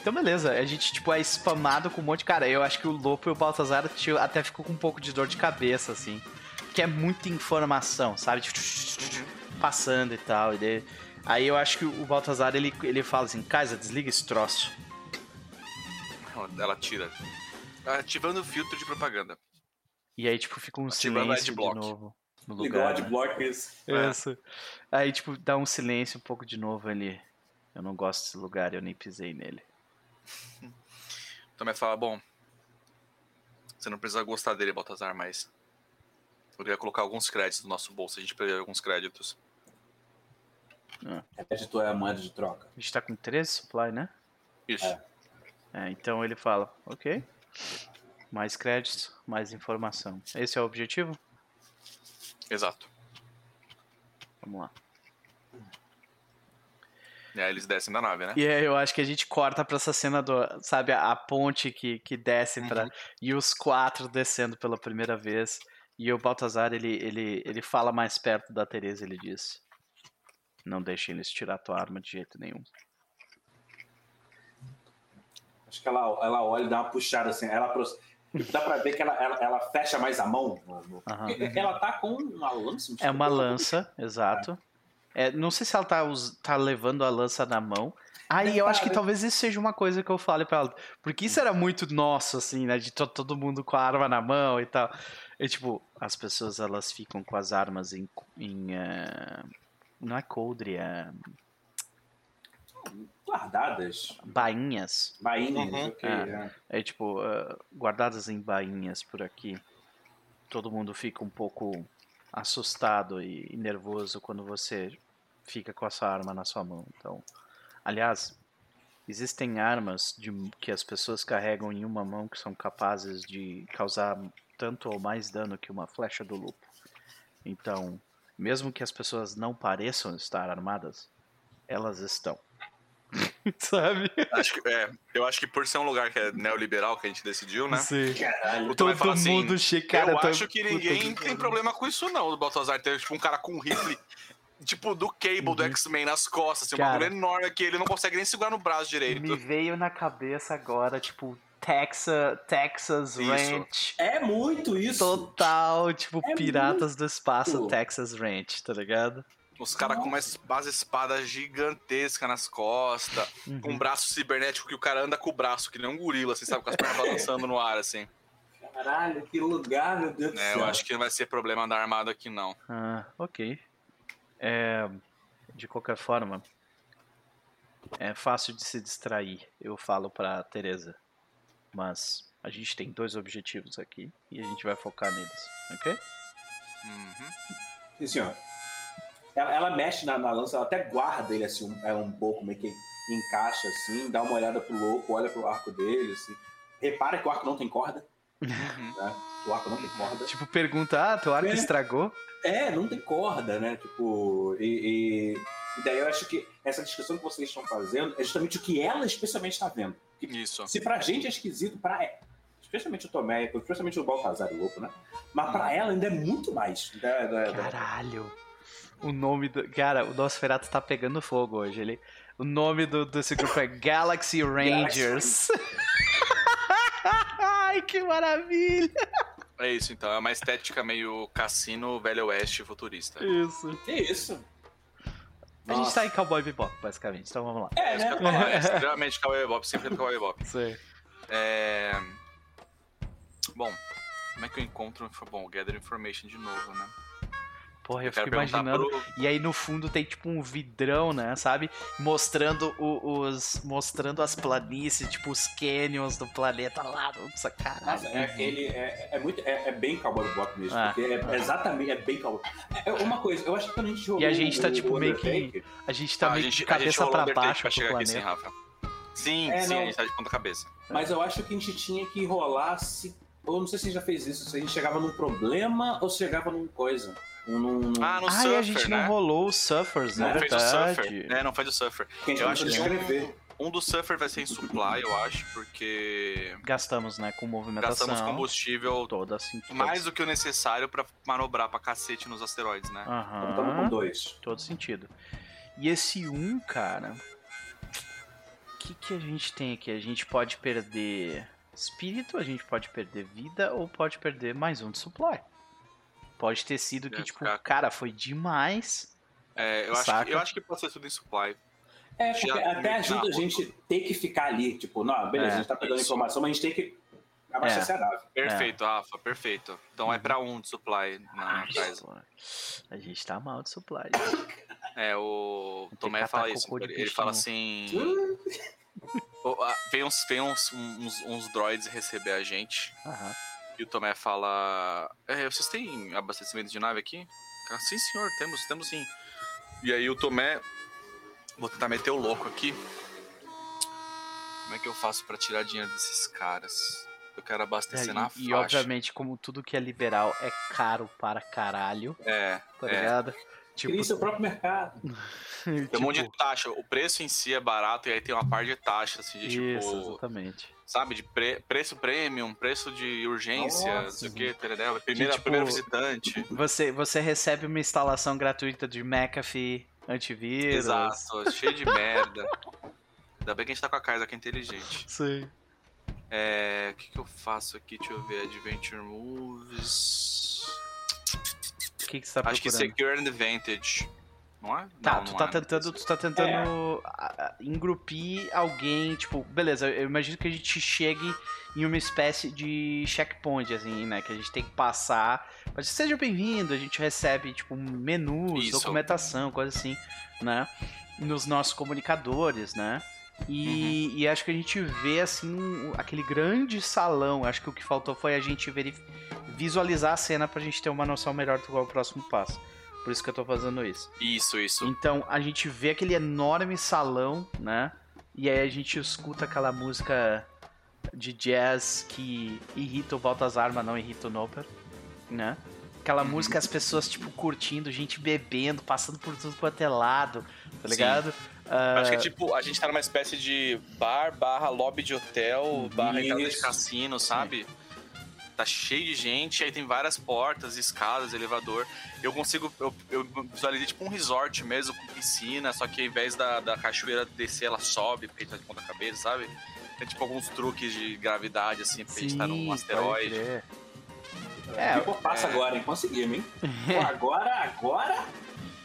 A: Então beleza, a gente tipo é spamado com um monte de. Cara, eu acho que o Lopo e o Baltazar até ficou com um pouco de dor de cabeça, assim. Que é muita informação, sabe? Tipo, Passando e tal. E daí- Aí eu acho que o Baltazar ele, ele fala assim: Kaiser, desliga esse troço.
B: Ela, tira. Ativando o filtro de propaganda.
A: E aí, tipo, fica um
B: Ativando
A: silêncio de novo no
C: Ligou o
A: lugar. né?
C: adblockers.
B: É.
A: Isso. Aí, tipo, dá um silêncio um pouco de novo ali. Eu não gosto desse lugar, eu nem pisei nele.
B: Tomé fala, bom, você não precisa gostar dele, Baltazar, mas Eu queria colocar alguns créditos no nosso bolso, a gente perdeu alguns créditos.
C: Crédito é a moeda de troca.
A: A gente tá com 13 supply, né?
B: Isso.
C: É.
A: É, então ele fala, ok. Mais créditos, mais informação. Esse é o objetivo?
B: Exato.
A: Vamos lá.
B: E aí eles descem da nave, né?
A: E aí eu acho que a gente corta pra essa cena do, sabe, a, a ponte que, que desce
B: Uhum.
A: pra. E os quatro descendo pela primeira vez. E o Baltazar, ele, ele, ele fala mais perto da Teresa, ele diz. Não deixem eles tirar tua arma de jeito nenhum.
C: Acho que ela, ela olha e dá uma puxada assim. Ela Dá pra ver que ela, ela, ela fecha mais a mão. no- no-
A: Aham.
C: Ela tá com uma lança?
A: É uma lança, exato. É, não sei se ela tá, tá levando a lança na mão. Aí eu acho que talvez isso seja uma coisa que eu fale pra ela. Porque isso era muito nosso, assim, né? De to- todo mundo com a arma na mão e tal. E tipo, as pessoas elas ficam com as armas em. em eh, não é coldre, é.
C: Guardadas.
A: bainhas.
C: Bainhas,
B: Uhum.
C: ok.
A: É.
C: é.
A: É tipo, ah, guardadas em bainhas por aqui. Todo mundo fica um pouco assustado e, e nervoso quando você fica com essa arma na sua mão. Então, aliás, existem armas de, que as pessoas carregam em uma mão que são capazes de causar tanto ou mais dano que uma flecha do lupo. Então, mesmo que as pessoas não pareçam estar armadas, elas estão. Sabe?
B: Acho que, é, eu acho que por ser um lugar que é neoliberal que a gente decidiu, né?
A: Sim.
C: Caralho.
A: Todo
B: assim,
A: mundo che- cara,
B: eu
A: tô-
B: acho que ninguém
A: que
B: tem problema com isso, não. Do Baltazar ter, tipo, um cara com um rifle, tipo, do Cable do
A: Uhum.
B: X-Men nas costas, assim, um bagulho enorme que ele não consegue nem segurar no braço direito.
A: Me veio na cabeça agora, tipo, Texas, Texas
B: Isso.
A: Ranch.
C: É muito isso.
A: Total, tipo,
C: É
A: Piratas do Espaço,
C: muito.
A: Texas Ranch, tá ligado?
B: Os caras com uma espada, espada gigantesca nas costas, com um braço cibernético que o cara anda com o braço, que nem um gorila, assim, sabe? Com as pernas balançando no ar, assim.
C: Caralho, que lugar, meu Deus do
B: É,
C: céu.
B: eu acho que não vai ser problema andar armado aqui, não.
A: Ah, ok. É, de qualquer forma, é fácil de se distrair, eu falo pra Teresa. Mas a gente tem dois objetivos aqui e a gente vai focar neles, ok?
B: Uhum.
C: Sim, senhor. Ela, ela mexe na, na lança, ela até guarda ele assim, um, é um pouco, meio que encaixa assim, dá uma olhada pro louco, olha pro arco dele, assim. Repara que o arco não tem corda,
B: Uhum.
C: né? O arco não tem corda.
A: Tipo, pergunta, ah, teu arco
C: É.
A: estragou?
C: É, não tem corda, né? Tipo, e, e- e daí eu acho que essa descrição que vocês estão fazendo é justamente o que ela especialmente está vendo.
B: Isso.
C: Se pra gente é esquisito, pra especialmente o Tomé, especialmente o Baltazar o louco, né? Mas pra ela ainda é muito mais. Da, da- da-
A: Caralho. O nome do. Cara, o Nosferatu tá pegando fogo hoje. Ele... O nome do, desse grupo é Galaxy Rangers. Ai, que maravilha!
B: É isso, então. É uma estética meio cassino, velho oeste futurista.
A: Isso.
C: Que isso?
A: A gente
C: Nossa.
A: tá em Cowboy Bebop, basicamente. Então vamos lá.
C: É, né?
B: ia falar, é extremamente Cowboy Bebop, sempre do Cowboy Bebop.
A: Sei.
B: É... Bom, como é que eu encontro... Bom, Gather Information de novo, né?
A: Porra, eu,
B: Eu
A: fico imaginando.
B: pro...
A: E aí no fundo tem tipo um vidrão, né? Sabe? Mostrando o- os. Mostrando as planícies, tipo os canyons do planeta lá. Nossa, caralho.
C: Nossa, é, ele é, é muito, é, é bem Cowboy Bebop mesmo,
A: Ah.
C: porque é, exatamente, é bem Cowboy. É, uma coisa, eu acho que quando a gente jogou
A: E a gente tá,
C: o-
A: tipo,
C: o
A: meio que A gente tá
B: Ah,
A: meio
B: gente,
A: de cabeça pra baixo
B: pra
A: pro
B: chegar aqui, sim,
A: planeta.
B: Rafa. Sim,
C: É,
B: sim,
C: não.
B: a gente tá de ponta cabeça.
C: Mas eu acho que a gente tinha que rolar se. Eu não sei se a gente já fez isso, se a gente chegava num problema ou se chegava num coisa. Num, num-
B: Ah, no
A: Ah,
B: Surfer,
A: e a gente
B: né?
A: não rolou os Suffers, né?
B: Não fez o
A: Verdade.
B: Surfer. É, não fez o Surfer. Eu
C: não
B: acho que um, um do Surfer vai ser em supply, eu acho, porque
A: Gastamos, né? Com movimentação.
B: gastamos combustível
A: Toda assim.
B: mais do que o necessário pra manobrar pra cacete nos asteroides, né?
A: Aham.
C: Estamos com dois.
A: Todo sentido. E esse um, cara. O que, que a gente tem aqui? A gente pode perder espírito, a gente pode perder vida ou pode perder mais um de supply. Pode ter sido que,
B: É,
A: tipo,
B: ficar-
A: cara, foi demais.
B: É, eu, acho que, eu acho que pode ser tudo em supply.
C: É, porque
B: Já-
C: até ajuda a gente ter que ficar ali. Tipo, não, beleza,
A: É,
C: a gente tá pegando
B: isso.
C: informação, mas a gente tem que abastecer a nave.
B: Perfeito, Rafa, perfeito. Então é pra um de supply na
A: Ai, a gente tá mal de supply.
B: É, o Tomé fala isso. Ele
A: bicho
B: fala assim. "Ô, ah, Vem uns, vem uns, uns, uns droids receber a gente.
A: Aham.
B: E o Tomé fala: é, vocês têm abastecimento de nave aqui? Ah, sim, senhor, temos, temos sim. E aí o Tomé. Vou tentar meter o louco aqui. Como é que eu faço pra tirar dinheiro desses caras? Eu quero abastecer
A: É,
B: na
A: e, e,
B: faixa.
A: obviamente, como tudo que é liberal é caro para caralho,
B: É,
A: tá
B: é.
A: ligado? Tipo,
C: Crie seu próprio mercado.
B: Tem um monte de taxa. O preço em si é barato e aí tem uma par de taxas, assim, de tipo.
A: Isso, exatamente.
B: Sabe, de pre- preço premium, preço de urgência, não sei o que? Primeira,
A: tipo,
B: primeiro visitante.
A: Você, você recebe uma instalação gratuita de McAfee, antivírus.
B: Exato, cheio de merda. Ainda bem que a gente tá com a Kaisa que é inteligente.
A: Sim.
B: É. O que, que eu faço aqui? Deixa eu ver. Adventure Moves.
A: O que, que você tá
B: Acho que
A: procurando?
B: Secure and Advantage. Não é?
A: Tá,
B: Não,
A: tu
B: não
A: tá
B: é.
A: tentando, tu tá tentando a- engrupir alguém, tipo, beleza, eu imagino que a gente chegue em uma espécie de checkpoint, assim, né, que a gente tem que passar, mas seja bem-vindo, a gente recebe, tipo, menus,
B: Isso.
A: documentação, coisa assim, né, nos nossos comunicadores, né, e,
B: Uhum.
A: e acho que a gente vê, assim, aquele grande salão, acho que o que faltou foi a gente visualizar a cena pra gente ter uma noção melhor do qual é o próximo passo. Por isso que eu tô fazendo isso.
B: Isso, isso.
A: Então a gente vê aquele enorme salão, né? E aí a gente escuta aquela música de jazz que irrita o Baltazar, mas não irrita o Noper, né? Aquela
B: Uhum.
A: música, as pessoas, tipo, curtindo, gente bebendo, passando por tudo quanto é lado, tá ligado? Ah,
B: Acho que é tipo, a gente tá numa espécie de bar, barra lobby de hotel, barra entrada de cassino, sabe? Tá cheio de gente, aí tem várias portas, escadas, elevador. Eu consigo, eu, eu visualizei tipo um resort mesmo, com piscina, só que ao invés da, da cachoeira descer, ela sobe, porque a gente tá de ponta cabeça, sabe? Tem tipo alguns truques de gravidade, assim, porque a gente tá num
A: sim,
B: asteroide.
C: É,
A: É,
C: Pô, passa
B: é.
C: agora, hein? Conseguimos, hein? Pô, agora, agora.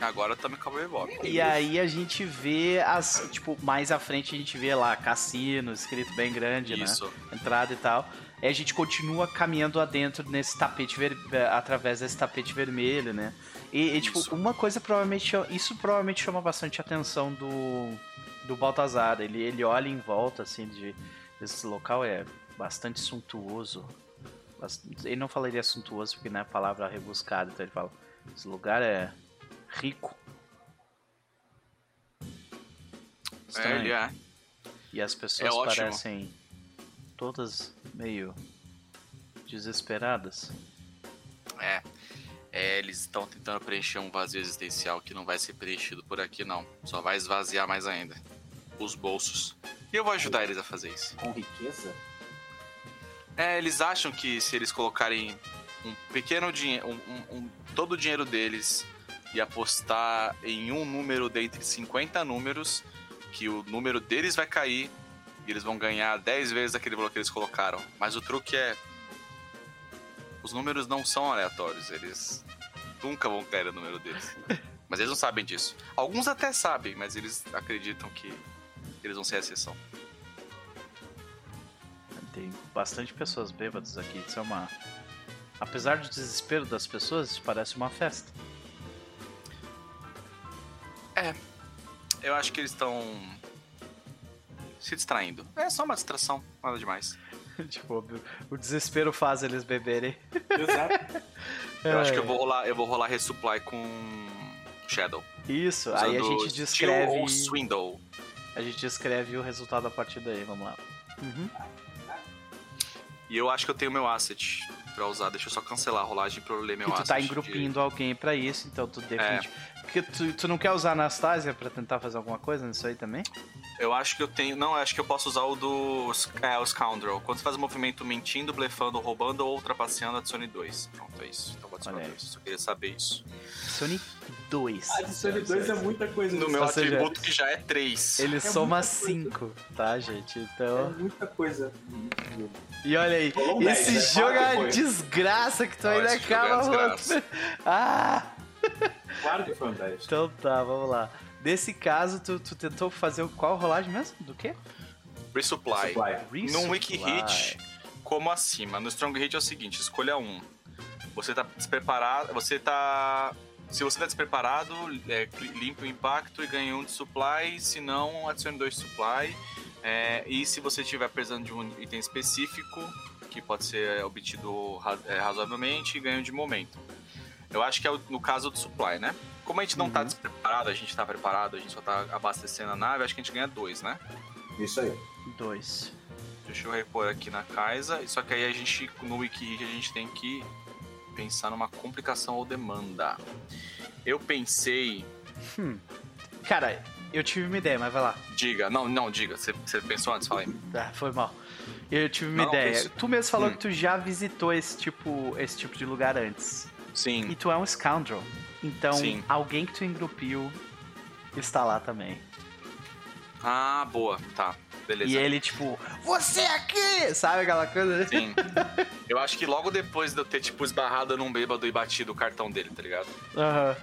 B: Agora também acabou Bob.
A: E aí a gente vê as, tipo, mais à frente a gente vê lá cassino, escrito bem grande, né?
B: Isso.
A: entrada e tal. Aí a gente continua caminhando adentro nesse tapete ver... eh, através desse tapete vermelho, né? E, e, tipo,
B: Isso.
A: uma coisa provavelmente isso provavelmente chama bastante a atenção do do Baltazar. Ele ele olha em volta assim de esse local é bastante suntuoso. Ele não falaria suntuoso porque não é a palavra rebuscada, então ele fala: "Esse lugar é rico".
B: É,
A: Estranho.
B: ele é.
A: E as pessoas
B: É
A: parecem todas meio desesperadas.
B: É. É, eles estão tentando preencher um vazio existencial que não vai ser preenchido por aqui, não. Só vai esvaziar mais ainda. Os bolsos. E eu vou ajudar eles a fazer isso.
C: Com riqueza?
B: É, eles acham que se eles colocarem um pequeno dinheiro, um, um- um- todo o dinheiro deles e apostar em um número dentre 50 números, que o número deles vai cair e eles vão ganhar 10 vezes aquele valor que eles colocaram. Mas o truque é. Os números não são aleatórios, eles nunca vão cair o número deles. Mas eles não sabem disso. Alguns até sabem, mas eles acreditam que eles vão ser a exceção.
A: Tem bastante pessoas bêbadas aqui. Isso é uma. Apesar do desespero das pessoas, isso parece uma festa.
B: Eu acho que eles estão se distraindo. É só uma distração, nada demais.
A: tipo, o desespero faz eles beberem.
C: Exato.
B: Eu acho que
A: É.
B: eu vou rolar, eu vou rolar resupply com Shadow.
A: Isso, aí a gente descreve.
B: ou Swindle.
A: A gente descreve o resultado a partir daí, vamos lá. Uhum.
B: E eu acho que eu tenho meu asset pra usar. Deixa eu só cancelar a rolagem pra eu ler meu
A: E tu
B: asset.
A: tá
B: de-
A: engrupindo alguém pra isso, então tu
B: É.
A: defende. Porque tu, tu não quer usar Anastasia pra tentar fazer alguma coisa nisso aí também?
B: Eu acho que eu tenho. Não, eu acho que eu posso usar o do. É, o Scoundrel. Quando você faz um movimento mentindo, blefando, roubando ou trapaceando, adicione dois. Pronto, é isso. Então vou adicionar
A: Olha aí.
B: dois. Só queria saber isso.
A: Sonic 2.
C: Adicione 2 é muita coisa.
B: No
C: nisso.
B: meu
A: seja,
B: atributo que já é três.
A: Ele
C: É
A: soma
C: muita coisa.
A: 5, tá, gente?
C: É
A: Então.
C: muita coisa.
A: E olha aí,
C: dez,
A: esse
C: né?
A: jogo é uma desgraça que tu
B: Não,
A: ainda
B: esse jogo é
A: acaba.
B: desgraça.
A: ah!
C: Claro que foi um 10.
A: Então tá, vamos lá. Nesse caso, tu, tu tentou fazer o- qual rolagem mesmo? Do quê?
B: Resupply.
C: Supply.
B: Num Wiki
A: Resupply.
B: Hit, como acima. No Strong Hit é o seguinte, escolha um. Você tá despreparado, você tá... Se você tá despreparado, é, limpe o impacto e ganhe um de supply, se não, adicione dois de supply. É, e se você estiver precisando de um item específico, que pode ser obtido é, razoavelmente, ganho de momento. Eu acho que é no caso do supply, né? Como a gente não tá
A: Uhum.
B: despreparado, a gente tá preparado, a gente só tá abastecendo a nave, acho que a gente ganha dois, né?
C: Isso aí.
A: Dois.
B: Deixa eu repor aqui na Kaisa. Só que aí a gente, no Wiki, a gente tem que pensar numa complicação ou demanda. Eu pensei.
A: Cara, eu tive uma ideia, mas vai lá.
B: Diga, não, não, diga. Você, você pensou antes? Fala aí.
A: Ah, foi mal. Eu tive uma
B: Não,
A: ideia.
B: pense-
A: Tu mesmo falou
B: Hum.
A: que tu já visitou esse tipo, esse tipo de lugar antes.
B: Sim.
A: E tu é um scoundrel. Então,
B: Sim.
A: alguém que tu engrupiu está lá também.
B: Ah, boa. Tá. Beleza.
A: E ele, tipo, você aqui! Sabe aquela coisa?
B: Sim. Eu acho que logo depois de eu ter, tipo, esbarrado num bêbado e batido o cartão dele, tá ligado?
A: Aham.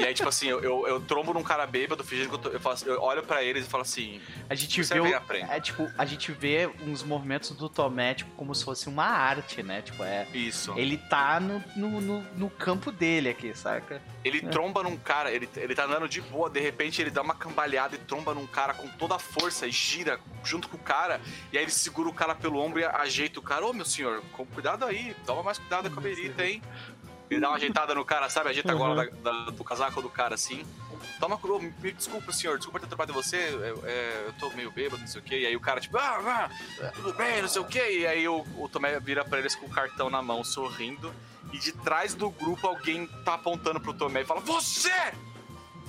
B: E aí, tipo assim, eu, eu, eu trombo num cara bêbado, fingindo que eu, eu, faço, eu olho pra eles e falo assim.
A: A gente
B: Você
A: vê. o- é tipo, a gente vê uns movimentos do Tomé, tipo, como se fosse uma arte, né? Tipo, é.
B: Isso.
A: Ele tá no, no, no, no campo dele aqui, saca?
B: Ele tromba num cara, ele, ele tá andando de boa, de repente ele dá uma cambalhada e tromba num cara com toda a força e gira junto com o cara, e aí ele segura o cara pelo ombro e ajeita o cara. Ô meu senhor, com cuidado aí, toma mais cuidado com a berita, hein? Ele dá uma ajeitada no cara, sabe? Ajeita a gola da- da- do casaco do cara assim. Toma, cu- me desculpa, senhor, desculpa ter trabalhado você, eu, é, eu tô meio bêbado, não sei o quê. E aí o cara, tipo, ah, ah, tudo bem, não sei o quê. E aí o, o Tomé vira pra eles com o cartão na mão, sorrindo. E de trás do grupo alguém tá apontando pro Tomé e fala: Você!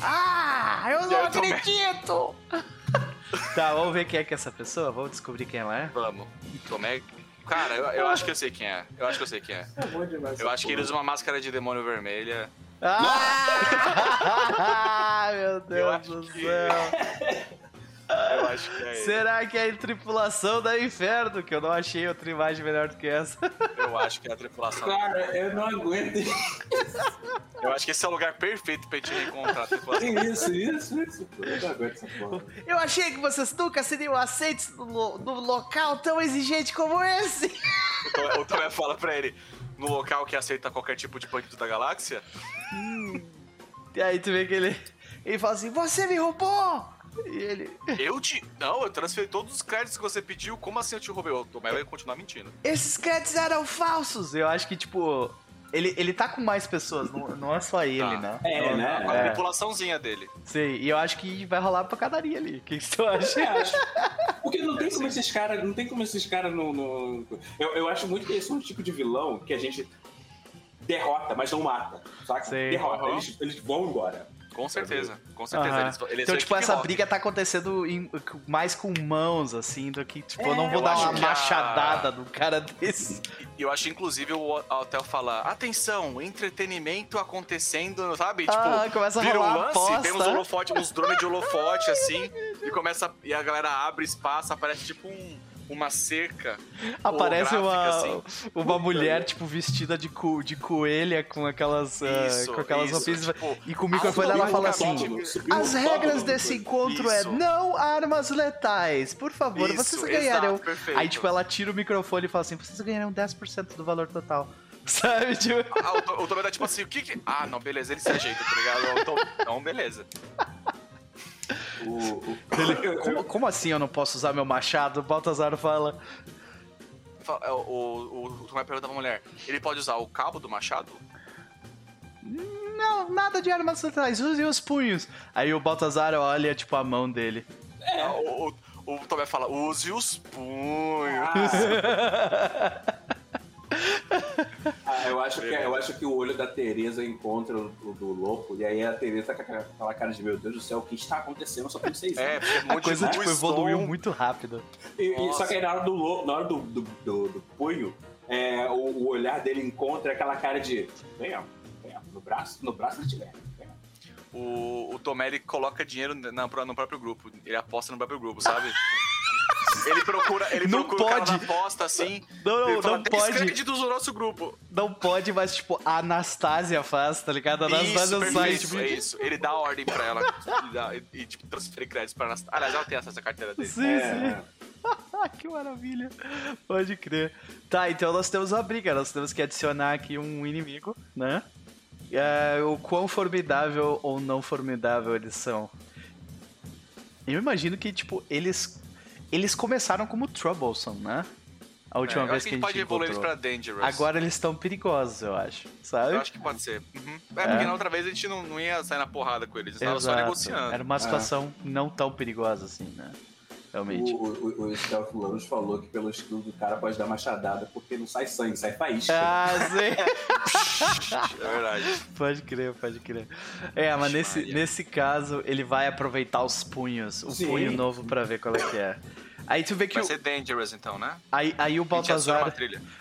A: Ah, eu não
B: aí o Tomé-
A: acredito! tá, vamos ver quem é que é essa pessoa? Vamos descobrir quem ela é?
B: Vamos. Tomé. Cara, eu, eu acho que eu sei quem é. Eu acho que eu sei quem é.
C: É bom demais.
B: Eu acho que ele usa uma máscara de demônio vermelha.
A: Ah, meu
B: Eu
A: Deus do
B: que-
A: céu!
B: Eu acho que é ele.
A: Será que é a tripulação da inferno? Que eu não achei outra imagem melhor do que essa.
B: Eu acho que é a tripulação.
C: Cara, eu não aguento.
B: Eu acho que esse é o lugar perfeito pra gente reencontrar a tripulação.
C: Isso, isso, isso. Eu não aguento essa porra.
A: Eu achei que vocês nunca seriam aceitos no, lo- no local tão exigente como esse.
B: O Tomé- O Tomé fala pra ele: no local que aceita qualquer tipo de bandido da galáxia.
A: E aí tu vê que ele, ele fala assim, você me roubou! E ele,
B: Eu te. Não, eu transferi todos os créditos que você pediu. Como assim eu te roubei? O Tomé vai continuar mentindo.
A: esses créditos eram falsos! Eu acho que, tipo, ele, ele tá com mais pessoas, não, não é só ele,
B: Tá.
A: né?
C: É,
A: Não,
C: né?
B: A
A: É.
B: tripulaçãozinha dele.
A: Sim, e eu acho que vai rolar pancadaria ali. O que, que tu acha?
C: É, acho- Porque não tem como esses caras. Não tem como esses caras no. no- Eu, eu acho muito que eles são um tipo de vilão que a gente derrota, mas não mata. Saca?
A: Sei.
C: Derrota.
B: Aham.
C: Eles, eles vão embora.
B: Com certeza. Com certeza. Eles, eles
A: Então, tipo, essa
B: rock.
A: briga tá acontecendo em- mais com mãos, assim, do que, tipo, eu não
C: É,
A: vou
B: eu
A: dar uma
B: que a-
A: machadada no cara desse.
B: E eu acho, inclusive, o hotel fala: atenção, entretenimento acontecendo, sabe?
A: Ah,
B: tipo,
A: começa a
B: vira um
A: rolar
B: lance,
A: aposta.
B: tem uns holofotes, uns drones de holofote, assim, e começa. E a galera abre espaço, aparece tipo um- uma cerca.
A: Aparece uma,
B: assim.
A: uma mulher, tipo, vestida de, co, de coelha com aquelas, ah,
B: Isso,
A: com aquelas
B: isso,
A: roupinhas.
B: tipo,
A: e com o microfone ela fala assim: As regras desse encontro é
B: Isso.
A: não armas letais. Por favor,
B: Isso,
A: vocês ganharão.
B: exato.
A: Aí, tipo, ela tira o microfone e fala assim: vocês ganharão 10% do valor total. Sabe, tipo.
B: Ah, o o Tomé tá tipo assim, o que que... Ah, não, beleza, ele se ajeita, tá ligado? Tô- Então, beleza.
C: O, o-
A: como, como assim eu não posso usar meu machado? O Baltazar fala.
B: Fa- é, O, o, o Tomé pergunta pra mulher, ele pode usar o cabo do machado?
A: Não, nada de armas letais, use os punhos. Aí o Baltazar olha, tipo, a mão dele.
B: Ah, O, o, o Tomé fala, use os punhos.
C: Ah, eu acho, que, eu acho que o olho da Tereza encontra o, do louco, e aí a Tereza tá com aquela- cara de meu Deus do céu, o que está acontecendo? Só tenho seis
B: É,
C: anos.
B: porque um
A: A coisa, tipo, evoluiu
B: som.
A: muito rápido.
C: E- e- só que aí na hora do, lou- na hora do, do, do- do punho, é, o, o olhar dele encontra aquela cara de. Vem, ó, vem, ó, no braço, no braço ele tiver. vem, ó."
B: O, o Tomé, ele coloca dinheiro na, no próprio grupo. Ele aposta no próprio grupo, sabe? ele procura, ele
A: Não
B: procura o cara
A: pode.
B: aposta, assim.
A: Não, não,
B: fala,
A: não
B: 10
A: pode.
B: do nosso grupo.
A: Não pode, mas, tipo, a Anastasia faz, tá ligado? A Anastasia
B: isso,
A: sai, tipo.
B: é isso. Ele dá ordem pra ela e, dá- e, e, tipo, transfere créditos pra Anastasia. Aliás, ela tem acesso à carteira dele.
A: Sim,
C: É,
A: sim. que maravilha. Pode crer. Tá, então nós temos uma briga. Nós temos que adicionar aqui um inimigo, né? É, o quão formidável ou não formidável eles são. Eu imagino que, tipo, eles. Eles começaram como Troublesome, né? A última
B: É,
A: vez que
B: que
A: a
B: a gente pode evoluir eles
A: encontrou.
B: pra Dangerous.
A: Agora eles estão perigosos, eu acho. Sabe?
B: Eu acho que pode ser. Uhum. É, porque na outra vez a gente não, não ia sair na porrada com eles, a gente tava só negociando.
A: Era uma situação não tão perigosa assim, né? Realmente.
C: O, o, o Stealth falou que pelo escudo do cara pode dar machadada porque não sai sangue, sai faísca.
A: Ah, sim.
B: É verdade.
A: pode crer, pode crer. É, mas nesse,
B: Maria.
A: nesse caso, ele vai aproveitar os punhos, o
C: Sim.
A: punho novo pra ver qual é que é. Aí tu vê que
B: Vai
A: o,
B: ser Dangerous então, né?
A: aí, aí o Baltazar,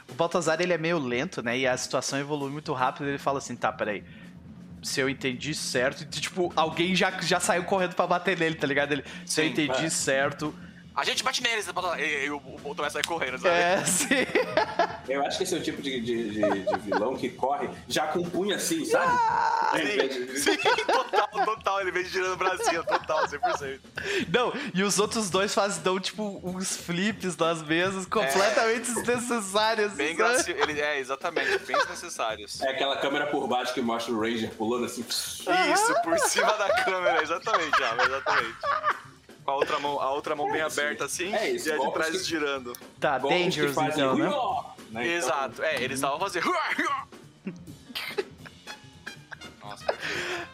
A: o Baltazar ele é meio lento, né? E a situação evolui muito rápido. Ele fala assim, tá, peraí. Se eu entendi certo, tipo, alguém já, já saiu correndo pra bater nele, tá ligado? Ele, se eu
B: Sim,
A: entendi
C: é.
A: certo,
B: A gente bate neles, e, e, e o, o Tomé sai correndo, sabe?
A: é, sim.
C: Eu acho que esse é o tipo de, de, de- de vilão que corre já com o punho assim, sabe? Invés de-
B: Sim, total, total. Ele vem girando o bracinho, total, 100%.
A: Não, e os outros dois fazem, dão, tipo, uns flips nas mesas completamente desnecessários.
B: Bem
A: sabe?
B: gracioso. Ele, é, exatamente, bem desnecessários.
C: É aquela câmera por baixo que mostra o Ranger pulando assim.
B: Isso, por cima da câmera, exatamente, já, exatamente. Com a outra mão, a outra mão bem aberta assim,
C: É isso,
B: e a de trás
C: que-
B: girando.
A: Tá,
C: Golpes
A: Dangerous
C: fazem
A: então, né?
C: né? Então,
B: Exato, é, eles estavam fazendo. Nossa,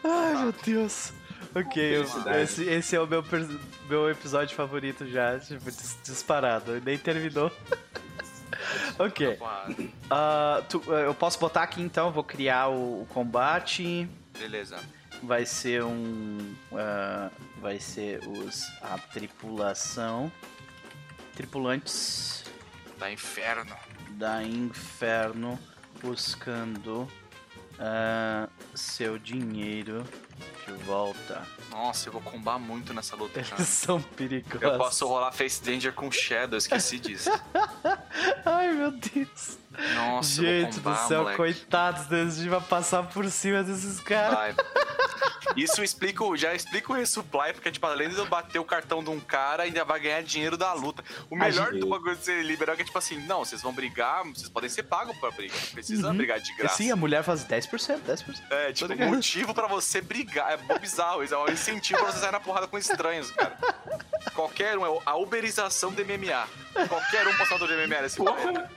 A: Ai, meu Deus. Ok, esse, esse é o meu, meu episódio favorito já, tipo, dis- disparado. Nem terminou. ok. Ah, tu- eu posso botar aqui então, vou criar o, o combate.
B: Beleza.
A: Vai ser um. ah, vai ser os. a tripulação. Tripulantes
B: Da inferno.
A: da Inferno buscando ah, seu dinheiro de volta.
B: Nossa, eu vou combar muito nessa luta, cara.
A: Eles são perigosos.
B: Eu posso rolar Face Danger com Shadow, esqueci disso.
A: Ai, meu Deus.
B: Nossa,
A: Gente
B: vou
A: do
B: combar,
A: céu,
B: moleque.
A: coitados deles, a gente vai passar por cima desses caras.
B: Isso explica, o- já explica o resupply, porque, tipo, além de eu bater o cartão de um cara, ainda vai ganhar dinheiro da luta. O melhor do bagulho de ser liberal é que, tipo assim, não, vocês vão brigar, vocês podem ser pagos pra brigar. Não precisa
A: Uhum.
B: brigar de graça.
A: Sim, a mulher faz 10%, 10%.
B: É, tipo, motivo pra você brigar. É bizarro. Isso é incentivo pra você sair na porrada com estranhos, cara. Qualquer um, é a uberização do MMA. Qualquer um passador de MMA nesse momento.
C: Porra,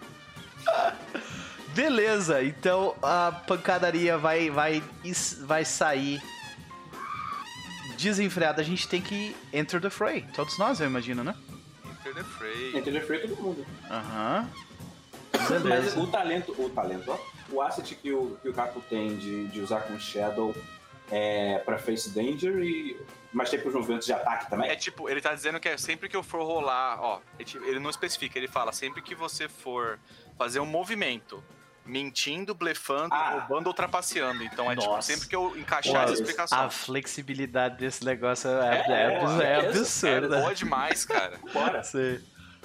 A: Beleza, então a pancadaria vai, vai, vai sair desenfreada. A gente tem que enter the fray. Todos nós, eu imagino, né?
B: Enter the fray.
C: Entre the Free todo mundo.
A: Aham.
C: Mas
A: Beleza.
C: o talento, o talento, ó, o asset que o, que o Caco tem de, de usar com Shadow é pra Face Danger e. Mas tem pros movimentos de ataque também?
B: É tipo, ele tá dizendo que é sempre que eu for rolar, ó, ele tipo- ele não especifica, ele fala sempre que você for fazer um movimento, mentindo, blefando,
C: Ah.
B: roubando ou trapaceando. Então é tipo,
A: Nossa.
B: sempre que eu encaixar
A: Pô,
B: essa
C: isso.
B: explicação.
A: A flexibilidade desse negócio é, é,
C: É,
A: é,
C: é,
A: é
C: é,
B: É
A: absurda.
B: boa demais, cara.
C: Bora!
A: Sim.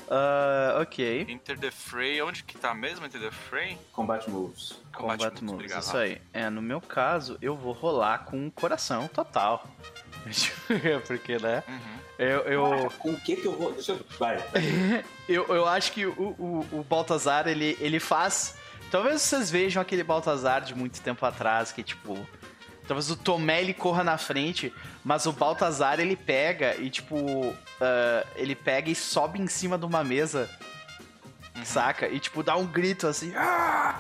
A: Ah, ok.
B: Enter the Fray, onde que tá mesmo Enter the Fray?
C: Combat Moves.
B: Combate
A: Combat
B: moves,
A: moves,
B: obrigado.
A: isso aí. É, no meu caso, eu vou rolar com um coração total. Porque, né?
B: Uhum.
A: Eu, eu,
C: Caraca, com o que que eu vou. Deixa eu. Vai.
A: eu, eu acho que o, o, o Baltazar, ele, ele faz. Talvez vocês vejam aquele Baltazar de muito tempo atrás, que tipo. Talvez o Tomé ele corra na frente, mas o Baltazar ele pega e tipo. ah, ele pega e sobe em cima de uma mesa,
B: Uhum.
A: saca? E tipo, dá um grito assim. "Ah!"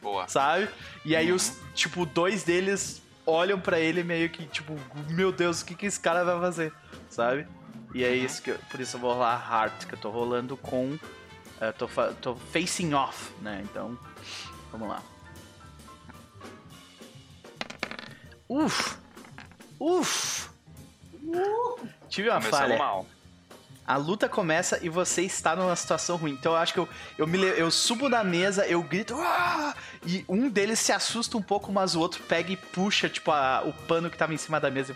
B: Boa.
A: sabe? E aí
B: Uhum.
A: os, tipo, dois deles olham pra ele meio que, tipo, meu Deus, o que que esse cara vai fazer, sabe? E é
B: Uhum.
A: isso que eu, por isso eu vou rolar Heart, que eu tô rolando com eh, tô, tô facing off, né? Então, vamos lá. Uf! Uf! Tive uma
B: Começamos
A: falha.
B: mal.
A: A luta começa e você está numa situação ruim. Então eu acho que eu, eu, me, eu subo na mesa, eu grito, "Ah!" e um deles se assusta um pouco, mas o outro pega e puxa, tipo, a- o pano que tava em cima da mesa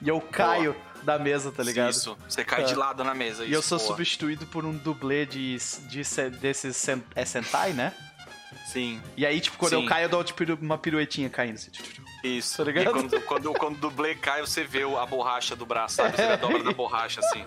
A: e, eu caio da mesa, tá ligado?
B: Isso, você cai de lado na mesa.
A: E eu
B: isso,
A: sou
B: boa.
A: substituído por um dublê de, de se- desses é Sentai, né?
B: Sim,
A: E aí, tipo, quando
B: Sim.
A: eu caio, eu dou tipo, uma piruetinha caindo. Assim.
B: isso.
A: Tá ligado?
B: E quando, quando, quando o dublê cai, você vê a borracha do braço, sabe? Você vê a dobra da borracha, assim.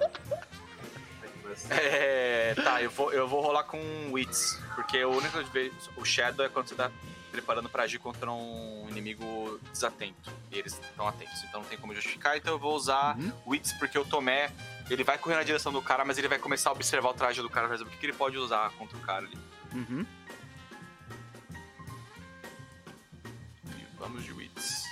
B: É, tá, eu vou, eu vou rolar com Wits, porque o único vez, o Shadow é quando você tá preparando pra agir contra um inimigo desatento. E eles estão atentos, então não tem como justificar. Então eu vou usar
A: Uhum.
B: Wits, porque o Tomé, ele vai correr na direção do cara, mas ele vai começar a observar o traje do cara pra saber o que que ele pode usar contra o cara ali.
A: Uhum.
B: Vamos de Wits.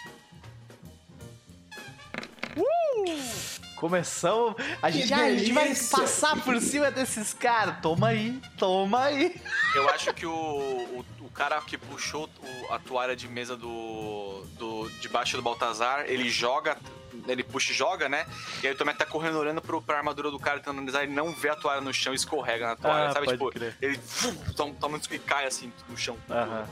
A: Começamos. A gente, a gente vai passar por cima desses caras. Toma aí, toma aí.
B: Eu acho que o, o, o cara que puxou o- a toalha de mesa do, do debaixo do Baltazar, ele joga, ele puxa e joga, né? E aí o Tomé tá correndo olhando pro, pra armadura do cara, tentando analisar, ele não vê a toalha no chão e escorrega na toalha,
A: Ah,
B: sabe?
A: pode
B: Tipo,
A: crer.
B: ele toma, toma um e cai assim no chão.
A: Aham.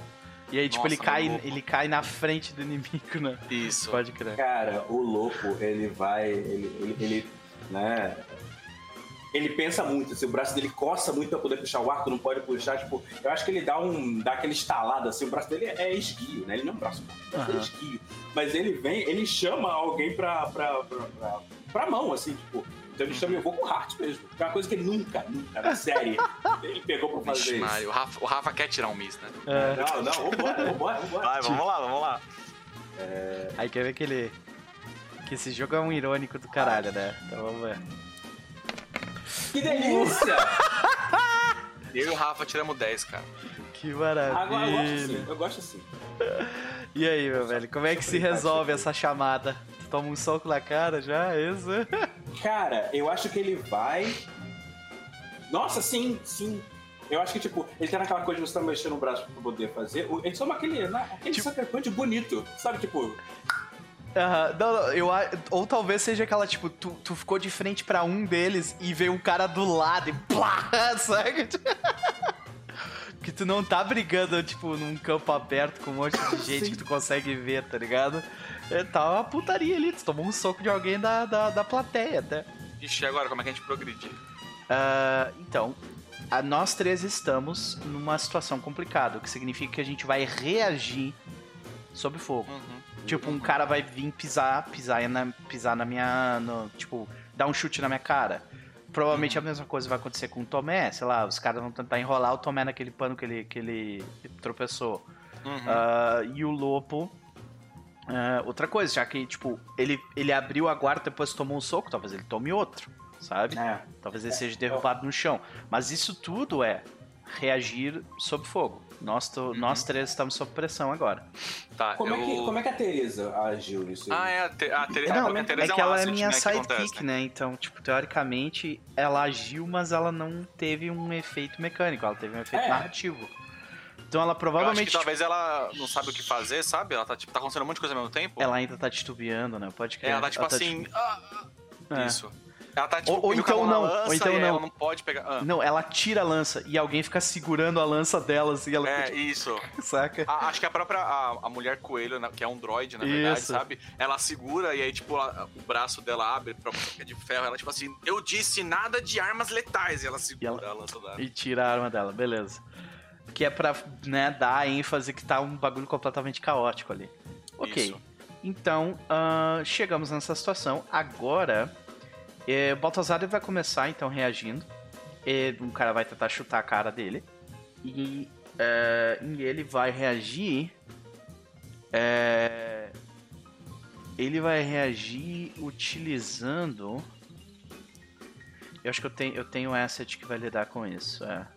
A: E aí, tipo,
B: Nossa,
A: ele cai, ele cai na frente do inimigo, né?
B: Isso.
A: Pode crer.
C: Cara, o louco, ele vai. Ele, ele, ele, né? Ele pensa muito, assim, o braço dele coça muito pra poder puxar o arco, não pode puxar, tipo, eu acho que ele dá um. dá aquele estalado, assim, o braço dele é esguio, né? Ele não é um braço o braço dele é esguio. Mas ele vem, ele chama alguém pra, pra, pra, pra, pra mão, assim, tipo. Então ele chama, eu vou com o Hart mesmo. É uma coisa que ele nunca, nunca, na série, ele pegou pra
B: Vixe,
C: fazer
B: Mário,
C: isso.
B: o Rafa, o Rafa quer tirar um miss, né?
A: É.
C: Não, não, vambora, vambora, vambora.
B: Vai, vamos lá, vamos lá.
A: Aí quer ver que ele. Que esse jogo é um irônico do caralho, né? Então vamos ver.
C: Que delícia!
B: Eu e o Rafa tiramos 10, cara.
A: Que
C: Agora eu gosto
A: maravilha.
C: assim, eu gosto assim.
A: E aí, meu velho, como é que se resolve essa chamada? Toma um soco na cara já, é isso?
C: Cara, eu acho que ele vai. Nossa, sim, sim. Eu acho que, tipo, ele tá naquela coisa de você tá mexendo o braço pra poder fazer. Ele soma aquele, né, aquele
A: Tipo-
C: Sucker Punch bonito. Sabe, tipo,
A: Aham, não, não, eu, ou talvez seja aquela, tipo, tu, tu ficou de frente pra um deles e veio um cara do lado e plá, sabe? Que tu não tá brigando, tipo, num campo aberto com um monte de gente
C: Sim.
A: que tu consegue ver, tá ligado? É, tá uma putaria ali, tu tomou um soco de alguém da, da, da plateia até.
B: Ixi, e agora, como é que a gente progredir?
A: Ah, então, a- nós três estamos numa situação complicada, o que significa que a gente vai reagir sob fogo.
B: Uhum.
A: Tipo, um cara vai vir pisar, pisar na, pisar na minha. no- tipo, dar um chute na minha cara. Provavelmente a mesma coisa vai acontecer com o Tomé, sei lá, os caras vão tentar enrolar o Tomé naquele pano que ele, que ele tropeçou.
B: Uhum.
A: Ah, e o Lopo. Ah, outra coisa, já que, tipo, ele, ele abriu a guarda depois tomou um soco, talvez ele tome outro, sabe?
C: é.
A: Talvez ele seja derrubado no chão. Mas isso tudo é reagir sob fogo. Nós, to- nós três estamos sob pressão agora.
B: Tá,
C: Como,
B: eu...
C: é que, como é que a Teresa agiu nisso? aí?
B: Ah, é, a, te, a, Tere-
A: Não,
B: porque a
A: é
B: Teresa
A: que
B: um
A: ela é minha
B: né, que
A: sidekick, né? Então, tipo, teoricamente, ela agiu, mas ela não teve um efeito mecânico, ela teve um efeito
C: É.
A: narrativo. Então ela
B: Eu acho
A: provavelmente.
B: que talvez ela não sabe o que fazer, sabe? Ela tá, tipo, tá acontecendo um monte de coisa ao mesmo tempo.
A: Ela ainda tá titubeando, né? Pode
B: É,
A: crer.
B: ela tá tipo
A: Ela
B: assim. ah, ah,
A: É.
B: Isso. Ela tá tipo.
A: Ou- ou então não,
B: lança
A: ou então não.
B: Ela não pode pegar. ah,
A: Não, ela tira a lança e alguém fica segurando a lança dela, assim, ela
B: é,
A: fica
B: isso.
A: tipo, saca?
B: A- acho que a própria a, a mulher coelho, né, que é um droid, na verdade,
A: Isso.
B: sabe? Ela segura e aí, tipo, ela- o braço dela abre pra é de ferro. Ela, tipo assim, eu disse nada de armas letais. E ela segura
A: E
B: a lança dela.
A: E tira a arma dela, beleza. Que é pra, né, dar a ênfase que tá um bagulho completamente caótico ali. Ok.
B: Isso.
A: Então, ah, chegamos nessa situação. Agora, eh, o Baltazar vai começar, então, reagindo. E um cara vai tentar chutar a cara dele. E, eh, e ele vai reagir... eh, ele vai reagir utilizando... Eu acho que eu tenho, eu tenho um asset que vai lidar com isso. É.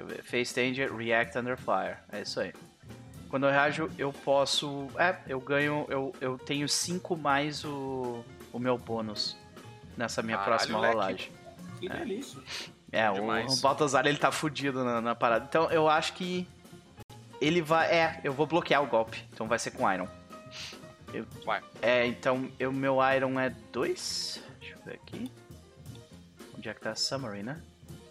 A: Deixa eu ver. Face Danger, React Under Fire. É isso aí. Quando eu reajo, eu posso. É, eu ganho. Eu, eu tenho 5 mais o, o meu bônus nessa minha
B: Caralho,
A: próxima
B: moleque.
A: rolagem.
C: Que delícia.
A: É, o,
B: Demais.
A: o Baltazar ele tá fudido na, na parada. Então eu acho que. Ele vai. É, eu vou bloquear o golpe. Então vai ser com Iron. Eu,
B: Vai.
A: É, então o meu Iron é 2. Deixa eu ver aqui. Onde é que tá a summary, né?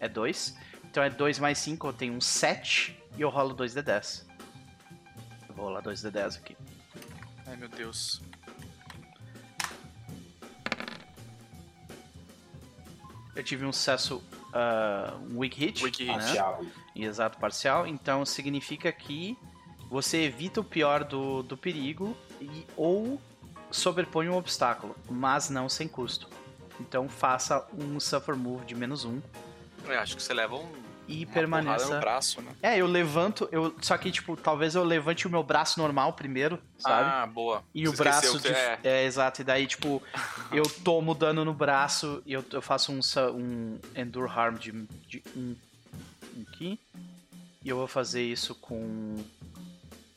A: É 2. Então é 2 mais 5, eu tenho um 7 e eu rolo 2d10. Eu vou rolar 2d10 aqui.
B: Ai, meu Deus.
A: Eu tive um sucesso, ah, um weak hit.
B: Weak hit.
A: Né?
C: Thiago.
A: Exato, parcial. Então significa que você evita o pior do, do perigo e, ou sobrepõe um obstáculo, mas não sem custo. Então faça um Suffer Move de menos um.
B: Eu acho que você leva um.
A: e
B: Uma
A: permaneça.
B: no braço, né?
A: É, eu levanto, eu só que tipo, talvez eu levante o meu braço normal primeiro, sabe?
B: Ah, boa.
A: E o
B: Você esqueceu
A: braço de...
B: é.
A: é. exato, e daí tipo, eu tomo dano no braço e eu, eu faço um, um Endure Harm de, de um, um aqui. E eu vou fazer isso com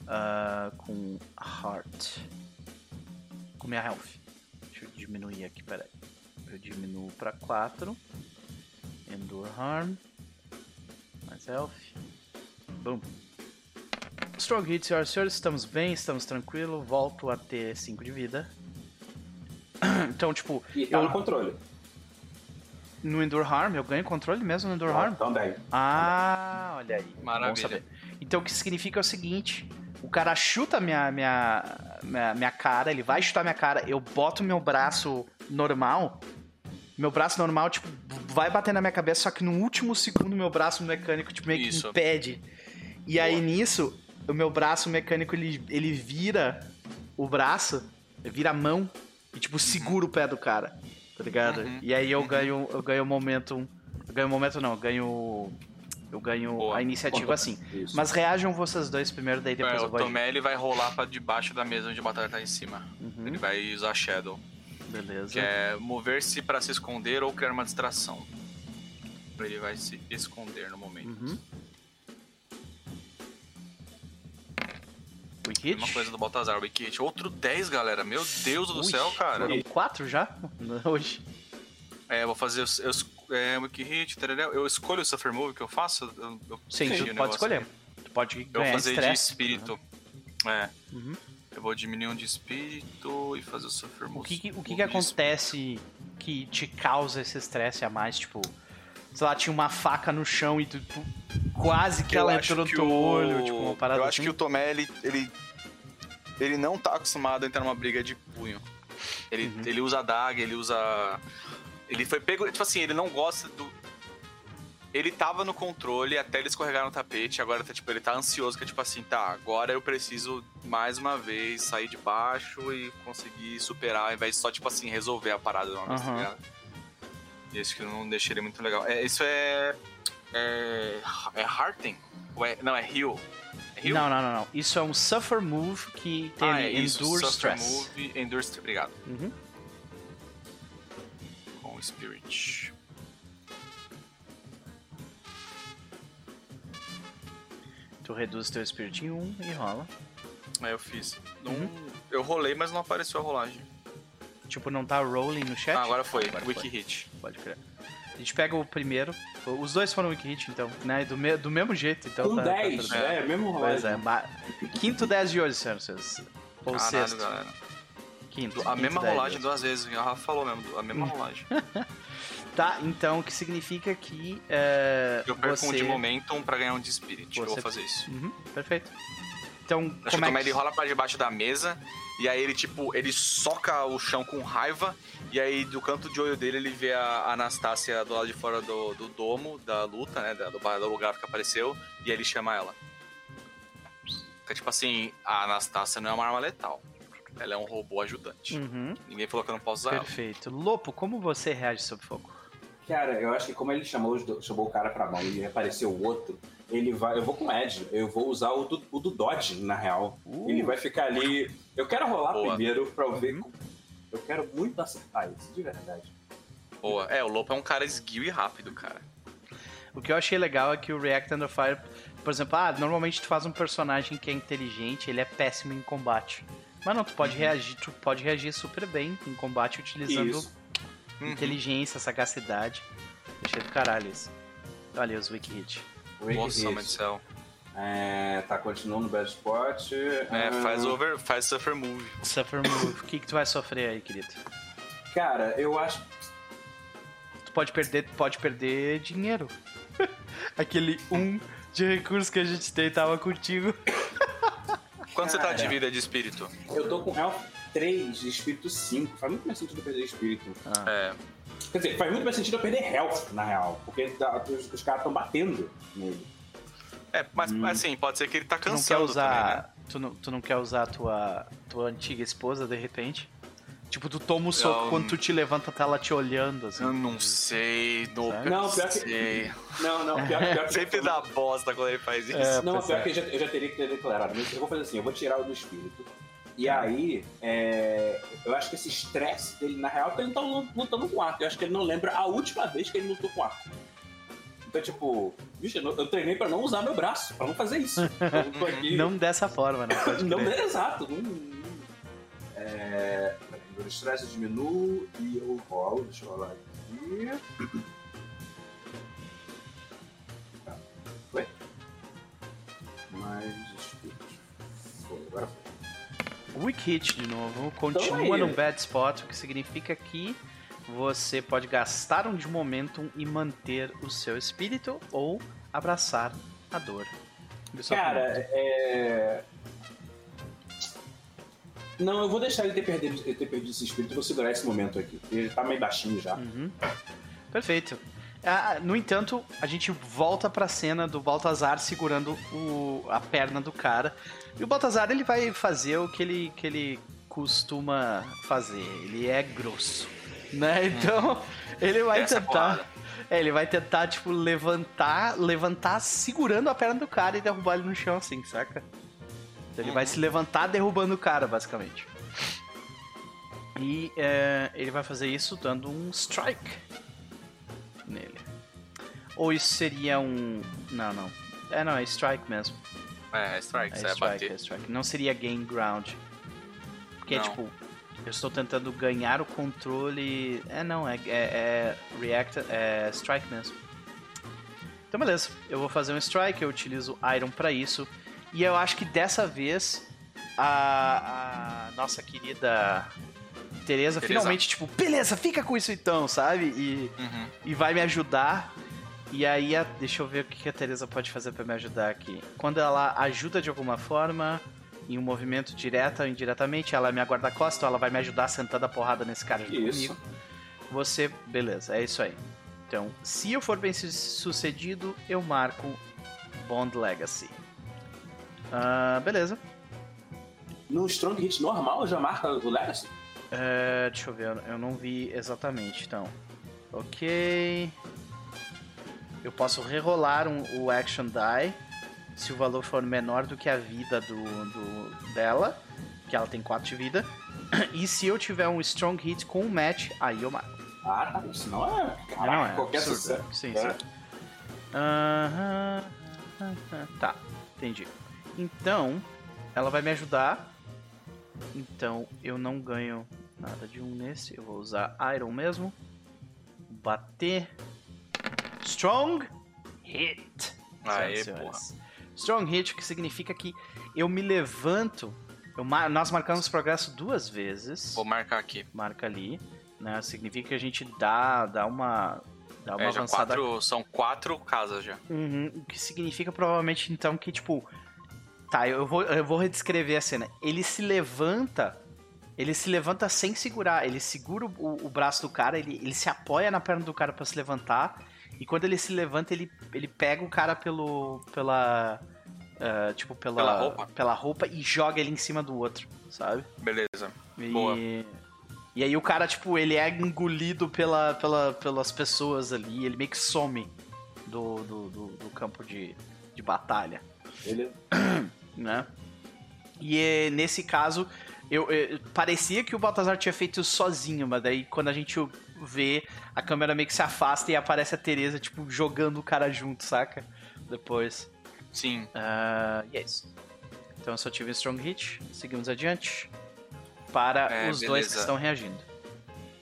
A: ah, com Heart. Com minha Health. Deixa eu diminuir aqui, peraí. Eu diminuo pra 4. Endure Harm. Mais Health. Boom. Strong Hit, senhoras e senhores, estamos bem, estamos tranquilo, volto a ter 5 de vida. Então, tipo,
C: E tá
A: Eu-
C: no controle.
A: no Endure Harm, eu ganho controle mesmo no Endure
C: Ó,
A: Harm?
C: Também.
A: Ah, olha aí. Bom
B: Maravilha.
A: saber. Então o que significa é o seguinte: o cara chuta minha, minha, minha, minha cara, ele vai chutar minha cara, eu boto meu braço normal. Meu braço normal, tipo, vai bater na minha cabeça, só que no último segundo meu braço mecânico, tipo, meio que
B: Isso.
A: impede. E aí nisso, o meu braço mecânico, ele, ele vira o braço, vira a mão e, tipo, segura o pé do cara. Tá ligado?
B: Uhum.
A: E aí eu ganho, eu ganho momento. Eu ganho momento não, eu ganho. Eu ganho
B: Boa.
A: a iniciativa assim.
C: Isso.
A: Mas reajam vocês dois primeiro, daí depois
B: É,
A: eu
B: o
A: vou.
B: Tomé ele vai rolar pra debaixo da mesa onde a batalha tá em cima.
A: Uhum,
B: Ele vai usar Shadow,
A: beleza.
B: que é mover-se pra se esconder ou criar uma distração. Ele vai se esconder no momento.
A: Uhum.
B: Mesma
A: Wiki
B: coisa do Baltazar, Wiki Hit. Outro 10, galera. Meu Deus do céu, cara.
A: Foram quatro já? Hoje.
B: É, eu vou fazer os. Eu, es- é, Wiki Hit, tarará. eu escolho o Suffer Move que eu faço? Eu, eu
A: Sim, tu pode escolher.
B: aqui.
A: Tu pode
B: Eu vou
A: ganhar
B: fazer de
A: estresse.
B: espírito. É.
A: Uhum.
B: Eu vou diminuir um de espírito e fazer o Suffer Move.
A: O que, que- o que, que acontece que te causa esse estresse a mais? Tipo, sei lá, tinha uma faca no chão e tu, tu- quase que
B: Eu
A: ela entrou no teu
B: o-
A: olho, tipo, uma parada
B: Eu acho
A: assim.
B: que o Tomé, ele, ele, ele não tá acostumado a entrar numa briga de punho. Ele,
A: Uhum.
B: ele usa daga, ele usa... Ele foi pego... Tipo assim, ele não gosta do... Ele tava no controle até ele escorregar no tapete, agora tá, tipo, ele tá ansioso, que é tipo assim, tá, agora eu preciso mais uma vez sair de baixo e conseguir superar, ao invés de só, tipo assim, resolver a parada de uma vez, tá ligado? E Isso que eu não deixei ele muito legal. É, isso é... É... É Hearten? Ou é- não, é Heal. É Heal?
A: Não, não, não, não. Isso é um Suffer Move que tem
B: ah, é isso.
A: Endure
B: Suffer
A: Stress.
B: Move, Endure Stress. Obrigado.
A: Uhum.
B: Com Spirit.
A: Tu reduz teu Spirit em 1 um e rola.
B: Aí eu fiz. Não-
A: Uhum.
B: Eu rolei, mas não apareceu a rolagem.
A: Tipo, não tá rolling no chat?
B: Ah, agora foi.
A: Agora
B: Wiki
A: foi.
B: Hit.
A: Pode crer. A gente pega o primeiro. Os dois foram Wiki Hit, então, né? Do, me- do mesmo jeito, então.
C: Com
A: tá, tá
C: 10,
A: tudo bem.
C: é, mesmo
A: Pois
C: rolagem.
A: é, quinto 10 de hoje, senhoras e senhores. Ou
B: Caralho,
A: sexto.
B: galera.
A: Quinto.
B: A
A: quinto
B: mesma
A: 10 de
B: rolagem duas vezes. A Rafa falou mesmo. A mesma rolagem.
A: Tá, então o que significa que. é,
B: Eu perco
A: você...
B: um de Momentum pra ganhar um de Spirit. Eu
A: Você-
B: vou fazer isso.
A: Uhum, perfeito. Então,
B: Acho
A: como é que...
B: ele rola pra debaixo da mesa. E aí ele, tipo, ele soca o chão com raiva. E aí, do canto de olho dele, ele vê a Anastácia do lado de fora do, do domo, da luta, né? Da, do, do lugar que apareceu. E aí ele chama ela. Fica tipo assim, a Anastácia não é uma arma letal. Ela é um robô ajudante.
A: Uhum,
B: Ninguém falou que eu não posso usar ela.
A: perfeito. Lopo, como você reage sob fogo?
C: Cara, eu acho que como ele chamou, os do- chamou o cara pra mão e apareceu o outro, ele vai. Eu vou com o Ed, eu vou usar o do, o do Dodge, na real.
A: Uh.
C: Ele vai ficar ali. Eu quero rolar
B: Boa.
C: primeiro pra eu ver.
A: Uhum.
C: Eu quero muito acertar isso, de verdade.
B: Boa. É, o Lopo é um cara esguio e rápido, cara.
A: O que eu achei legal é que o React Under Fire, por exemplo, ah, normalmente tu faz um personagem que é inteligente, ele é péssimo em combate. Mas não, tu
B: Uhum.
A: pode reagir, tu pode reagir super bem em combate utilizando
C: Isso.
B: Uhum.
A: inteligência, sagacidade. Achei do caralho isso. Olha os Wiki Hit.
C: Rick
B: Nossa,
C: Hit.
B: céu.
C: É, tá continuando no bad spot.
B: É,
C: Ah,
B: faz over, faz suffer move.
A: Suffer Move. o que, que tu vai sofrer aí, querido?
C: Cara, eu acho.
A: Tu pode perder, pode perder dinheiro. Aquele um de recurso que a gente tem tava contigo.
B: Quanto você tá de
C: Cara.
B: vida de espírito?
C: Eu tô com Health 3 e Espírito 5. Faz muito mais sentido eu perder Espírito.
A: Ah,
B: É,
C: Quer dizer, faz muito mais sentido eu perder Health, na real. Porque tá- os, os caras estão batendo nele.
B: é mas
C: Hum.
B: assim, pode ser que ele tá
A: tu não quer
B: cansando
A: usar.
B: também, né?
A: tu, não, tu não quer usar a tua, tua antiga esposa de repente? Tipo, tu toma o soco
B: Eu-
A: quando tu te levanta, tá ela te olhando, assim.
B: Eu não sei,
A: Sério?
C: Não, pior que-. Não, não, pior, pior que
B: Sempre dá bosta quando ele faz isso.
A: É,
C: Não, pior
A: é.
C: que eu já, eu já teria que ter declarado. Mas eu vou fazer assim, eu vou tirar o do espírito. E aí, é, eu acho que esse estresse dele, na real, é que ele não tá lu- lutando com arco. Eu acho que ele não lembra a última vez que ele lutou com arco. Então, tipo, bicho, eu, treinei pra não usar meu braço, pra não fazer isso. Aqui.
A: Não dessa forma, não pode
C: Não, é exato. Não, não- é, peraí, meu estresse diminui e eu rolo. Deixa eu rolar aqui. Tá. Foi? Mais espíritos. Foi, agora foi.
A: Weak hit de novo,
C: Então
A: continua
C: aí.
A: no bad spot, o que significa que você pode gastar um de momentum e manter o seu espírito ou abraçar a dor.
C: Cara,
A: oponente.
C: é. Não, eu vou deixar ele ter perdido, ele ter perdido esse espírito vou segurar esse momento aqui. Ele tá meio baixinho já.
A: Uhum. Perfeito. Ah, no entanto, a gente volta pra cena do Baltazar segurando o- a perna do cara. E o Baltazar ele vai fazer o que ele, que ele costuma fazer. Ele é grosso, né? Então, ele vai
B: Essa
A: tentar. É, ele vai tentar, tipo, levantar, levantar segurando a perna do cara e derrubar ele no chão, assim, saca? Então, ele vai
B: Uhum.
A: se levantar derrubando o cara, basicamente. E é, ele vai fazer isso dando um strike nele. Ou isso seria um. Não, não. É, não, é strike mesmo.
B: É, strike,
A: É
B: isso é
A: strike,
B: bater.
A: é strike. Não seria gain ground. Porque,
B: Não.
A: tipo, eu estou tentando ganhar o controle. É, não, é, é, é react, é strike mesmo. Então, beleza. Eu vou fazer um strike, eu utilizo Iron pra isso. E eu acho que dessa vez a, a nossa querida Tereza
B: Tereza.
A: finalmente, tipo, beleza, fica com isso então, sabe? E,
B: Uhum.
A: e vai me ajudar. E aí, a- deixa eu ver o que a Teresa pode fazer pra me ajudar aqui. Quando ela ajuda de alguma forma, em um movimento direto ou indiretamente, ela me aguarda a costa, ou ela vai me ajudar sentando a porrada nesse cara junto
C: Isso.
A: comigo. Você, beleza, é isso aí. Então, se eu for bem su- sucedido, eu marco Bond Legacy. Ah, beleza.
C: No Strong Hit normal já marca o Legacy?
A: É, deixa eu ver, eu não vi exatamente, então. Ok. Eu posso rerolar um- o Action Die se o valor for menor do que a vida do, do- dela, que ela tem 4 de vida. E se eu tiver um Strong Hit com um match, aí eu marco.
C: Ah. Isso não é.
A: não
C: Caraca,
A: é
C: qualquer
A: absurdo.
C: sucesso.
A: Sim,
C: É.
A: sim. Aham. Tá, entendi. Então, ela vai me ajudar. Então, eu não ganho nada de um nesse. Eu vou usar Iron mesmo. Bater. Strong Hit.
B: Aê, porra.
A: Strong Hit, o que significa que eu me levanto. eu mar- nós marcamos progresso duas vezes.
B: Vou marcar aqui.
A: Marca ali. Né? Significa que a gente dá, dá uma. Dá uma
B: É,
A: avançada
B: quatro, são quatro casas já.
A: Uhum, o que significa provavelmente então que, tipo. Tá, eu vou, eu vou redescrever a cena. Ele se levanta. Ele se levanta sem segurar. Ele segura o, o braço do cara, ele, ele se apoia na perna do cara pra se levantar. E quando ele se levanta, ele, ele pega o cara pelo. pela. ah, tipo, pela,
B: Pela roupa?
A: pela roupa e joga ele em cima do outro, sabe?
B: Beleza.
A: E,
B: Boa.
A: e aí o cara, tipo, ele é engolido pela, pela, pelas pessoas ali, ele meio que some do, do, do, do campo de, de batalha,
C: Ele...
A: né? E é, nesse caso, eu, eu- parecia que o Baltazar tinha feito isso sozinho, mas daí quando a gente vê, a câmera meio que se afasta e aparece a Teresa, tipo, jogando o cara junto, saca? Depois.
B: Sim.
A: Ah, e é isso. Então eu só tive um strong hit, seguimos adiante. Para
B: É,
A: os dois
B: beleza.
A: que estão reagindo.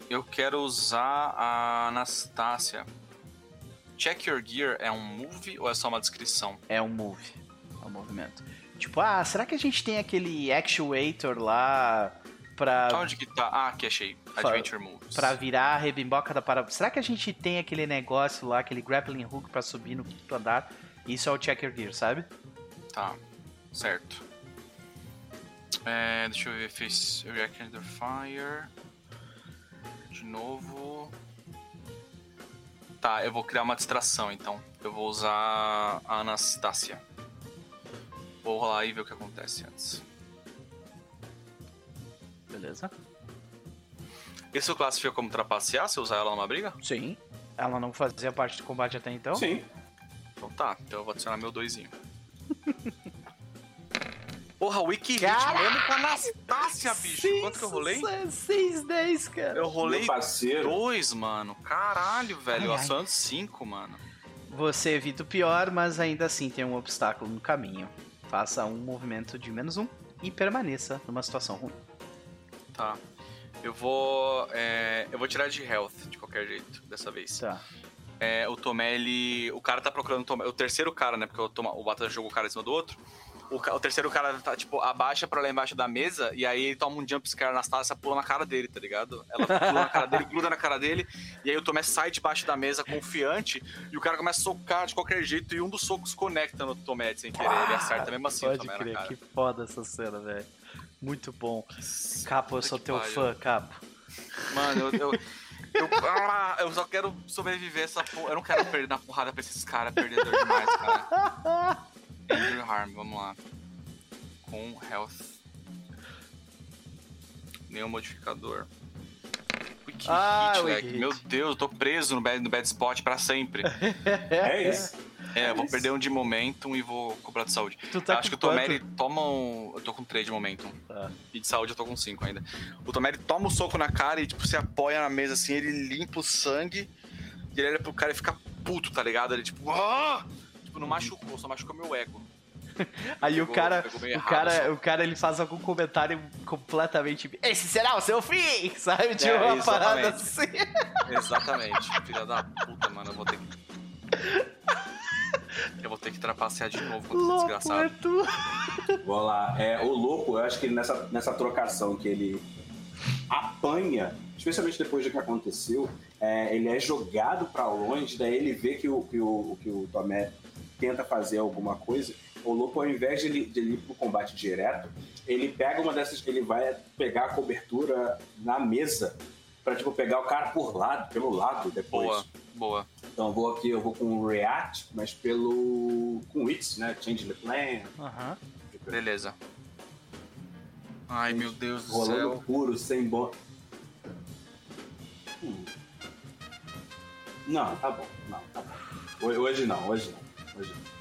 B: Eu quero usar a Anastácia. Check Your Gear é um move ou é só uma descrição?
A: É um move. É um movimento. Tipo, ah, será que a gente tem aquele actuator lá pra,
B: Onde que tá? Ah, aqui achei. Adventure Moves.
A: pra virar a rebimboca da parada? Será que a gente tem aquele negócio lá, aquele grappling hook pra subir no quinto andar? Isso é o check your gear, sabe?
B: Tá, certo. É, deixa eu ver, fez React Under Fire. De novo. Tá, eu vou criar uma distração então. Eu vou usar a Anastácia. Vou rolar e ver o que acontece antes.
A: Beleza.
B: Isso classifica como trapacear se usar ela numa briga?
A: Sim. Ela não fazia parte do combate até então?
C: Sim.
B: Então tá, então eu vou adicionar meu doisinho. Porra, Wiki Hit
A: Cara!
B: mesmo com a Anastácia, bicho. Quanto que eu rolei?
A: 6, 10, cara.
B: Eu rolei
C: Meu parceiro.
B: dois, mano. Caralho, velho. Eu
A: Ai, ai.
B: acionando cinco, mano.
A: Você evita o pior, mas ainda assim tem um obstáculo no caminho. Faça um movimento de menos um e permaneça numa situação ruim.
B: Tá. Eu vou. é, eu vou tirar de health de qualquer jeito, dessa vez.
A: Tá.
B: É, o Tomé, ele. O cara tá procurando o Tomé. O terceiro cara, né? Porque o, Tomé, o Batalha jogou o cara em cima do outro. O, o terceiro cara tá, tipo, abaixa pra lá embaixo da mesa e aí ele toma um jump scare na Anastácia, pula na cara dele, tá ligado? Ela pula na cara dele, gruda na cara dele, e aí o Tomé sai debaixo da mesa confiante e o cara começa a socar de qualquer jeito e um dos socos conecta no Tomé sem querer. Ele acerta mesmo assim o
A: Pode
B: Tomé
A: crer, que foda essa cena, velho. Muito bom. Capo, eu sou teu
B: pariu.
A: fã, Capo.
B: Mano, eu. eu... Eu, ah, eu só quero sobreviver essa porra. Eu não quero perder na porrada pra esses caras, perdedor demais, cara. Injury Harm, vamos lá. Com Health. Nenhum modificador. Ui, que
A: Ah,
B: hit. Meu Deus, eu tô preso no bad, no bad spot pra sempre.
C: É isso.
B: É, eu vou perder um de momentum e vou cobrar de saúde.
A: Tu tá
B: Acho que o Tomeri
A: quanto?
B: toma um. Eu tô com 3 de momentum.
A: Tá.
B: E de saúde eu tô com 5 ainda. O Tomeri toma o soco na cara e, tipo, se apoia na mesa assim, ele limpa o sangue. E ele olha pro cara e fica puto, tá ligado? Ele, tipo, ah! Tipo, não machucou, só machucou meu ego.
A: Aí o
B: Pegou-
A: cara,
B: pegou meio
A: o cara,
B: só.
A: o cara ele faz algum comentário completamente. Esse será o seu fim, sabe? Tipo
B: É,
A: uma parada
B: exatamente.
A: assim.
B: Exatamente. Filha da puta, mano. Eu vou ter que. Eu vou ter que trapacear de novo contra esse desgraçado.
A: é tu.
C: Vou lá. É, o louco, eu acho que ele nessa, nessa trocação que ele apanha, especialmente depois do que aconteceu, é, ele é jogado pra longe, daí ele vê que o, que o, que o Tomé tenta fazer alguma coisa. O louco, ao invés de ele, de ele ir pro combate direto, ele pega uma dessas, ele vai pegar a cobertura na mesa pra, tipo, pegar o cara por lado, pelo lado depois.
B: Boa, boa.
C: Então eu vou aqui, eu vou com o React, mas pelo. com Wits, né? Change the plan.
A: Aham.
B: Beleza. Ai, meu Deus do
C: Rolando
B: céu.
C: puro, sem bom. Hum. Não, tá bom. Não, tá bom. Ho- Hoje não, hoje não. Hoje não.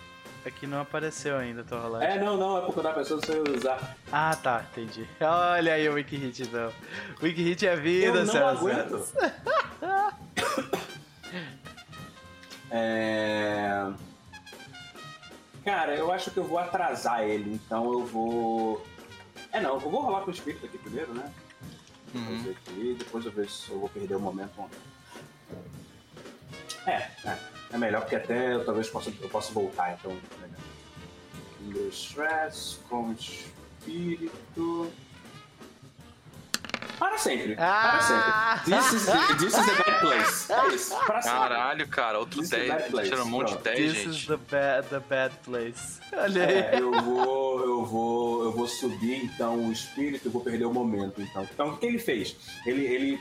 A: Aqui não apareceu ainda, tua rolagem.
C: É, não, não, é porque da pessoa você usar.
A: Ah, tá, entendi. Olha aí o Wiki Hit, então. Wiki Hit é vida,
C: Eu não
A: e
C: aguento. É... Cara, eu acho que eu vou atrasar ele, então eu vou. É não, eu vou rolar com o espírito aqui primeiro, né?
B: Uhum.
C: Fazer aqui, depois eu vejo se eu vou perder o momento ou não. É, é, é melhor porque até eu talvez possa, eu possa voltar, então é. Kinder Stress com espírito. Para sempre. Para
A: Ah!
C: sempre. This is, the, this is the bad place. É isso. Para sempre.
B: Caralho, cara, outro
C: This is
B: 10.
C: bad place.
B: Tirando um monte de
C: Pronto.
B: 10,
A: This is
B: gente.
A: the bad, the bad place. Olha aí.
C: É, eu vou, eu vou, eu vou subir então o espírito, eu vou perder o momento então. Então o que ele fez? Ele, ele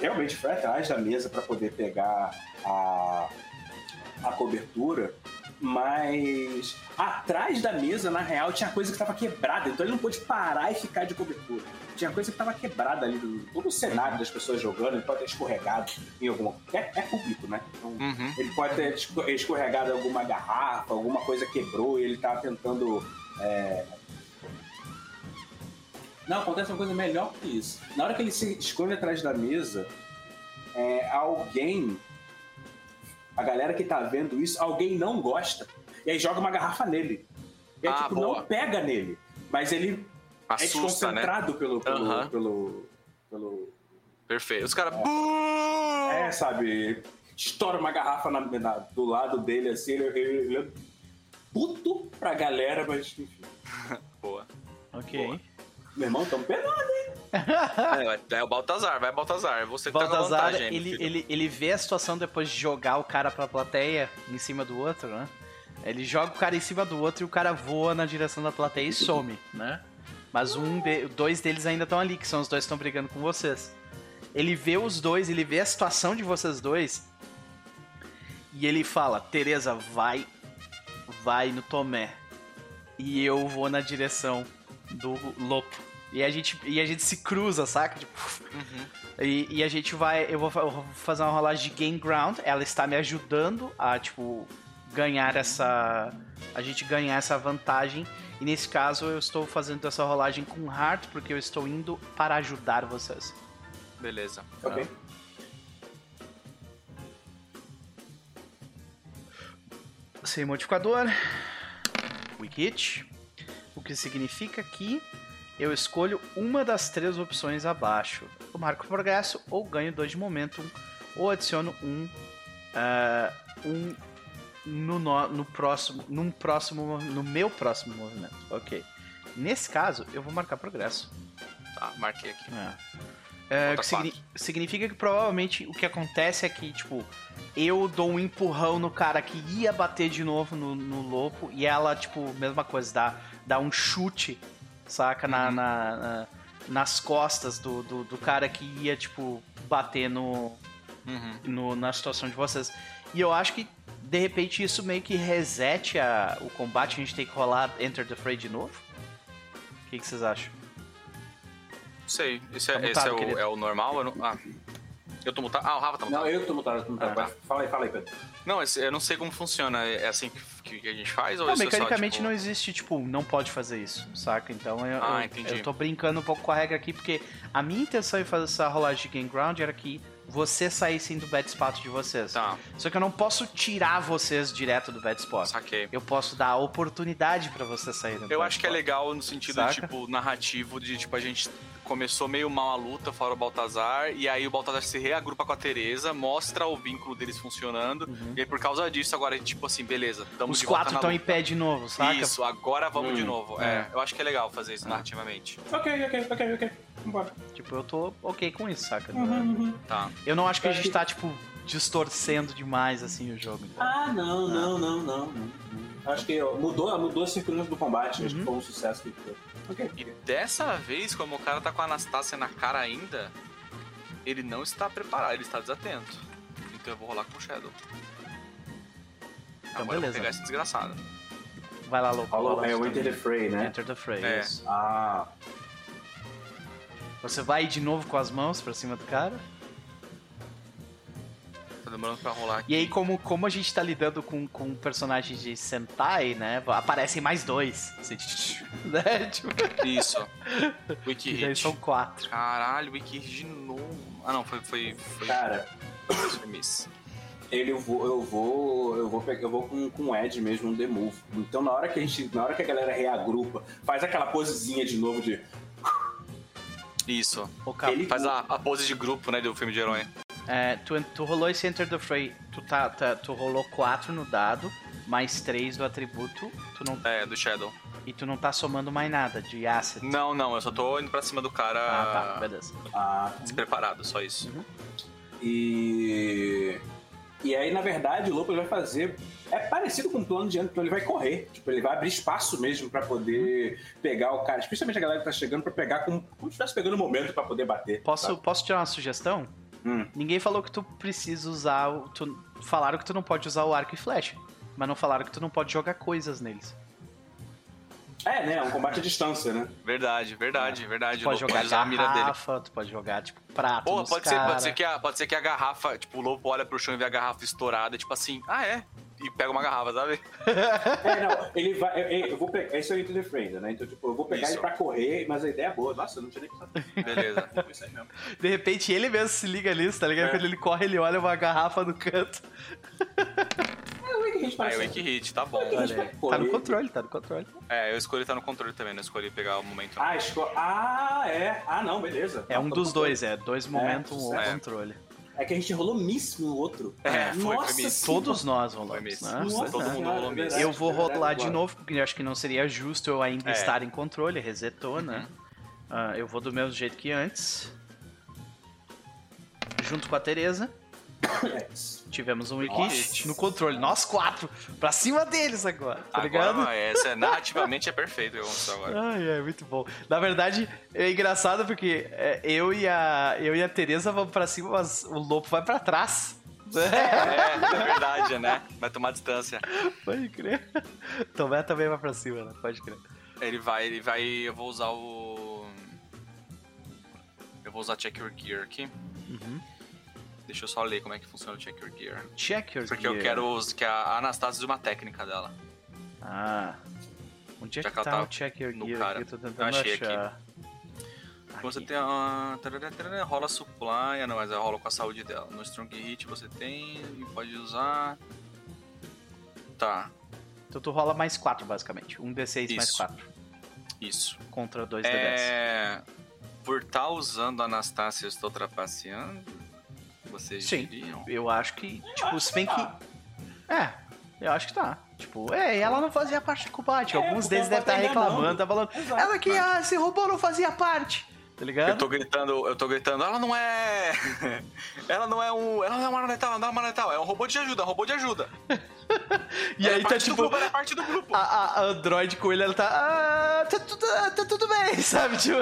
C: realmente foi atrás da mesa para poder pegar a, a cobertura, mas atrás da mesa na real tinha coisa que estava quebrada, então ele não pôde parar e ficar de cobertura. Tinha coisa que estava quebrada ali, do- todo o cenário das pessoas jogando, ele pode ter escorregado em alguma. É, é público, né? Então,
B: Uhum.
C: ele pode ter esco- escorregado em alguma garrafa, alguma coisa quebrou e ele tá tentando. é, Não, acontece uma coisa melhor que isso. Na hora que ele se esconde atrás da mesa, é, alguém. A galera que tá vendo isso, alguém não gosta. E aí joga uma garrafa nele. E aí,
B: Ah,
C: tipo,
B: boa.
C: não pega nele. Mas ele é
B: Assusta, né?
C: desconcentrado pelo. pelo,
B: Aham.
C: pelo, pelo
B: Perfeito. Os caras.
C: é, sabe? Estoura uma garrafa na- na- do lado dele, assim, ele, ele, ele é puto pra galera, mas enfim.
B: Boa.
A: Ok.
B: Boa.
C: Meu irmão, tamo penando.
B: É, é o Baltazar, vai Baltazar. Você que tá com a
A: Baltazar,
B: vantagem,
A: ele, ele, ele vê a situação depois de jogar o cara pra plateia em cima do outro, né? Ele joga o cara em cima do outro e o cara voa na direção da plateia e some, né? Mas um de- dois deles ainda estão ali, que são os dois que estão brigando com vocês. Ele vê os dois, ele vê a situação de vocês dois e ele fala: Tereza, vai, vai no Tomé. E eu vou na direção do Lopo. E a gente, e a gente se cruza, saca? Tipo,
B: Uhum.
A: e, e a gente vai. Eu vou, eu vou fazer uma rolagem de gain ground. Ela está me ajudando a, tipo, ganhar essa. A gente ganhar essa vantagem. E nesse caso eu estou fazendo essa rolagem com heart, porque eu estou indo para ajudar vocês.
B: Beleza.
C: Ok.
A: Sem modificador. Wikit. O que significa que eu escolho uma das três opções abaixo. Eu marco progresso, ou ganho 2 de momentum, ou adiciono um, ah, um no, no, no próximo, num próximo, no meu próximo movimento. Ok. Nesse caso, eu vou marcar progresso.
B: Tá, marquei aqui.
A: É.
B: Conta
A: que signi- significa que provavelmente o que acontece é que, tipo, eu dou um empurrão no cara que ia bater de novo no, no lobo e ela, tipo, mesma coisa, dá, dá um chute, saca? Na,
B: Uhum.
A: na- na- nas costas do, do, do cara que ia, tipo, bater no,
B: Uhum.
A: no- na situação de vocês. E eu acho que, de repente, isso meio que resete a- o combate, a gente tem que rolar Enter the Fray de novo. O que, que vocês acham?
B: Sei. Esse é,
A: Tá
B: esse
A: mutado,
B: é, o, é o normal? Não... Ah. Eu tô mutado. Ah, o Rafa tá mutado.
C: Não, eu que tô mutado, eu tô mutado.
A: Ah, tá.
C: Fala aí, fala aí, Pedro.
B: Não, eu não sei como funciona. É assim que, que a gente faz? Ou
A: Não,
B: isso é só,
A: mecanicamente
B: tipo-
A: não existe, tipo, não pode fazer isso, saca? Então eu,
B: Ah,
A: eu-
B: entendi.
A: eu tô brincando um pouco com a regra aqui, porque a minha intenção em fazer essa rolagem de Game Ground era que vocês saíssem do bad spot de vocês.
B: Tá,
A: Só que eu não posso tirar vocês direto do bad spot.
B: saquei.
A: Eu posso dar a oportunidade pra vocês saírem do
B: Eu
A: bad
B: acho que é
A: spot.
B: legal no sentido,
A: Saca?
B: tipo, narrativo de, tipo, a gente começou meio mal a luta fora o Baltazar, e aí o Baltazar se reagrupa com a Teresa, mostra o vínculo deles funcionando,
A: Uhum.
B: e aí por causa disso agora, tipo assim, beleza, estamos
A: Os quatro estão em pé de novo, saca?
B: Isso, agora vamos
C: Hum,
B: de novo.
A: é.
B: É. eu acho que é legal fazer isso narrativamente.
C: Ok, ok, ok, ok. Vambora.
A: Tipo, eu tô ok com isso, saca?
C: Uhum, uhum.
B: Tá.
A: Eu não acho que a
C: Eu
A: gente tá, tipo, distorcendo demais, assim, o jogo. então.
C: Ah, não, não, não, não. não. Acho que mudou, mudou a circunstância do combate. Acho que
A: Uhum.
C: foi um sucesso. que foi. Ok.
B: E dessa vez, como o cara tá com a Anastácia na cara ainda, ele não está preparado, ele está desatento. Então eu vou rolar com o Shadow.
A: Então,
B: Agora eu vou
A: beleza.
B: pegar esse desgraçado.
A: Vai lá, louco.
C: Falou,
A: rola
C: é o Enter the. Fray, né?
A: Enter the Fray,
B: É.
A: isso.
C: Ah,
A: Você vai de novo com as mãos pra cima do cara?
B: Demorando pra rolar aqui.
A: E aí, como, como a gente tá lidando com, com personagens de Sentai, né? Aparecem mais dois. Assim, né? Tipo,
B: Isso. Wiki Hit.
A: são quatro.
B: Caralho, Wiki Hit de novo. Ah não, foi. Foi. Foi,
C: cara,
B: foi
C: ele eu vou, eu vou, eu vou pegar, eu vou com, com o Ed mesmo, um demove. Então na hora que a gente, na hora que a galera reagrupa, faz aquela posezinha de novo de
B: Isso.
C: Ele-
B: Faz a, a pose de grupo, né, do filme de herói.
A: É, tu, tu rolou esse Enter the Fray. Tu, tá, tá- tu rolou quatro no dado, mais três do atributo. Tu não,
B: É, do Shadow.
A: e tu não tá somando mais nada de asset.
B: Não, não, eu só tô indo pra cima do cara
A: Ah, tá, beleza.
C: ah,
B: despreparado, só isso.
C: E. E aí, na verdade, o Lopo vai fazer. É parecido com o plano de então ele vai correr. Tipo, ele vai abrir espaço mesmo pra poder pegar o cara. Especialmente a galera que tá chegando pra pegar como, como se estivesse pegando o momento pra poder bater.
A: Posso,
C: sabe?
A: posso tirar uma sugestão?
C: Hum.
A: Ninguém falou que tu precisa usar. o- Tu, falaram que tu não pode usar o arco e flecha. Mas não falaram que tu não pode jogar coisas neles.
C: É, né? É um combate à distância, né?
B: Verdade, verdade, verdade.
A: Tu pode jogar
B: usar a mira dele.
A: garrafa, tu pode jogar, tipo, prato.
B: Pô, pode ser,
A: cara.
B: pode, ser que a, pode ser que a garrafa, tipo, o lobo olha pro chão e vê a garrafa estourada, tipo assim, ah é? E pega uma garrafa, sabe?
C: É, não, ele vai. Eu, eu vou pegar. Esse é o Into the Friend, né? Então, tipo, eu vou pegar
B: Isso.
C: ele pra correr, mas a ideia é boa. Nossa, eu não tinha nem pensado.
B: Beleza.
C: Foi isso aí mesmo.
A: De repente ele mesmo se liga nisso, tá ligado?
C: É.
A: Quando ele corre, ele olha uma garrafa no canto.
C: É, o Wiki Hit
B: o Hit, tá bom.
A: Aí. Tá no controle, tá no controle.
B: É, eu escolhi estar no controle também, não escolhi pegar o momento.
C: Ah, esco... ah, é. Ah, não, beleza.
A: É um
C: Tá
A: dos dois, é dois momentos ou
C: sucesso.
A: controle.
C: É que a gente rolou miss no outro.
B: É, foi,
C: Nossa
B: foi miss.
A: Todos nós
B: Foi
A: rolamos,
B: miss.
A: né?
C: Nossa
B: todo mundo rolou
C: é
B: miss.
C: verdade,
A: Eu vou
C: verdade,
A: rolar de
C: agora.
A: novo, porque eu acho que não seria justo eu ainda
B: É.
A: estar em controle, resetou, né? Ah, eu vou do mesmo jeito que antes. Junto com a Teresa,
C: É.
A: tivemos um
C: Nossa.
A: no controle. Nós quatro, pra cima deles agora, tá ligado?
B: Agora vai, essa é, narrativamente é perfeito o agora.
A: Ai, é muito bom. Na verdade, é engraçado porque é, eu e a eu e a Teresa vamos pra cima, mas o lobo vai pra trás.
B: É, é verdade, né? Vai tomar distância.
A: Pode crer. Tomé também vai pra cima, né? Pode crer.
B: Ele vai, ele vai. Eu vou usar o. Eu vou usar Check Your Gear aqui.
A: Uhum.
B: Deixa eu só ler como é que funciona o Check Your Gear.
A: Check your
B: Porque
A: gear.
B: eu quero que a Anastasia use uma técnica dela.
A: Ah. Onde é
B: Já
A: que
B: que
A: tá
B: tá
A: o check your
B: no
A: gear
B: cara.
A: aqui? Eu tô tentando
B: Eu achei aqui.
A: achar.
B: Você
A: Aqui.
B: tem a. tarará, tarará, Rola supply, não, mas rola com a saúde dela. No Strong Hit você tem e pode usar. Tá,
A: Então tu rola mais 4, basicamente. Um D6 mais
B: Isso.
A: 4.
B: isso.
A: Contra 2 D10.
B: É. Por estar usando a Anastácia, eu estou trapaceando. Vocês
A: Sim.
B: diriam?
A: Eu acho que, tipo, se bem que.
C: tá.
A: É, eu acho que tá. Tipo, é, ela não fazia parte do combate.
C: É,
A: Alguns deles
C: ela
A: devem
C: tá
A: estar reclamando,
C: enganando.
A: tá falando.
C: Exato.
A: Ela que, ah, esse robô não fazia parte. Tá ligado?
B: Eu tô gritando, eu tô gritando, ela não é. ela não é um. Ela não é uma letal, ela não é uma letal, é um robô de ajuda, é um robô de ajuda.
A: E
B: Ela
A: aí
B: é
A: tá tipo.
B: grupo, é parte do grupo.
A: A, a, Android com ele, ela tá. Ah, tá, tudo, tá tudo bem, sabe? Tipo,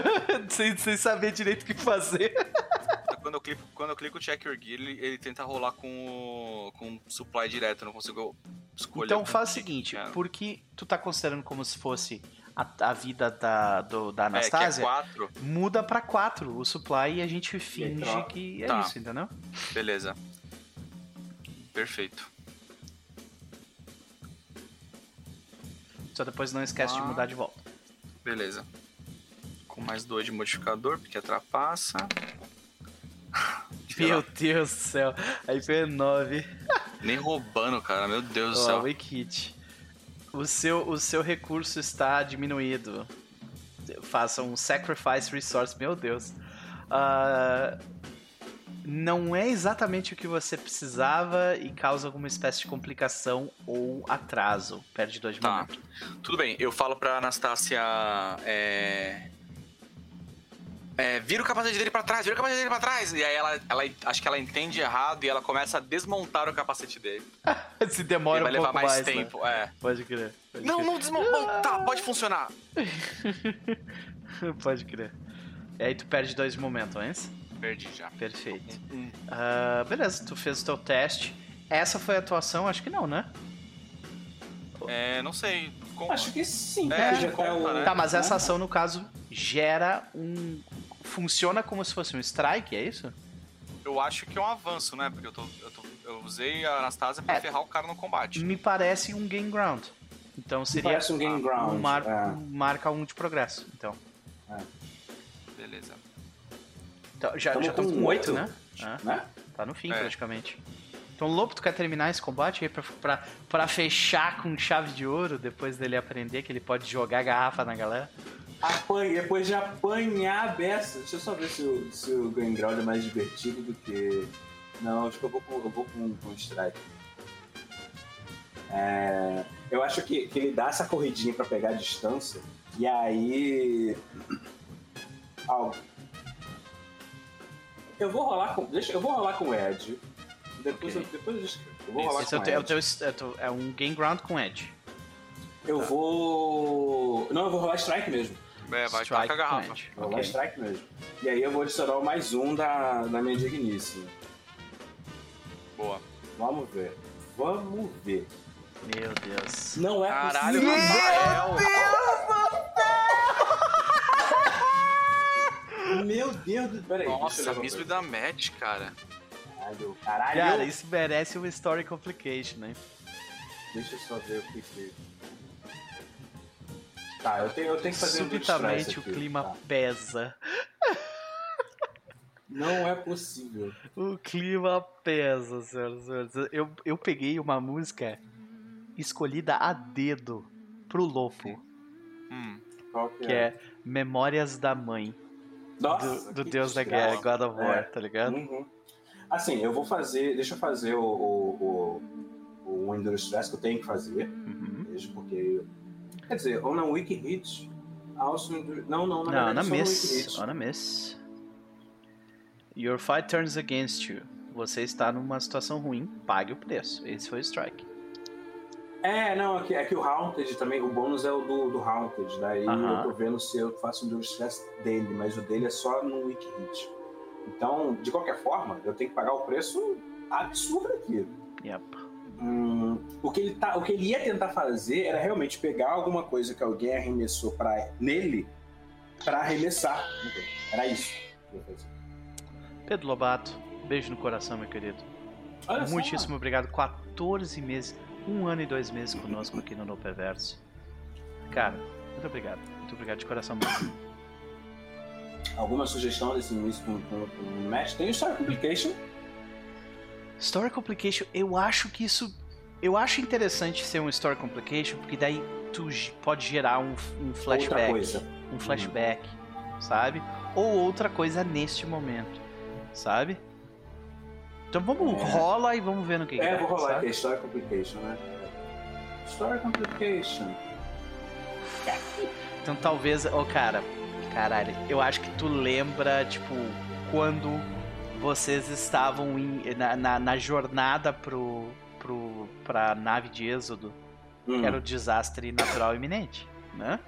A: sem, sem saber direito o que fazer.
B: Quando eu clico, quando eu clico o Check Your Gear, ele, ele tenta rolar com o, com supply direto, eu não consigo escolher.
A: Então faz o seguinte:
B: quero.
A: porque tu tá considerando como se fosse a, a vida da, do, da
B: É, que é
A: Anastasia,
B: 4,
A: muda pra 4 o supply e a gente finge que é
B: Tá.
A: isso, entendeu?
B: beleza. Perfeito.
A: Só depois não esquece de
B: Ah.
A: mudar de volta.
B: Beleza. Com mais dois de modificador, porque atrapassa. Sei
A: Meu Deus do céu. Aí foi 9.
B: Nem roubando, cara. Meu Deus do
A: Ó,
B: céu.
A: Wake Hit. O seu, o seu recurso está diminuído. Faça um Sacrifice Resource. Meu Deus. Ah, não é exatamente o que você precisava e causa alguma espécie de complicação ou atraso. Perde dois de
B: Tá.
A: momento.
B: Tudo bem, eu falo pra Anastácia. É... É, vira o capacete dele pra trás, vira o capacete dele pra trás. E aí ela, ela acho que ela entende errado e ela começa a desmontar o capacete dele.
A: Se
B: E
A: demora
B: vai
A: um
B: levar
A: pouco
B: mais,
A: mais, né?
B: tempo, é.
A: Pode crer. Pode
B: Não,
A: crer.
B: não desmontou. Tá, pode funcionar.
A: Pode crer. E aí tu perde dois de momento antes.
B: Perdi já.
A: Perfeito.
B: Hum.
A: Ah, beleza, tu fez o teu teste. Essa foi a atuação? Acho que não, né?
B: É, não sei. Com-
C: Acho que sim,
B: É,
C: já tá
B: conta,
C: o...
B: né?
A: Tá, mas essa ação, no caso, gera um. Funciona como se fosse um strike, é isso?
B: Eu acho que é um avanço, né? Porque eu, tô, eu, tô- eu usei a Anastasia pra
A: É.
B: ferrar o cara no combate.
A: Me parece um game ground. Então seria
C: Parece um game ground.
A: um, mar...
C: é.
A: um marca um de progresso. Então,
B: Beleza.
A: Então, já
C: Tamo
A: já estamos
C: com
A: com 8,
C: oito.
A: né? É,
C: Né?
A: tá no fim,
B: É.
A: praticamente. Então, Lobo, tu quer terminar esse combate aí pra, pra, pra fechar com chave de ouro, depois dele aprender que ele pode jogar garrafa na galera?
C: Apanha, depois de apanhar a beça. Deixa eu só ver se o, se o Ground é mais divertido do que. Não, acho que eu vou com, eu vou com, com Strike. É, eu acho que, que ele dá essa corridinha pra pegar a distância e aí. Algo. Eu vou rolar com. Deixa, eu vou rolar com o Ed. Depois,
A: Ok.
C: eu, depois eu vou rolar
A: Esse é,
C: com
A: é, o
C: Ed.
A: é o teu- é um game ground com edge.
C: Eu vou. Não, eu vou rolar strike mesmo.
B: É, vai
A: Strike
B: tacar a
A: com
B: garrafa.
A: edge.
C: Vou rolar
A: Ok.
C: strike mesmo. E aí eu vou adicionar o mais um da, da minha digníssima.
B: Boa.
C: Vamos ver. Vamos ver.
A: Meu Deus.
C: Não é
B: Caralho,
C: possível. Meu Deus do... Peraí, deixa
B: Nossa,
C: eu ver
B: Miss
C: uma
B: da match, cara.
C: Caralho, caralho.
A: Cara, isso merece uma story complication, né?
C: Deixa eu só ver o que que... Tá, eu tenho, eu tenho que fazer um
A: Subitamente
C: stress
A: o
C: aqui,
A: clima
C: tá.
A: pesa.
C: Não é possível.
A: O clima pesa, senhoras e senhores. Eu, eu peguei uma música escolhida a dedo pro Lopo,
B: Hum.
C: Qual que,
A: que é Memórias da Mãe,
C: Nossa,
A: do, do
C: que
A: Deus da. Guerra, God of War,
C: É.
A: tá ligado?
C: Uhum. Assim, eu vou fazer... Deixa eu fazer o... o, o, o Enduro Stress que eu tenho que fazer.
A: Uhum.
C: Mesmo porque... Quer dizer, ou na Wiki Hits... Also. Não, não, na
A: Não,
C: verdade no Wiki
A: miss. On a miss. Your fight turns against you. Você está numa situação ruim, pague o preço. Esse foi o strike.
C: É, não, é que, é que o Haunted também, o bônus é o do, do Haunted, daí
A: Aham.
C: eu tô vendo se eu faço um do stress dele, mas o dele é só no Wiki Hit. Então, de qualquer forma, eu tenho que pagar o preço absurdo aqui.
A: Yep.
C: Hum, o, que ele tá, o que ele ia tentar fazer era realmente pegar alguma coisa que alguém arremessou pra, nele pra arremessar. Era isso.
A: Pedro Lobato, beijo no coração, meu querido.
C: Olha só.
A: Muitíssimo obrigado. 14 meses, um ano e dois meses conosco aqui no No Perverso. Cara, muito obrigado. Muito obrigado de coração mesmo.
C: Alguma sugestão desse início com, com, com o match? Tem o Story Complication.
A: Story Complication, eu acho que isso. Eu acho interessante ser um Story Complication, porque daí tu pode gerar um, um
C: Outra
A: flashback.
C: coisa.
A: Um flashback, sabe? Ou outra coisa neste momento, sabe? Então vamos,
C: É.
A: rola e vamos ver no que que
C: É,
A: dá,
C: vou rolar aqui, Story Complication, né? Story Complication.
A: Então talvez, ô cara, caralho, eu acho que tu lembra, tipo, quando vocês estavam em- na, na, na jornada pro, pro, pra nave de Êxodo,
C: Hum.
A: era o desastre natural iminente, né?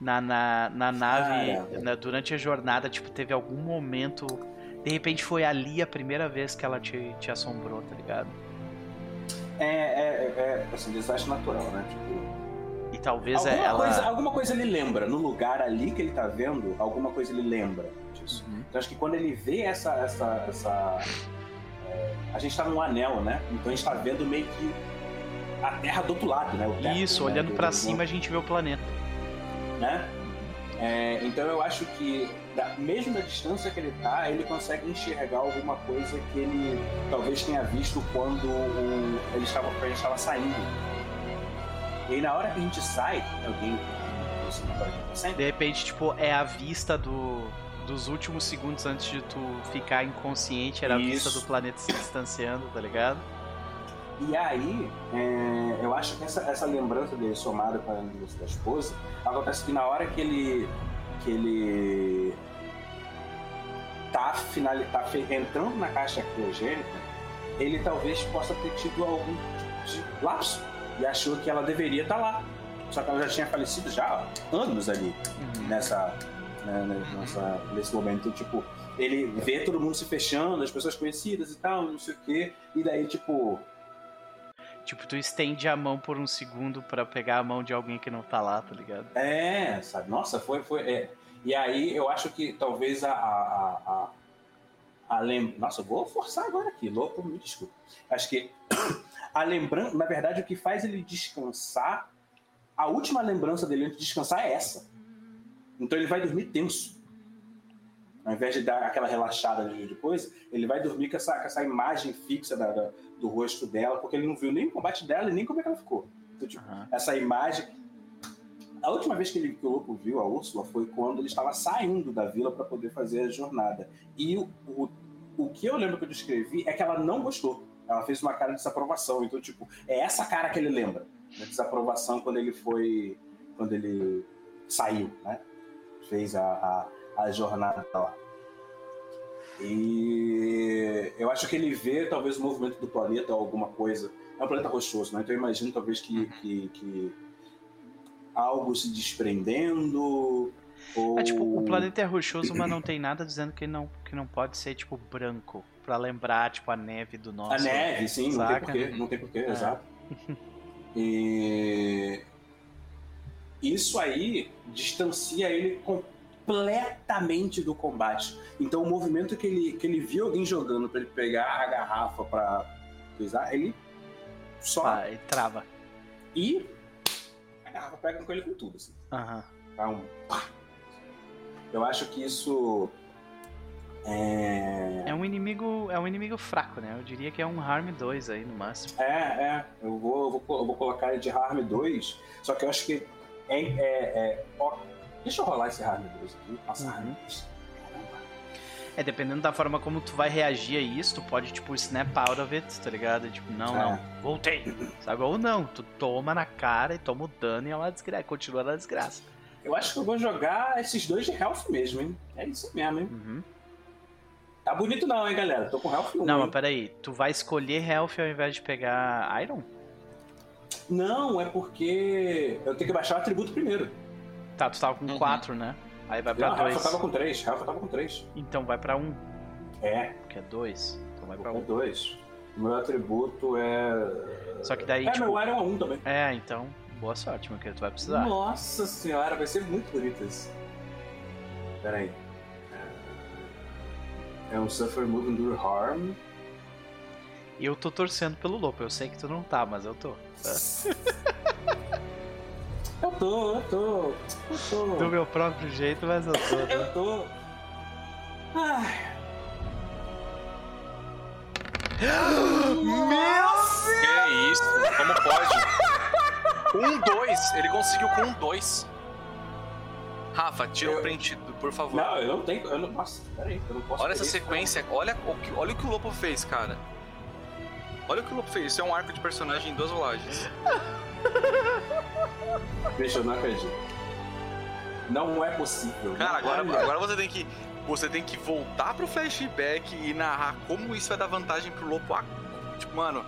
A: Na, na, na nave,
C: Cara.
A: na- durante a jornada, tipo, teve algum momento. De repente foi ali a primeira vez que ela te, te assombrou, tá ligado?
C: É, é, é, assim, desastre natural, né? Tipo,
A: E talvez
C: alguma,
A: ela.
C: coisa, alguma coisa ele lembra. No lugar ali que ele tá vendo, alguma coisa ele lembra disso.
A: Uhum.
C: Então acho que quando ele vê essa. essa, essa é, a gente tá num anel, né? Então a gente tá vendo meio que a Terra do outro lado, né? Teto,
A: Isso,
C: né?
A: olhando
C: do-
A: cima a gente vê o planeta.
C: né? É, então eu acho que, da, mesmo da distância que ele tá, ele consegue enxergar alguma coisa que ele talvez tenha visto quando o, ele estava, a gente estava saindo. E aí, na hora que a gente sai, alguém. Isso?
A: De repente, tipo, é a vista do, dos últimos segundos antes de tu ficar inconsciente, era a vista
C: Isso.
A: do planeta se distanciando, tá ligado?
C: E aí, é, eu acho que essa, essa lembrança dele somada com a lembrança da esposa, acontece que na hora que ele. que ele. tá, final, tá entrando na caixa criogênica, ele talvez possa ter tido algum tipo de lapso e achou que ela deveria estar lá. Só que ela já tinha falecido já há anos ali nessa, né, nessa, nesse momento. Tipo, ele vê todo mundo se fechando, as pessoas conhecidas e tal, não sei o quê, e daí, tipo,
A: Tipo, tu estende a mão por um segundo pra pegar a mão de alguém que não tá lá, tá ligado?
C: É, sabe? Nossa, foi. foi é. E aí eu acho que talvez a. a, a, a, lem... Nossa, eu vou forçar agora aqui, louco, me desculpa. Acho que a lembrança, na verdade, o que faz ele descansar, a última lembrança dele antes de descansar é essa. Então ele vai dormir tenso. Ao invés de dar aquela relaxada de coisa, ele vai dormir com essa, com essa imagem fixa da- da- do rosto dela, porque ele não viu nem o combate dela e nem como é que ela ficou. Então, tipo,
A: Aham.
C: essa imagem. A última vez que, ele, que o Lopo viu a Úrsula foi quando ele estava saindo da vila para poder fazer a jornada. E o, o, o que eu lembro que eu descrevi é que ela não gostou. Ela fez uma cara de desaprovação. Então, tipo, é essa cara que ele lembra. Da desaprovação quando ele foi. Quando ele saiu, né? Fez a, a, a jornada lá. E eu acho que ele vê talvez o movimento do planeta ou alguma coisa. É um planeta rochoso, né? Então eu imagino talvez que, que, que algo se desprendendo. Ou...
A: É tipo, o planeta é rochoso, mas não tem nada dizendo que não, que não pode ser, tipo, branco. Pra lembrar, tipo, a neve do nosso.
C: A neve, sim, não tem
A: saca?
C: porquê, não tem porquê,
A: É.
C: exato. E isso aí distancia ele completamente do combate. Então o movimento que ele, que ele viu alguém jogando pra ele pegar a garrafa pra coisar, ele só
A: Ah, e trava.
C: e a garrafa pega com ele com tudo, assim.
A: Aham.
C: Tá um. Eu acho que isso é
A: É um inimigo. É um inimigo fraco, né? Eu diria que é um Harm 2 aí no máximo.
C: É, é. Eu vou, eu vou, eu vou colocar ele de Harm 2, só que eu acho que é. é, é- ó, deixa eu rolar esse Harm 2 aqui. Nossa,
A: Uhum.
C: Harm 2. Caramba.
A: É, dependendo da forma como tu vai reagir a isso, tu pode, tipo, snap out of it, tá ligado? Tipo, não,
C: É.
A: não, voltei. Sabe? Ou não, tu toma na cara e toma o dano e é uma desgraça, continua na desgraça.
C: Eu acho que eu vou jogar esses dois de Health mesmo, hein? É isso mesmo, hein?
A: Uhum.
C: Tá bonito não, hein, galera? Tô com Health 1.
A: Não,
C: hein?
A: mas peraí, tu vai escolher Health ao invés de pegar Iron?
C: Não, é porque eu tenho que baixar o atributo primeiro.
A: Tá, tu tava com
B: Uhum.
A: 4, né? Aí vai pra
C: Não, Health
A: 2.
C: eu tava com 3. Health eu tava com 3.
A: Então vai pra 1, um,
C: É,
A: que é 2. Então vai pra
C: com
A: 1.
C: 2. O meu atributo é.
A: Só que daí,
C: É,
A: tipo.
C: meu Iron é 1 também.
A: É, então, boa sorte, meu querido, tu vai precisar.
C: Nossa senhora, vai ser muito bonito isso. Pera aí. É um Suffer Move Endure Harm.
A: Eu tô torcendo pelo Lopo, eu sei que tu não tá, mas eu tô.
C: Eu tô, eu tô. Eu tô.
A: Do meu próprio jeito, mas eu tô. né?
C: Eu tô. Ai.
B: Que isso? Como pode? Um dois. Ele conseguiu com um dois. Rafa, tira o
C: Eu-
B: print, por favor.
C: Não, eu não tenho. Eu não, nossa, peraí, eu não posso.
B: Olha essa
C: isso,
B: sequência, olha o, que, olha o que o Lopo fez, cara. Olha o que o Lopo fez. Isso é um arco de personagem em duas rolagens.
C: Deixa eu não acredito. Não é possível.
B: Cara, agora,
C: Olha.
B: agora você tem que. Você tem que voltar pro flashback e narrar como isso vai dar vantagem pro Lopo. Tipo, mano,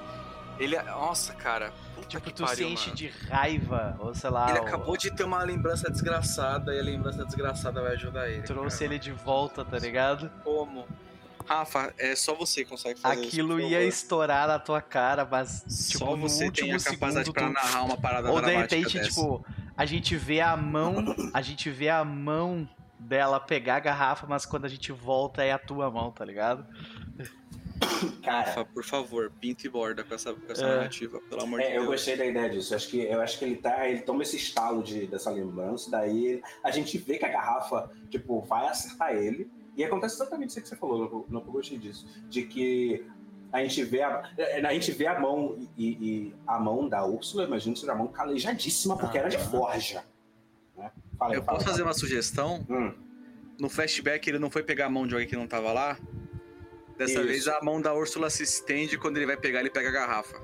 B: ele. é- Nossa, cara. Puta
A: Tipo,
B: que
A: tu
B: pariu,
A: se enche
B: mano.
A: de raiva, ou sei lá.
B: Ele
A: ou-
B: acabou de ter uma lembrança desgraçada e a lembrança desgraçada vai ajudar ele.
A: Trouxe
B: cara.
A: ele de volta, tá ligado?
B: Como? Rafa, é só você que consegue fazer isso.
A: Aquilo
B: por
A: ia
B: favor.
A: estourar na tua cara, mas tipo,
B: Só
A: no
B: você tem
A: último
B: a capacidade
A: segundo
B: pra
A: tu...
B: narrar uma parada
A: Ou de repente,
B: dessa.
A: tipo, a gente vê a mão, a gente vê a mão dela pegar a garrafa, mas quando a gente volta é a tua mão, tá ligado?
C: Cara,
B: Rafa, por favor, pinta e borda com essa, com essa
A: É.
B: narrativa, pelo amor de
C: É, eu
B: Deus.
C: gostei da ideia disso. Eu acho que, eu acho que ele tá. Ele toma esse estalo de, dessa lembrança, daí a gente vê que a garrafa, tipo, vai acertar ele. E acontece exatamente isso que você falou, não, gostei disso. De que a gente vê a, a gente vê a mão e, e a mão da Úrsula, imagina ser a mão calejadíssima, porque era de
A: Aham.
C: forja. Né? Fala,
B: Eu
C: fala,
B: posso fazer
C: fala.
B: uma sugestão?
C: Hum,
B: No flashback ele não foi pegar a mão de alguém que não tava lá? Dessa
C: Isso.
B: vez a mão da Úrsula se estende quando ele vai pegar, ele pega a garrafa.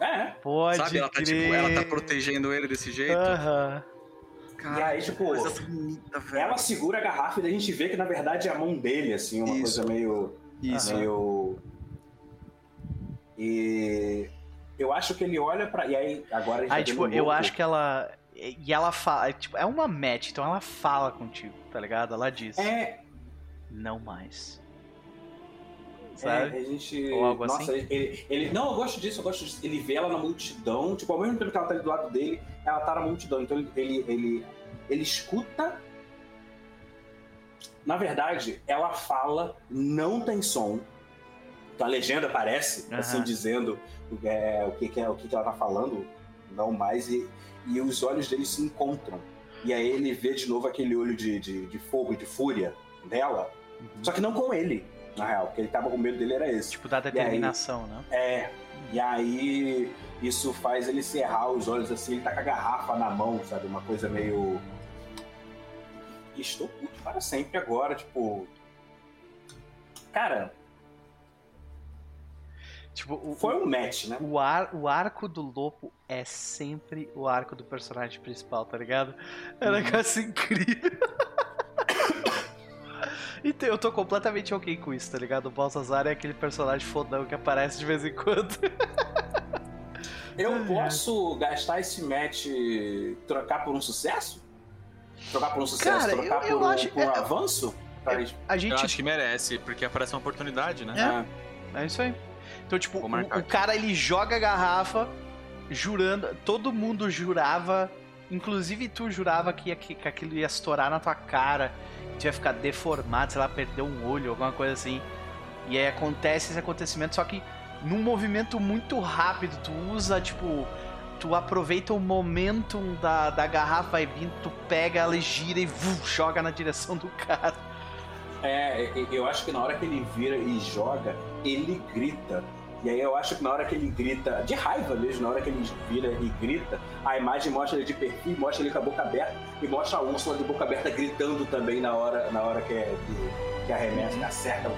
C: é.
A: Pode
B: Sabe? Ela tá, tipo, ela tá protegendo ele desse jeito.
A: Aham.
C: E aí, tipo,
B: coisa bonita, velho.
C: Ela segura a garrafa e a gente vê que na verdade é a mão dele, assim, uma
B: Isso.
C: coisa meio.
B: Isso.
C: meio. E eu acho que ele olha pra. E aí, agora a gente
A: Aí,
C: tá
A: tipo,
C: vendo o
A: eu acho que ela. E ela fala. Tipo, é uma match, então ela fala contigo, tá ligado? Ela diz.
C: É,
A: Não mais.
C: É,
A: Sabe?
C: a gente.
A: Ou algo
C: Nossa,
A: assim?
C: ele, ele. Não, eu gosto disso, eu gosto disso. Ele vê ela na multidão, tipo, ao mesmo tempo que ela tá ali do lado dele, ela tá na multidão. Então ele, ele, ele, ele escuta. Na verdade, ela fala, não tem som. Então a legenda aparece, assim,
A: Aham.
C: dizendo é, o, que, que é, o que, que ela tá falando, não mais, e, e os olhos dele se encontram. E aí ele vê de novo aquele olho de, de, de fogo e de fúria dela,
A: Uhum.
C: só que não com ele, na real, porque ele tava, o medo dele era esse.
A: Tipo, da determinação, né?
C: É, e aí isso faz ele cerrar os olhos assim, ele tá com a garrafa na mão, sabe? Uma coisa meio. Estou puto para sempre agora, tipo. Cara,
A: Tipo, o,
C: foi um match, né?
A: o, ar, o arco do Lopo é sempre o arco do personagem principal, tá ligado? É um negócio incrível. Então, eu tô completamente ok com isso, tá ligado? O Baltazar é aquele personagem fodão que aparece de vez em quando.
C: Eu posso gastar esse match e trocar por um sucesso? Trocar por um sucesso,
A: Cara,
C: trocar
A: eu- eu
C: por, um,
A: acho-
C: por um
A: é-
C: avanço? Gente-
A: A
B: Eu
A: gente.
B: acho que merece, porque aparece uma oportunidade, né?
C: É.
A: É isso aí. Então, tipo, o, o cara ele joga a garrafa, jurando. Todo mundo jurava, inclusive tu jurava que, ia, que, que aquilo ia estourar na tua cara, ia ficar deformado, sei lá, perder um olho, alguma coisa assim. E aí acontece esse acontecimento, só que num movimento muito rápido, tu usa, tipo. Tu aproveita o momentum da, da garrafa vai vindo, tu pega ela e gira e vu, joga na direção do cara.
C: É, eu acho que na hora que ele vira e joga, ele grita. E aí eu acho que na hora que ele grita, de raiva mesmo, na hora que ele vira e grita, a imagem mostra ele de perfil, mostra ele com a boca aberta e mostra a Úrsula de boca aberta gritando também na hora, na hora que, é, que, que arremessa, que acerta.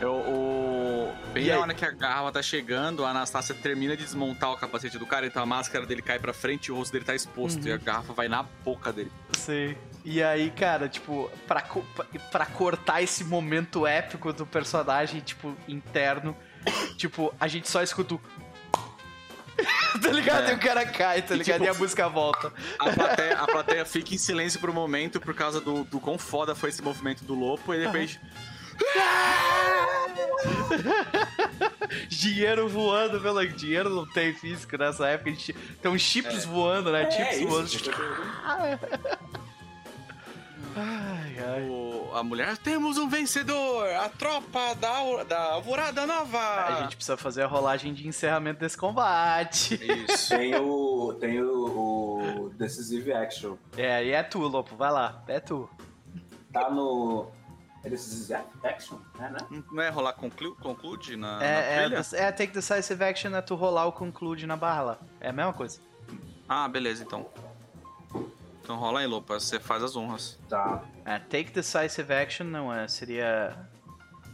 B: Eu, o... Bem
A: E
B: na
A: aí?
B: hora que a garrafa tá chegando, a Anastácia termina de desmontar o capacete do cara, então a máscara dele cai pra frente e o rosto dele tá exposto.
A: Uhum.
B: E a garrafa vai na boca dele.
A: Sei. E aí, cara, tipo, pra, co- pra- pra cortar esse momento épico do personagem, tipo, interno, tipo, a gente só escuta o. tá ligado?
B: É.
A: E o cara cai, tá
B: E,
A: ligado?
B: tipo,
A: e a música volta.
B: A plateia, a plateia fica em silêncio por um momento por causa do, do quão foda foi esse movimento do Lopo e de repente.
A: Dinheiro voando pelo. Dinheiro não tem físico nessa época. a gente- Tem chips voando, né?
C: É,
A: chips voando. Ai, ai.
B: o- a mulher, temos um vencedor! A tropa da, da Alvorada Nova!
A: A gente precisa fazer a rolagem de encerramento desse combate.
B: Isso.
C: Tem o. Tem o, o Decisive Action.
A: É, e é tu, Lopo, vai lá, é tu.
C: Tá no. É Decisive Action? É, né?
B: Não é rolar conclu conclude na, na
A: É,
B: trilha?
A: é, é Take Decisive Action é tu rolar o conclude na barra lá. É a mesma coisa.
B: Ah, beleza, então. Então rola aí, Lopa, você faz as honras.
C: Tá.
A: É, Take Decisive Action não é, seria...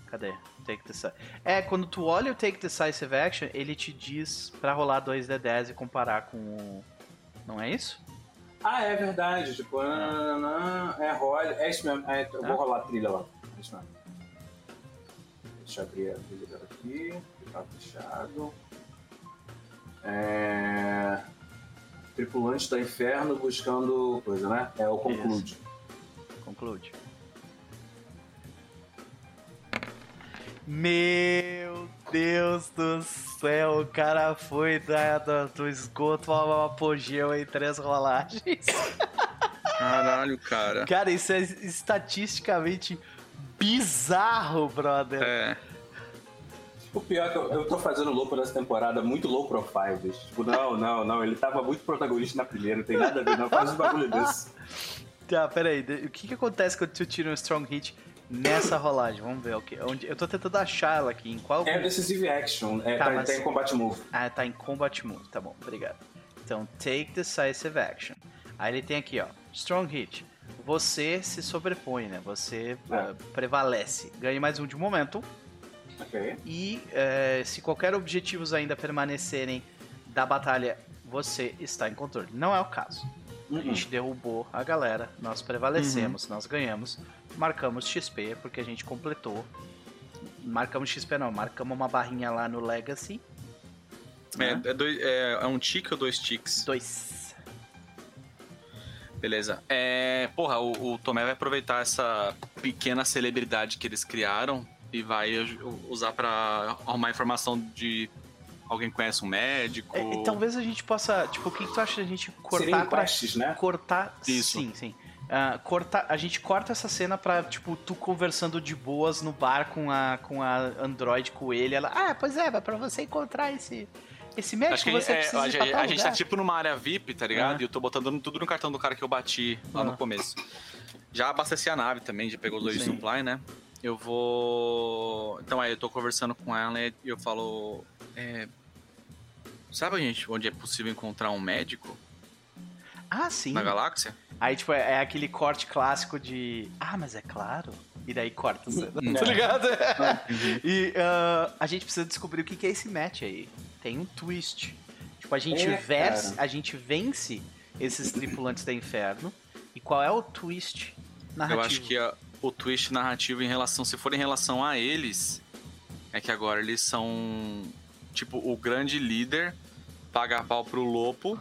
A: Cadê? Take Decisive... É, quando tu olha o Take Decisive Action, ele te diz pra rolar 2d10 e comparar com o... Não é isso?
C: Ah, é verdade. Tipo, nananana, é rola. É isso mesmo. É, eu vou
A: Ah.
C: rolar a trilha lá. É isso mesmo. Deixa eu abrir a trilha dela aqui. Tá fechado. É. Tripulante do inferno buscando coisa, né? É o conclude.
A: Conclude. Meu Deus do céu, o cara foi da, do, do esgoto ao apogeu em três rolagens.
B: Caralho, cara.
A: Cara, isso é estatisticamente bizarro, brother.
B: É.
C: O pior é que eu, eu tô fazendo louco nessa temporada, muito low profile, bicho. Tipo, não, não, não. Ele tava muito protagonista na primeira, não tem nada a ver, não. Faz um bagulho desse.
A: Tá, peraí. O que que acontece quando tu tira um strong hit nessa rolagem? Vamos ver o que. Onde, eu tô tentando achar ela aqui. Em qual.
C: É Decisive Action. É,
A: Tá,
C: tá,
A: mas-
C: tem Combat Move.
A: Ah, tá em Combat Move. Tá bom, obrigado. Então, Take Decisive Action. Aí ele tem aqui, ó. Strong Hit. Você se sobrepõe, né? Você
C: É.
A: ah, prevalece. Ganha mais um de momento.
C: Ok.
A: E eh, se qualquer objetivos ainda permanecerem da batalha, você está em controle. Não é o caso. A
C: Uhum.
A: gente derrubou a galera, nós prevalecemos, nós ganhamos, marcamos XP porque a gente completou. Marcamos XP não, marcamos uma barrinha lá no Legacy.
B: É, é, dois- é- é um tique ou dois tiques?
A: Dois.
B: Beleza. É, porra, o, o Tomé vai aproveitar essa pequena celebridade que eles criaram e vai usar pra arrumar informação de alguém que conhece um médico.
A: É, e talvez a gente possa. Tipo, o que, que tu acha da gente cortar pra.
C: né?
A: Cortar.
B: Isso.
A: Sim, sim. Ah, cortar, a gente corta essa cena pra, tipo, tu conversando de boas no bar com a, com a Android coelho. Ela, ah, pois é, mas pra você encontrar esse, esse médico,
B: Acho que
A: você
B: é,
A: precisa
B: a,
A: ir tal
B: a gente tá
A: lugar."
B: tipo numa área VIP, tá ligado?
A: Ah.
B: E eu tô botando tudo no cartão do cara que eu bati lá
A: Ah.
B: no começo. Já abasteci a nave também, já pegou os dois
A: Sim.
B: supply, né? Eu vou. Então aí eu tô conversando com ela e eu falo. é, Sabe, gente, onde é possível encontrar um médico
A: Ah, sim.
B: na galáxia?
A: Aí, tipo, é, é aquele corte clássico de. Ah, mas é claro. E daí corta cena,
B: Hum.
A: tá ligado? e ah, a gente precisa descobrir o que que é esse match aí. Tem um twist. Tipo, a gente,
C: É,
A: verse,
C: cara.
A: a gente vence esses tripulantes da inferno. E qual é o twist narrativo?
B: Eu acho que a- o twist narrativo em relação, se for em relação a eles, é que agora eles são tipo o grande líder paga pau pro Lopo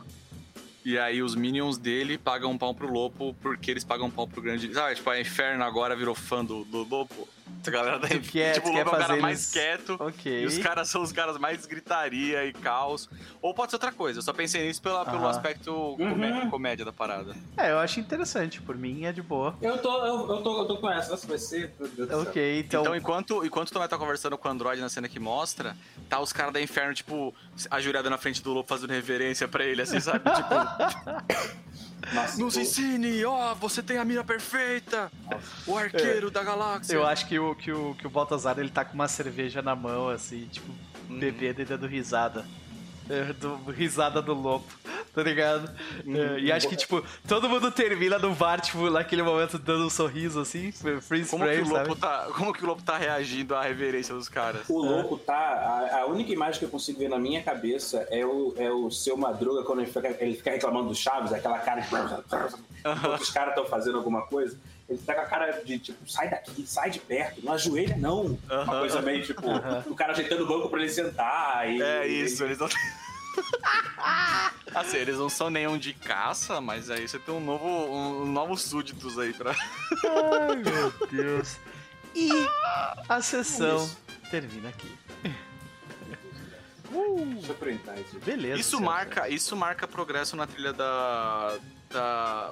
B: e aí os minions dele pagam pau pro Lopo porque eles pagam pau pro grande, sabe? Tipo a Inferno agora virou fã do, do Lopo. A galera da
A: Tu quer-
B: tipo o Lopo é o cara
A: fazer
B: mais
A: eles-
B: quieto.
A: Ok.
B: E os caras são os caras mais gritaria e caos. Ou pode ser outra coisa. Eu só pensei nisso pela, pelo aspecto comé- comédia da parada.
A: É, eu acho interessante. Por mim é de boa.
C: Eu tô, eu, eu tô, eu tô com essa. Essa vai ser. Meu Deus do céu.
A: Ok, então.
B: Então, enquanto, enquanto tu vai estar conversando com o Android na cena que mostra, tá os caras da Inferno, tipo, ajoelhado na frente do lobo fazendo reverência pra ele, assim, sabe? Tipo,
C: Nossa,
B: nos
C: tô-
B: ensine, ó, você tem a mira perfeita, o arqueiro da galáxia.
A: Eu acho que o, que, o, que o Baltazar ele tá com uma cerveja na mão, assim, tipo,
B: Uhum.
A: bebendo e dando risada. É, Do, risada do lobo, tá ligado? É, e acho que, tipo, todo mundo termina no bar, tipo, naquele momento dando um sorriso, assim, freeze
B: Como que,
A: frame,
B: o lobo tá, como que o lobo tá reagindo à reverência dos caras?
C: O louco tá. A, a única imagem que eu consigo ver na minha cabeça é o, é o seu Madruga quando ele fica, ele fica reclamando do Chaves, aquela cara de. Os caras estão fazendo alguma coisa, ele tá com a cara de tipo, sai daqui, sai de perto, não ajoelha não. Uma
B: Aham.
C: coisa meio tipo, o cara ajeitando o banco pra ele sentar. E,
B: É isso, eles não. assim, eles não são nenhum de caça, mas aí você tem um novo, um, novos súditos aí pra.
A: Ai, meu Deus. E a sessão
C: Isso.
A: termina aqui.
C: Deixa eu printar isso.
A: Beleza.
B: Isso marca, isso marca progresso na trilha da. da.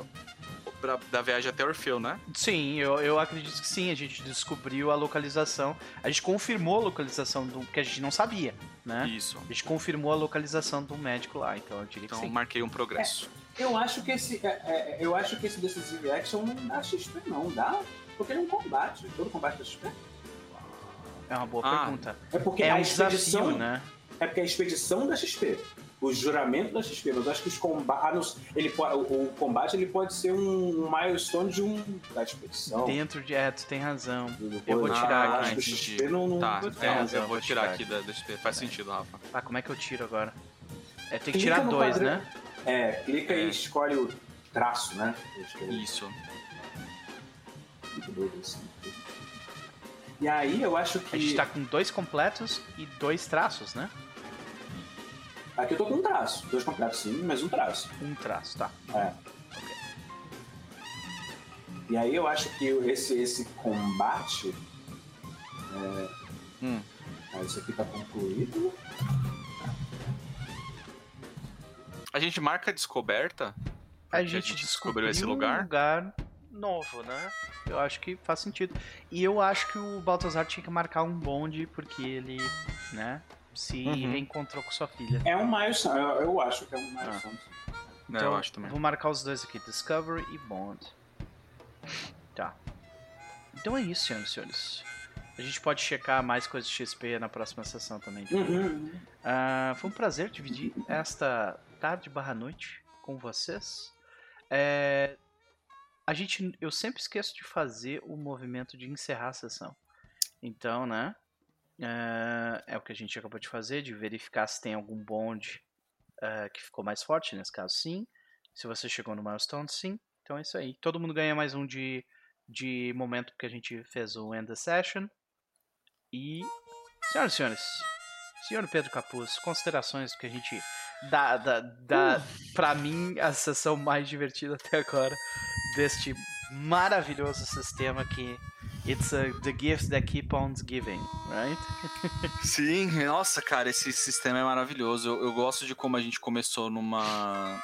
B: Pra, da viagem até Orfeu, né?
A: Sim, eu, eu acredito que sim. A gente descobriu a localização. A gente confirmou a localização do que a gente não sabia, né?
B: Isso.
A: A gente confirmou a localização do médico lá, então eu diria
B: Então
A: que sim.
B: marquei um progresso.
C: Eu acho que esse. é, é, eu acho que esse Decisive Action não dá XP, não. Dá? Porque ele é um combate. Todo combate dá XP.
A: É uma boa
B: Ah,
A: pergunta.
C: É porque
A: É
C: a
A: um
C: expedição.
A: desafio, né?
C: É porque a expedição dá XP. O juramento da XP, mas eu acho que os combates. Ele pode, o, o combate ele pode ser um milestone de um. da expedição.
A: Dentro de. É, tu tem razão. Eu vou
C: Ah,
A: tirar aqui,
C: acho. XP não, não
B: Tá, é,
C: falar.
A: razão,
B: eu vou tirar
A: tirar
B: aqui da, da XP. Faz sentido, Rafa.
A: Ah, como é que eu tiro agora? É, tem que
C: Clica
A: tirar dois,
C: quadra-
A: né?
C: É, clica
B: É.
C: e escolhe o traço, né? É
B: Isso.
C: muito doido assim. E aí eu acho que.
A: A gente tá com dois completos e dois traços, né?
C: Aqui eu tô com um traço. Dois completos sim, mas um traço.
A: Um traço, tá.
C: É. E aí eu acho que esse, esse combate.
B: Hum.
C: Ah, isso aqui tá concluído.
B: A gente marca a descoberta.
A: A gente,
B: descobriu esse
A: um
B: lugar.
A: lugar novo, né? Eu acho que faz sentido. E eu acho que o Baltazar tinha que marcar um bonde porque ele, né, se
B: Uhum.
A: reencontrou com sua filha.
C: É um milestone, eu, eu acho que é um milestone.
B: né,
A: Então,
B: eu acho também.
A: vou marcar os dois aqui, Discovery e Bond. Tá. Então é isso, senhoras e senhores. A gente pode checar mais coisas de XP na próxima sessão também.
C: Uhum.
A: Ah, foi um prazer dividir esta tarde barra noite com vocês. É, a gente, eu sempre esqueço de fazer o movimento de encerrar a sessão. Então, né? É, é o que a gente acabou de fazer, de verificar se tem algum bonde é, que ficou mais forte, nesse caso sim. Se você chegou no milestone, sim. Então é isso aí. Todo mundo ganha mais um de, de momento porque a gente fez o end the session. E, senhoras e senhores, senhor Pedro Capuz, considerações que a gente dá, dá, dá pra mim, a sessão mais divertida até agora deste maravilhoso sistema que it's a, the gift that keep on giving, right?
B: Sim, nossa, cara, esse sistema é maravilhoso. Eu, eu gosto de como a gente começou numa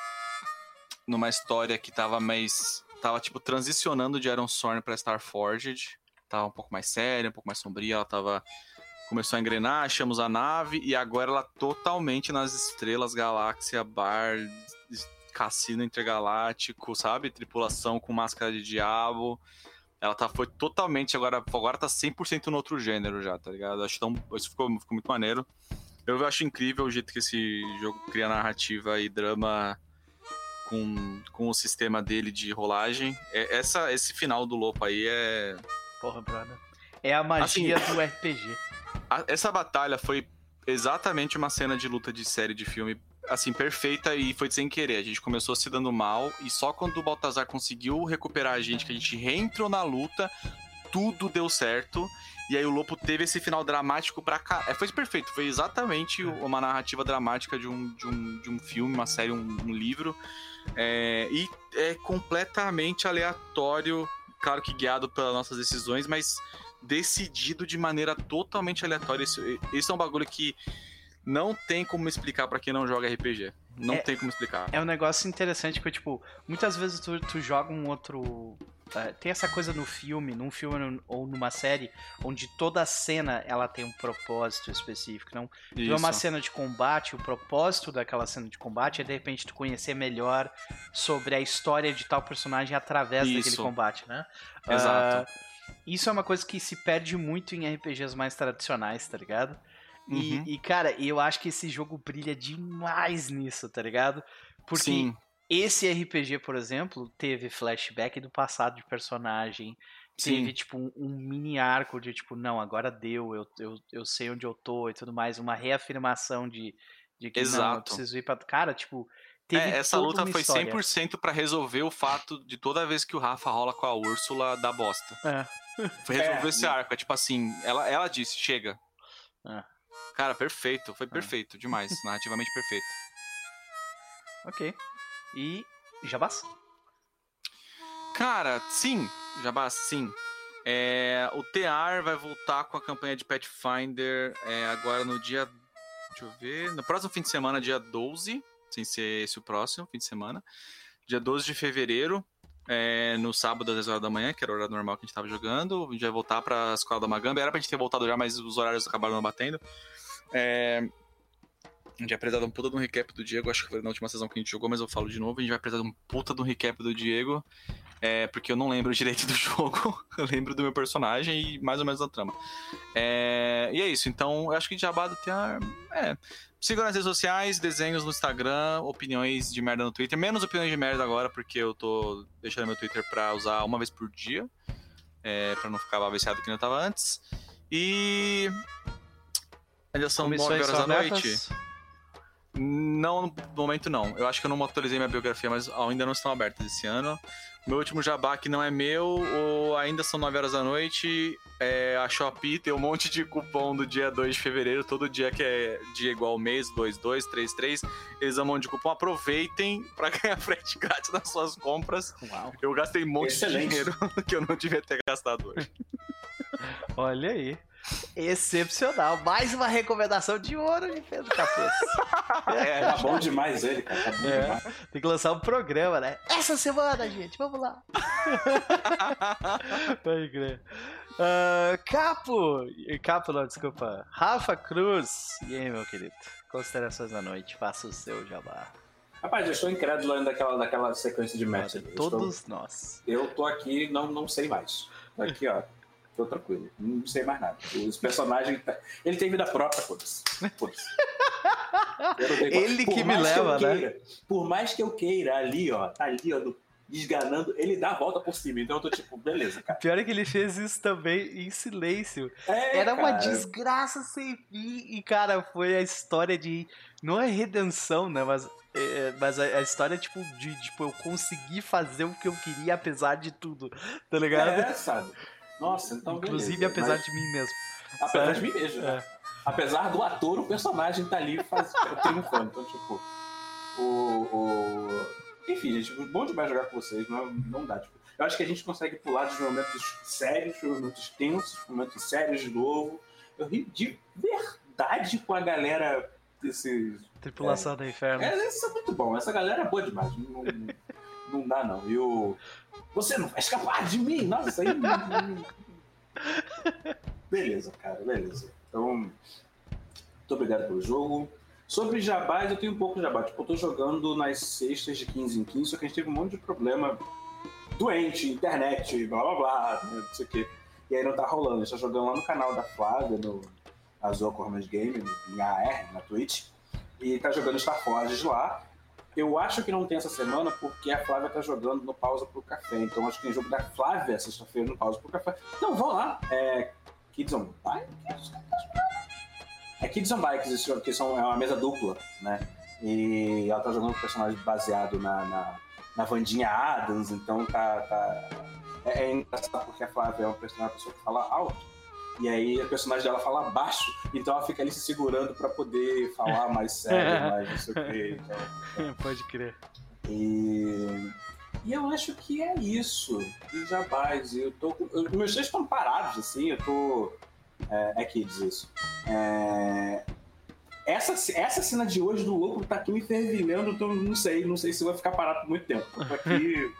B: numa história que tava mais tava tipo transicionando de Iron Sorn para Starforged, tava um pouco mais séria, um pouco mais sombria, ela tava começou a engrenar, achamos a nave e agora ela totalmente nas estrelas, galáxia, bar, cassino intergaláctico, sabe? Tripulação com máscara de diabo. Ela tá, foi totalmente agora, agora tá 100% no outro gênero já, tá ligado? Acho tão, isso ficou, ficou muito maneiro. Eu acho incrível o jeito que esse jogo cria narrativa e drama com, com o sistema dele de rolagem. É, essa, esse final do Lopo aí é.
A: Porra, brother. É a magia do RPG.
B: a- essa batalha foi exatamente uma cena de luta de série de filme, assim, perfeita e foi sem querer. A gente começou se dando mal e só quando o Baltazar conseguiu recuperar a gente, que a gente reentrou na luta, tudo deu certo. E aí o Lopo teve esse final dramático pra cá. É, foi perfeito, foi exatamente uma narrativa dramática de um, de um, de um filme, uma série, um, um livro. É, e é completamente aleatório, claro que guiado pelas nossas decisões, mas decidido de maneira totalmente aleatória. Isso, isso é um bagulho que não tem como explicar pra quem não joga RPG. Não
A: É-
B: tem como explicar.
A: É um negócio interessante que, tipo, muitas vezes tu, tu joga um outro. é, tem essa coisa no filme, num filme ou numa série, onde toda cena ela tem um propósito específico. Não vê uma cena de combate, o propósito daquela cena de combate é de repente tu conhecer melhor sobre a história de tal personagem através daquele
B: Isso.
A: combate, né?
B: Exato.
A: Ah, isso é uma coisa que se perde muito em RPGs mais tradicionais, tá ligado? E,
B: Uhum.
A: e, cara, eu acho que esse jogo brilha demais nisso, tá ligado? Porque
B: Sim,
A: esse RPG, por exemplo, teve flashback do passado de personagem, teve,
B: sim.
A: tipo, um, um mini arco de, tipo, não, agora deu, eu, eu, eu sei onde eu tô e tudo mais, uma reafirmação de, de que não, eu
B: Exato.
A: preciso ir pra... Cara, tipo, teve
B: É, essa luta foi
A: história.
B: 100% pra resolver o fato de toda vez que o Rafa rola com a Úrsula da bosta.
A: É.
B: Foi resolver
C: É.
B: esse arco. É tipo assim, ela, ela disse, chega.
A: É.
B: Cara, perfeito. Foi perfeito demais. narrativamente perfeito.
A: Ok. E Jabás?
B: Cara, sim, Jabá, sim. É, o TR vai voltar com a campanha de Pathfinder é, agora no dia. Deixa eu ver. No próximo fim de semana, dia 12. Sem ser esse o próximo fim de semana. Dia 12 de fevereiro. É, no sábado às 10 horas da manhã, que era o horário normal que a gente tava jogando. A gente vai voltar pra escola da Magamba. Era pra gente ter voltado já, mas os horários acabaram não batendo. É, a gente vai precisar de um puta de um recap do Diego. Acho que foi na última sessão que a gente jogou, mas eu falo de novo. A gente vai precisar de um puta de um recap do Diego. É, porque eu não lembro direito do jogo. eu lembro do meu personagem e mais ou menos da trama. É, e é isso. Então, eu acho que Jabá tem a. É. Sigam nas redes sociais, desenhos no Instagram, opiniões de merda no Twitter. Menos opiniões de merda agora, porque eu tô deixando meu Twitter pra usar uma vez por dia. É, pra não ficar babeado que não tava antes. E. Ainda são 9 horas da noite. Não, no momento não. Eu acho que eu não atualizei minha biografia, mas ainda não estão abertas esse ano. Meu último jabá que não é meu, ou ainda são 9 horas da noite. É, a Shopee tem um monte de cupom do dia 2 de fevereiro, todo dia que é dia igual mês, 22, 33. Eles amam de cupom. Aproveitem para ganhar frete grátis nas suas compras.
A: Uau.
B: Eu gastei um monte
C: Excelente.
B: de dinheiro que eu não devia ter gastado hoje.
A: Olha aí. Excepcional. Mais uma recomendação de ouro de Pedro Capuz.
B: É,
C: Tá bom demais ele, cara. Tá bom
A: É.
C: demais.
A: Tem que lançar um programa, né? Essa semana, gente. Vamos lá. Pode crer. Ah, Capo! Capo não, desculpa. Rafa Cruz. E aí, meu querido? Considerações da noite. Faça o seu jabá.
C: Rapaz, eu estou incrédulo ainda daquela, daquela sequência de match. Eu estou-
A: Todos nós.
C: Eu tô aqui, não, não sei mais. Aqui, ó. Tô tranquilo. Não sei mais nada. Os personagens. Ele tem vida própria, foda-se. Tenho-
A: Ele que me leva, né?
C: queira- Por mais que eu queira ali, ó, tá ali, ó, desganando, ele dá a volta por cima. Então eu tô tipo, beleza, cara.
A: Pior é que ele fez isso também em silêncio.
C: É,
A: Era uma
C: cara.
A: desgraça sem fim. E, cara, foi a história de. Não é redenção, né? Mas, é, mas a, a história, tipo, de tipo, eu conseguir fazer o que eu queria, apesar de tudo. Tá ligado?
C: É, sabe? Nossa, então
A: Inclusive,
C: beleza.
A: apesar
C: Mas-
A: de mim mesmo.
C: Apesar
A: sabe?
C: de mim mesmo.
A: É.
C: Apesar do ator, o personagem tá ali faz... triunfando. Então, tipo, o, o... Enfim, gente, bom demais jogar com vocês, não, não dá. Tipo, eu acho que a gente consegue pular dos momentos sérios, dos momentos tensos, momentos sérios de novo. Eu ri de verdade com a galera desse.
A: Tripulação do inferno.
C: É, isso é muito bom. Essa galera é boa demais. Não, não, não dá, não. E o. Você não vai escapar de mim! Nossa, aí. beleza, cara, beleza. Então, muito obrigado pelo jogo. Sobre jabás, eu tenho um pouco de jabá. Tipo, eu tô jogando nas sextas de 15 em 15, só que a gente teve um monte de problema doente, internet, blá blá blá, né, não sei o quê. E aí não tá rolando. A gente tá jogando lá no canal da Flávia, no Azul Cormas Game, em AR, na Twitch. E tá jogando Star Forges lá. Eu acho que não tem essa semana porque a Flávia tá jogando no Pausa pro Café. Então acho que tem jogo da Flávia sexta-feira no Pausa pro Café. Então vão lá. É Kids on Bikes? É Kids on Bikes, esse jogo, que são, é uma mesa dupla, né? E ela tá jogando um personagem baseado na, na, na Vandinha Adams, então tá. tá... É, é engraçado porque a Flávia é uma personagem pessoa que fala alto. E aí a personagem dela fala baixo, então ela fica ali se segurando pra poder falar mais sério, mais não sei o quê. Então,
A: Pode crer.
C: e, e eu acho que é isso. E jabás. Eu tô, eu- meus textos estão parados, assim, eu tô. É, é Kids isso. É, essa, essa cena de hoje do louco tá aqui me fervilhando, então não sei, não sei se vai ficar parado por muito tempo. Aqui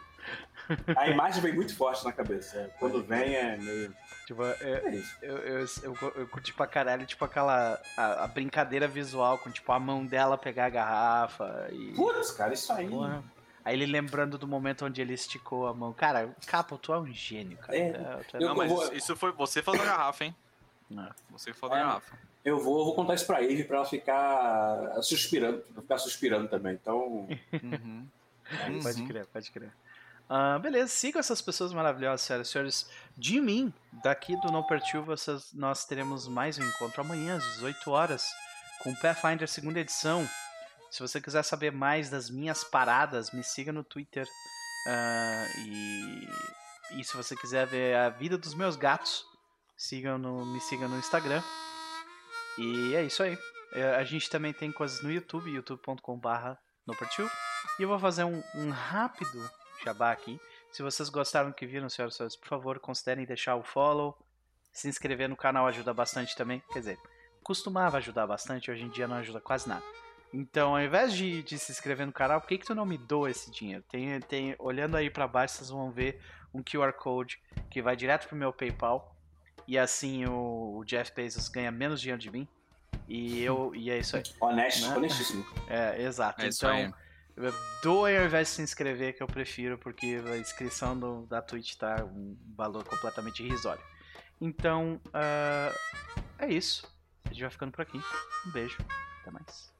C: a imagem vem muito forte na cabeça. Quando vem é meio.
A: Tipo, é,
C: É isso.
A: eu, eu, eu, eu curti pra caralho, tipo, aquela. A, a brincadeira visual com, tipo, a mão dela pegar a garrafa e.
C: Putz, cara, isso aí.
A: Porra. Aí ele lembrando do momento onde ele esticou a mão. Cara, Capo, tu é um gênio, cara.
C: É.
A: Tu é- tu é-
C: Eu-
B: Não, mas
C: vou-
B: isso foi você falando da garrafa, hein?
A: Não.
B: Você falou da
C: É.
B: garrafa.
C: Eu vou, vou contar isso pra Eve pra ela ficar suspirando, pra ficar suspirando também. Então.
B: Uhum.
A: Pode crer, pode crer. Ah, beleza, sigam essas pessoas maravilhosas, senhoras e senhores. De mim, daqui do No Partiu, vocês, nós teremos mais um encontro amanhã às 18 horas com Pathfinder segunda edição. Se você quiser saber mais das minhas paradas, me siga no Twitter. Ah, e, e se você quiser ver a vida dos meus gatos, sigam no, me siga no Instagram. E é isso aí. É, A gente também tem coisas no YouTube, youtube.com.br no Partiu. E eu vou fazer um, um rápido jabá aqui. Se vocês gostaram do que viram, senhoras e senhores, por favor, considerem deixar o follow. Se inscrever no canal ajuda bastante também. Quer dizer, costumava ajudar bastante, hoje em dia não ajuda quase nada. Então, ao invés de, de se inscrever no canal, por que, que tu não me doa esse dinheiro? Tem, tem, olhando aí para baixo, vocês vão ver um QR Code que vai direto pro meu PayPal. E assim o, o Jeff Bezos ganha menos dinheiro de mim. E eu e é isso aí.
C: Honesto,
A: Né?
C: honestíssimo.
A: É, exato.
B: É isso
A: então,
B: aí.
A: Doe ao invés de se inscrever, que eu prefiro, porque a inscrição do- da Twitch tá um valor completamente irrisório. Então, ah, é isso. A gente vai ficando por aqui. Um beijo. Até mais.